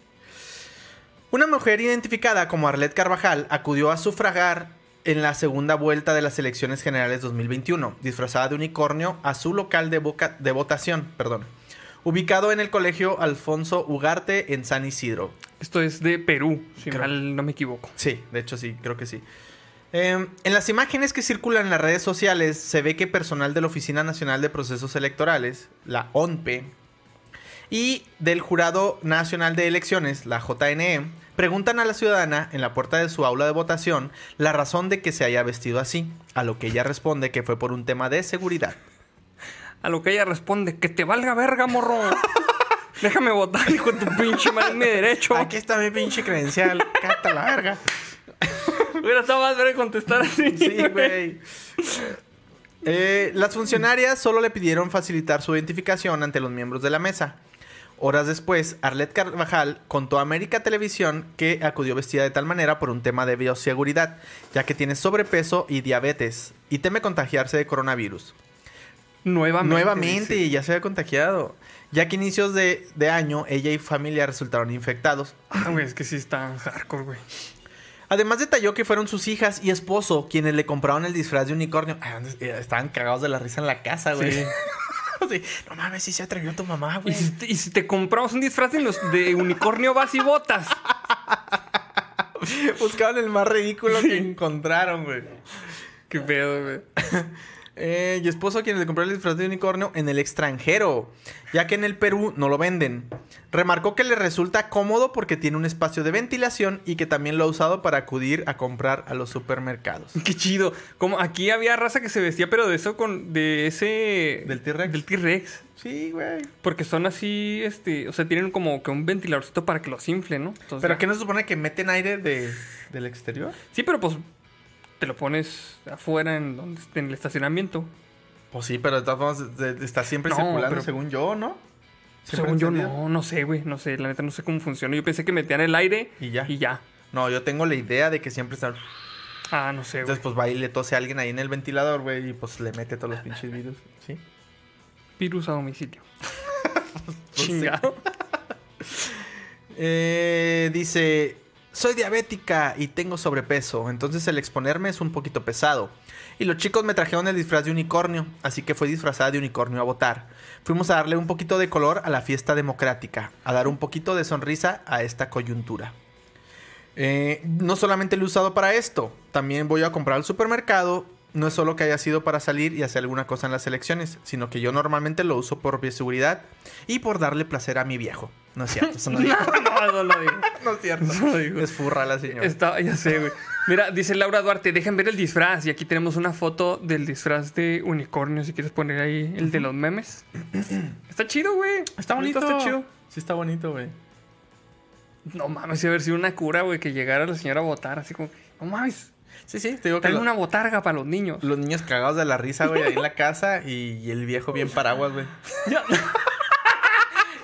Una mujer identificada como Arlet Carvajal acudió a sufragar en la segunda vuelta de las elecciones generales 2021, disfrazada de unicornio a su local de, boca- de votación, perdón, ubicado en el colegio Alfonso Ugarte en San Isidro. Esto es de Perú, si Creo- mal no me equivoco. Sí, de hecho sí, creo que sí. Eh, en las imágenes que circulan en las redes sociales se ve que personal de la Oficina Nacional de Procesos Electorales, la ONPE, y del Jurado Nacional de Elecciones, la JNE, preguntan a la ciudadana en la puerta de su aula de votación la razón de que se haya vestido así, a lo que ella responde que fue por un tema de seguridad. A lo que ella responde, que te valga verga, morro. Déjame votar, hijo de tu pinche madre, mi derecho. Aquí está mi pinche credencial, cata la verga. Hubiera estado más verga contestar así. Sí, güey. Eh, las funcionarias solo le pidieron facilitar su identificación ante los miembros de la mesa. Horas después, Arlet Carvajal contó a América Televisión que acudió vestida de tal manera por un tema de bioseguridad, ya que tiene sobrepeso y diabetes y teme contagiarse de coronavirus. Nuevamente. Nuevamente, dice. ya se había contagiado. Ya que inicios de, de año, ella y familia resultaron infectados. Ah, güey, es que sí está hardcore, güey. Además detalló que fueron sus hijas y esposo quienes le compraron el disfraz de unicornio. Ay, ¿dónde- eh, estaban cagados de la risa en la casa, güey. Sí. Sí. No mames, si se atrevió tu mamá, Y güey. si, y si te compramos un disfraz de, los, de unicornio, vas y botas. Buscaban el más ridículo que encontraron, güey. Qué pedo, güey. Eh, y esposo quienes le compró el disfraz de unicornio en el extranjero, ya que en el Perú no lo venden. Remarcó que le resulta cómodo porque tiene un espacio de ventilación y que también lo ha usado para acudir a comprar a los supermercados. Qué chido. Como aquí había raza que se vestía, pero de eso con. de ese. ¿Del T-Rex? Del T-Rex. Sí, güey. Porque son así, este. O sea, tienen como que un ventiladorcito para que los infle, ¿no? Entonces, ¿Pero ya. qué no se supone que meten aire de, del exterior? Sí, pero pues. Te lo pones afuera en, donde, en el estacionamiento. Pues sí, pero de todas formas está siempre No, circulando, pero- según yo, ¿no? Siempre Según yo, no, no sé, güey. No sé, la neta no sé cómo funciona. Yo pensé que metían el aire Y ya. Y ya. No, yo tengo la idea de que siempre está... Ah, no sé, güey. Entonces, pues va y le tose a alguien ahí en el ventilador, güey, y pues le mete todos los pinches virus, ¿sí? Virus a domicilio. Pues. Chingado. Eh, dice, soy diabética y tengo sobrepeso, entonces el exponerme es un poquito pesado. Y los chicos me trajeron el disfraz de unicornio, así que fue disfrazada de unicornio a votar. Fuimos a darle un poquito de color a la fiesta democrática, a dar un poquito de sonrisa a esta coyuntura. Eh, no solamente lo he usado para esto, también voy a comprar al supermercado. No es solo que haya sido para salir y hacer alguna cosa en las elecciones, sino que yo normalmente lo uso por bioseguridad y por darle placer a mi viejo. No es cierto, eso no digo. No, lo digo. No es cierto. No lo digo. Es furra la señora. Está, ya sé, güey. Mira, dice Laura Duarte, dejen ver el disfraz. Y aquí tenemos una foto del disfraz de unicornio, si quieres poner ahí el de los memes. Está chido, güey. Está bonito. Está chido. Sí, está bonito, güey. No mames, si haber sido una cura, güey, que llegara la señora a votar, así como que, no mames, Sí, sí, te digo que lo- una botarga para los niños. los niños cagados de la risa, güey, ahí en la casa y, y el viejo bien paraguas, güey.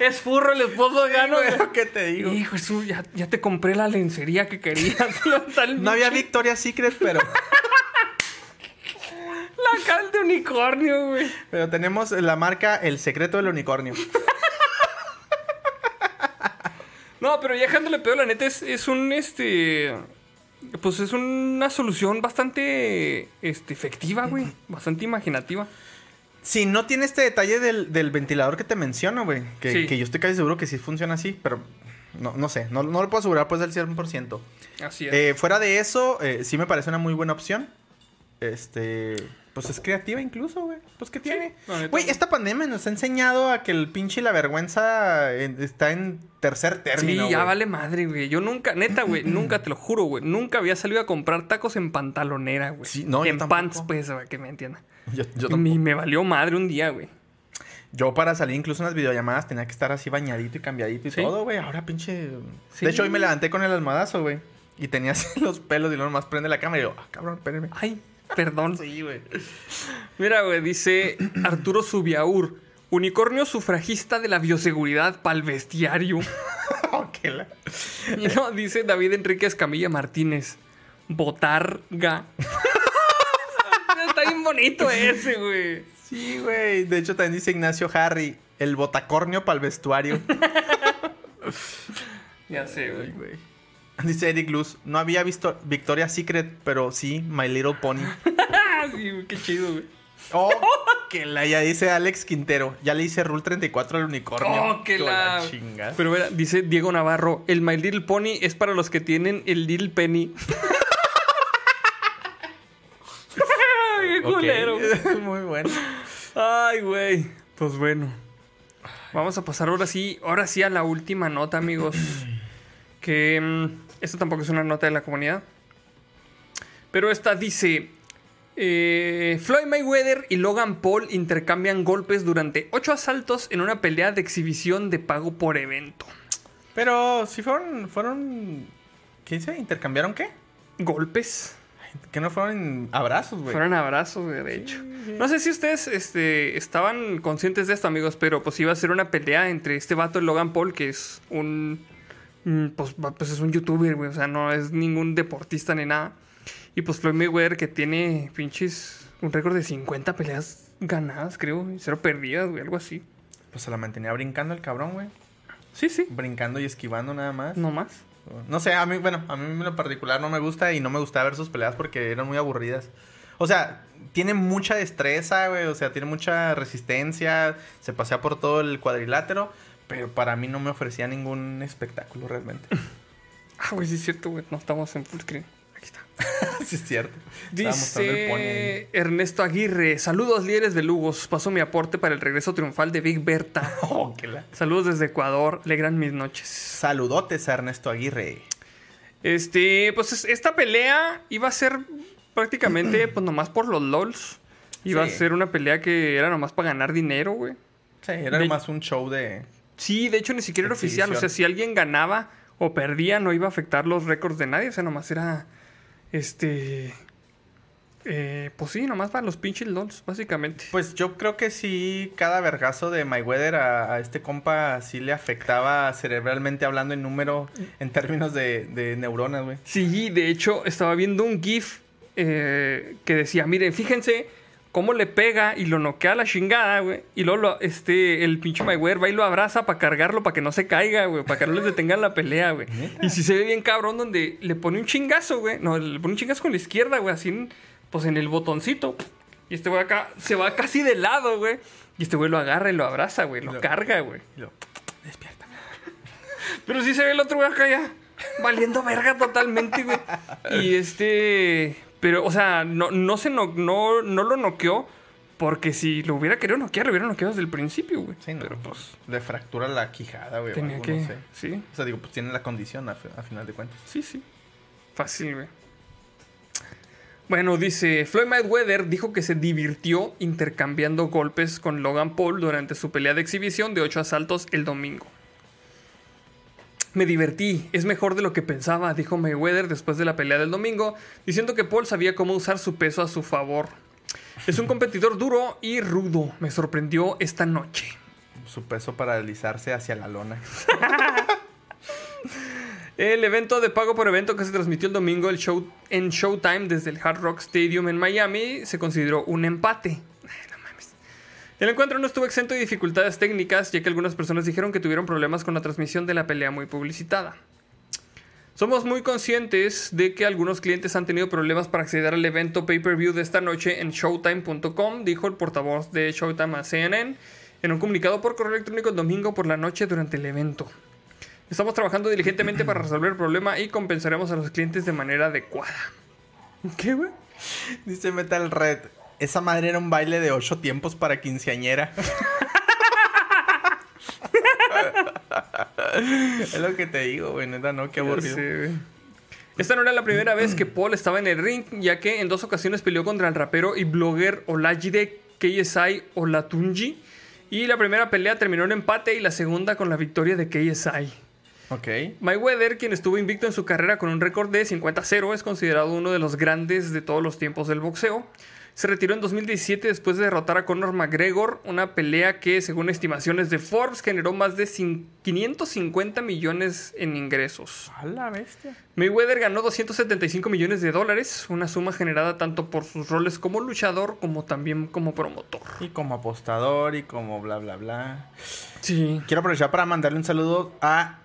Es furro el esposo de Gano, güey. ¿Qué te digo? Hijo, eso, ya, ya te compré la lencería que querías. No había Victoria's Secret, pero, La cal de unicornio, güey. pero tenemos la marca El Secreto del Unicornio. No, pero ya dejándole pedo, la neta es, es un este. Pues es una solución bastante este, efectiva, güey. Bastante imaginativa. Si no tiene este detalle del, del ventilador que te menciono, güey. Que, Sí. que yo estoy casi seguro que sí funciona así, pero no, no sé. No, no lo puedo asegurar pues al 100%. Así es. Eh, fuera de eso, eh, sí me parece una muy buena opción. Este. Pues es creativa incluso, güey. Pues ¿qué tiene? Güey, esta pandemia nos ha enseñado a que el pinche y la vergüenza en- está en tercer término. sí, ya vale madre, güey. Yo nunca, neta, güey, nunca te lo juro, güey. Nunca había salido a comprar tacos en pantalonera, güey. Sí, no, En pants, pues, que me entiendan. Yo, yo Y tampoco. me valió madre un día, güey. Yo para salir incluso en las videollamadas tenía que estar así bañadito y cambiadito y ¿Sí? todo, güey. Ahora pinche... Sí. De hecho, hoy me levanté con el almohadazo, güey. Y tenía así los pelos y luego nomás prende la cámara y yo, ah, cabrón, espérenme. Ay, perdón. Sí, güey. Mira, güey, dice Arturo Subiaur. Unicornio sufragista de la bioseguridad pa'l bestiario. Ok, la- no, dice David Enrique Escamilla Martínez. Botarga. Bonito ese, güey. Sí, güey. De hecho, también dice Ignacio Harry, el botacornio para el vestuario. Ya sé, güey. Dice Eric Luz, no había visto Victoria's Secret, pero sí My Little Pony. Sí, güey, qué chido, güey. Oh, que la ya dice Alex Quintero. Ya le hice Rule 34 al unicornio. Oh, que la... Pero mira, dice Diego Navarro, el My Little Pony es para los que tienen el Little Penny. qué culero. Muy bueno. Ay, güey. Pues bueno. Vamos a pasar ahora sí, ahora sí a la última nota, amigos. que mm, esta tampoco es una nota de la comunidad. Pero esta dice: eh, Floyd Mayweather y Logan Paul intercambian golpes durante ocho asaltos en una pelea de exhibición de pago por evento. Pero si fueron, fueron, ¿qué dice? ¿Intercambiaron qué? ¿Golpes? Que no fueron abrazos, güey. Fueron abrazos, güey, de hecho. No sé si ustedes este, estaban conscientes de esto, amigos, pero pues iba a ser una pelea entre este vato de Logan Paul, que es un. mm, Pues, pues es un youtuber, güey. O sea, no es ningún deportista ni nada. Y pues Floyd Mayweather, que tiene pinches. Un récord de 50 peleas ganadas, creo. Y cero perdidas, güey, algo así. Pues se la mantenía brincando el cabrón, güey. Sí, sí. Brincando y esquivando nada más. No más. No sé, a mí, bueno, a mí en lo particular no me gusta y no me gustaba ver sus peleas porque eran muy aburridas. O sea, tiene mucha destreza, güey, o sea, tiene mucha resistencia, se pasea por todo el cuadrilátero, pero para mí no me ofrecía ningún espectáculo realmente. Ah, güey, sí es cierto, güey. No estamos en full screen. Sí, es cierto. Dice Ernesto Aguirre, saludos líderes de Lugos, paso mi aporte para el regreso triunfal de Big Berta. Oh, qué la- Saludos desde Ecuador, alegran mis noches. Saludotes a Ernesto Aguirre. Este, pues es- esta pelea iba a ser prácticamente, pues nomás por los LOLs. Iba Sí. a ser una pelea que era nomás para ganar dinero, güey. Sí, era De- más un show de... Sí, de hecho ni siquiera era oficial. O sea, si alguien ganaba o perdía, no iba a afectar los récords de nadie. O sea, nomás era. Este. eh, pues sí, nomás para los pinches LOLs, básicamente. Pues yo creo que sí, cada vergazo de Mayweather a, a este compa sí le afectaba cerebralmente hablando en número, en términos de, de neuronas, güey. Sí, de hecho, estaba viendo un GIF eh, que decía: Miren, fíjense cómo le pega y lo noquea a la chingada, güey. Y luego lo- este, el pinche Mayweather va y lo abraza para cargarlo, para que no se caiga, güey. Para que no les detengan la pelea, güey. Y si se ve bien cabrón, donde le pone un chingazo, güey. No, le pone un chingazo con la izquierda, güey. Así, en- pues en el botoncito. Y este güey acá se va casi de lado, güey. Y este güey lo agarra y lo abraza, güey. Lo Lo- carga, güey. Y lo, despierta. Pero sí se ve el otro güey acá ya. Valiendo verga totalmente, güey. Y este. Pero, o sea, no, no se no, no, no lo noqueó. Porque si lo hubiera querido noquear, lo hubiera noqueado desde el principio, güey. Sí, no, Pero pues. Le fractura la quijada, güey. Tenía algo, que. no sé. Sí, O sea, digo, pues tiene la condición a, a final de cuentas. sí, sí. Fácil, güey. Bueno, dice, Floyd Mayweather dijo que se divirtió intercambiando golpes con Logan Paul durante su pelea de exhibición de ocho asaltos el domingo. Me divertí, es mejor de lo que pensaba, dijo Mayweather después de la pelea del domingo, diciendo que Paul sabía cómo usar su peso a su favor. Es un competidor duro y rudo, me sorprendió esta noche. Su peso para deslizarse hacia la lona. El evento de pago por evento que se transmitió el domingo el show, en Showtime desde el Hard Rock Stadium en Miami se consideró un empate. El encuentro no estuvo exento de dificultades técnicas, ya que algunas personas dijeron que tuvieron problemas con la transmisión de la pelea muy publicitada. Somos muy conscientes de que algunos clientes han tenido problemas para acceder al evento pay-per-view de esta noche en showtime.com, dijo el portavoz de Showtime a CNN en un comunicado por correo electrónico el domingo por la noche durante el evento. Estamos trabajando diligentemente para resolver el problema y compensaremos a los clientes de manera adecuada. ¿Qué, güey? Dice Metal Red. Esa madre era un baile de ocho tiempos para quinceañera. es lo que te digo, güey. Neta, no, qué aburrido. Güey. Esta no era la primera vez que Paul estaba en el ring, ya que en dos ocasiones peleó contra el rapero y blogger Olajide KSI Olatunji Y la primera pelea terminó en empate y la segunda con la victoria de KSI. Ok. Mayweather, quien estuvo invicto en su carrera con un récord de 50-0, es considerado uno de los grandes de todos los tiempos del boxeo. Se retiró en 2017 después de derrotar a Conor McGregor, una pelea que, según estimaciones de Forbes, generó más de cin- 550 millones en ingresos. A la bestia. Mayweather ganó 275 millones de dólares, una suma generada tanto por sus roles como luchador como también como promotor. Y como apostador y como bla, bla, bla. Sí. Quiero aprovechar para mandarle un saludo a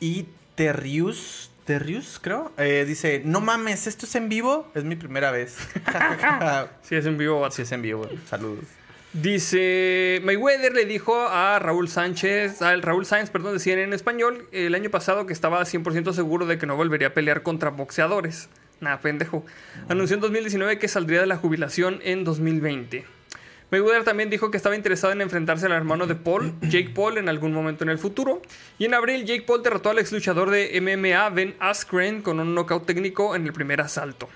Iterrius. Terrius, creo. Eh, dice, no mames, ¿esto es en vivo? Es mi primera vez. Sí, es en vivo, vato. sí, es en vivo. Saludos. Dice Mayweather le dijo a Raúl Sánchez, al Raúl Sáenz, perdón, decían en español, el año pasado que estaba 100% seguro de que no volvería a pelear contra boxeadores. Nada, pendejo. Anunció en 2019 que saldría de la jubilación en 2020. Mayweather también dijo que estaba interesado en enfrentarse al hermano de Paul, Jake Paul, en algún momento en el futuro. Y en abril, Jake Paul derrotó al ex luchador de MMA, Ben Askren, con un knockout técnico en el primer asalto.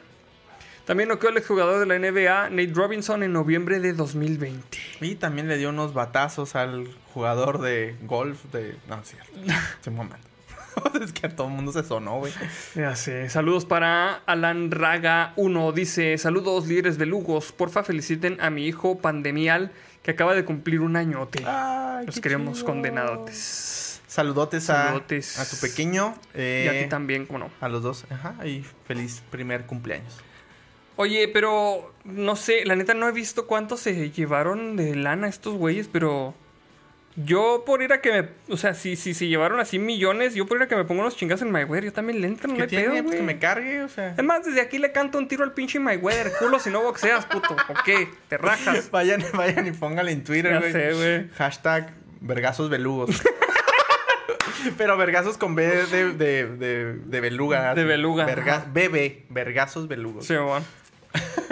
También noqueó al exjugador de la NBA, Nate Robinson, en noviembre de 2020. Y también le dio unos batazos al jugador de golf de... No, es cierto. Mamando. es que a todo el mundo se sonó, güey. Ya sé. Saludos para Alan Raga 1. Dice: Saludos, líderes de Lugos. Porfa, feliciten a mi hijo Pandemial, que acaba de cumplir un añote. Ay, Los queremos chido. condenadotes. Saludotes, a-. A, tu pequeño. eh, y a ti también, cómo no. A los dos. Ajá. Y feliz primer cumpleaños. Oye, pero no sé, la neta no he visto cuánto se llevaron de lana estos güeyes, pero. Yo por ir a que me. O sea, si, si se llevaron así millones, yo por ir a que me ponga unos chingas en Mayweather, yo también le entro, no ¿Qué hay tiene? pedo, Pues que güey. me cargue, o sea. Es más, desde aquí le canto un tiro al pinche Mayweather, culo si no boxeas, puto. ¿O qué? Te rajas. Vayan, vayan y póngale en Twitter, güey. sé, güey. Hashtag vergazos belugos. Pero vergazos con B de, de, de, de beluga. De beluga, Verga. BB, vergazos belugos. Sí, bueno.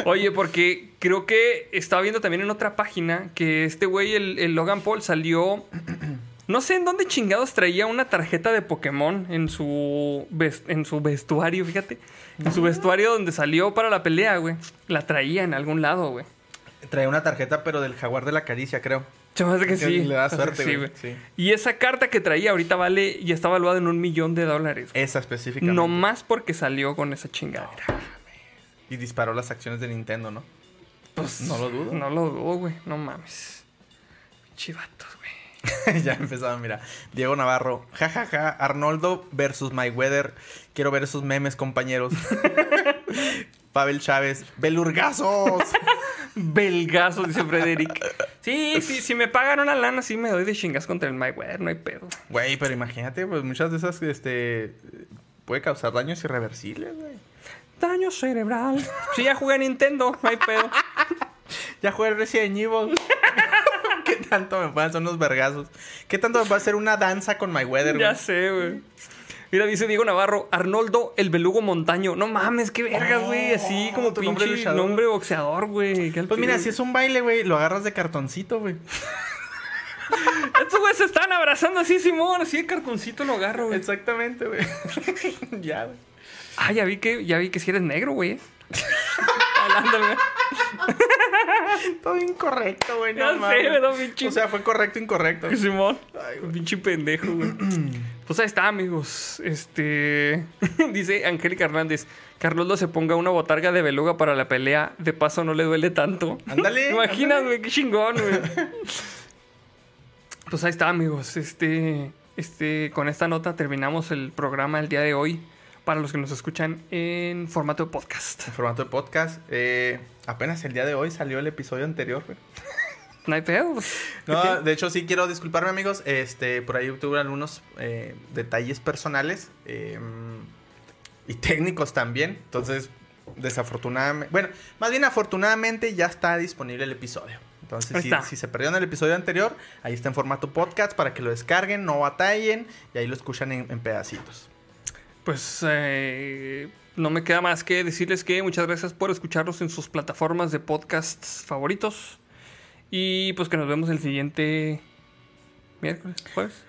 Oye, porque creo que estaba viendo también en otra página que este güey, el, el Logan Paul, salió. No sé en dónde chingados traía una tarjeta de Pokémon en su, en su vestuario, fíjate. En su vestuario donde salió para la pelea, güey. La traía en algún lado, güey. Trae una tarjeta, pero del jaguar de la caricia, creo. Me hace que Que sí. le da suerte, sí, güey. Sí. Y esa carta que traía ahorita vale y está valuada en un millón de dólares. güey. Esa específicamente. No más porque salió con esa chingadera. Y disparó las acciones de Nintendo, ¿no? Pues no lo dudo. No lo dudo, güey. No mames. Chivatos, güey. ya empezaba, mira. Diego Navarro. Ja, ja, ja. Arnoldo versus Mayweather. Quiero ver esos memes, compañeros. Pavel Chávez. ¡Belurgazos! Belgazo, dice Frederick. Sí, sí, si me pagan una lana, sí me doy de chingas contra el Mayweather, no hay pedo. Güey, pero imagínate, pues muchas de esas, este... Puede causar daños irreversibles, güey. Daño cerebral. Sí, ya jugué a Nintendo, no hay pedo. Ya jugué Resident Evil. ¿Qué tanto me pueden hacer unos vergazos? ¿Qué tanto me puede hacer una danza con Mayweather, güey? Ya sé, güey. Mira, dice Diego Navarro, Arnoldo el belugo montaño. No mames, qué vergas, güey. Así como tu nombre pinche luchador. nombre boxeador, güey. Pues mira, si es un baile, güey, lo agarras de cartoncito, güey. Estos güeyes se están abrazando así, Simón. Así de cartoncito lo agarro, güey. Exactamente, güey. ya, güey. Ah, ya vi que, ya vi que si eres negro, güey. Güey. Todo incorrecto, güey. No sé, mames. ¿verdad, pinche? O sea, fue correcto, incorrecto. Simón. Pinche pendejo, güey. Pues ahí está, amigos. Este. Dice Angélica Hernández. Carlos se ponga una botarga de beluga para la pelea. De paso no le duele tanto. Ándale, ¿Te imaginas, güey? Qué chingón, güey. Pues ahí está, amigos. Este. Este. Con esta nota terminamos el programa el día de hoy. Para los que nos escuchan en formato de podcast. En formato de podcast. eh, apenas el día de hoy salió el episodio anterior, güey. No hay pedo. pues. ¿Qué No, de hecho sí quiero disculparme, amigos. Este, por ahí tuve algunos eh, detalles personales eh, y técnicos también. Entonces, desafortunadamente, bueno, más bien afortunadamente ya está disponible el episodio. Entonces, si, si se perdieron el episodio anterior, ahí está en formato podcast para que lo descarguen, no batallen y ahí lo escuchan en, en pedacitos. Pues eh, no me queda más que decirles que muchas gracias por escucharnos en sus plataformas de podcasts favoritos. Y pues que nos vemos el siguiente miércoles, jueves.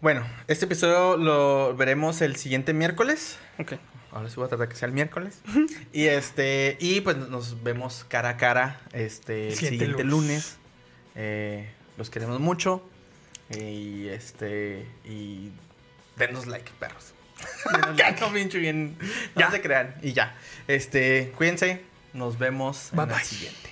Bueno, este episodio lo veremos el siguiente miércoles. Ok. Ahora sí voy a tratar que sea el miércoles. y este, y pues nos vemos cara a cara este el Siguiente siguiente lunes. lunes. eh, Los queremos mucho. Y este. Y. Denos like, perros. ya, no, pinche bien. No Ya. se crean. Y ya. Este. Cuídense. Nos vemos en Bye, el bye. siguiente.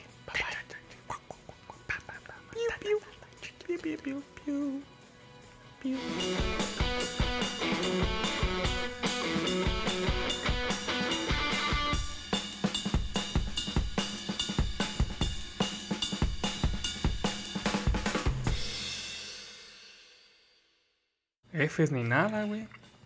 Fs ni nada, güey.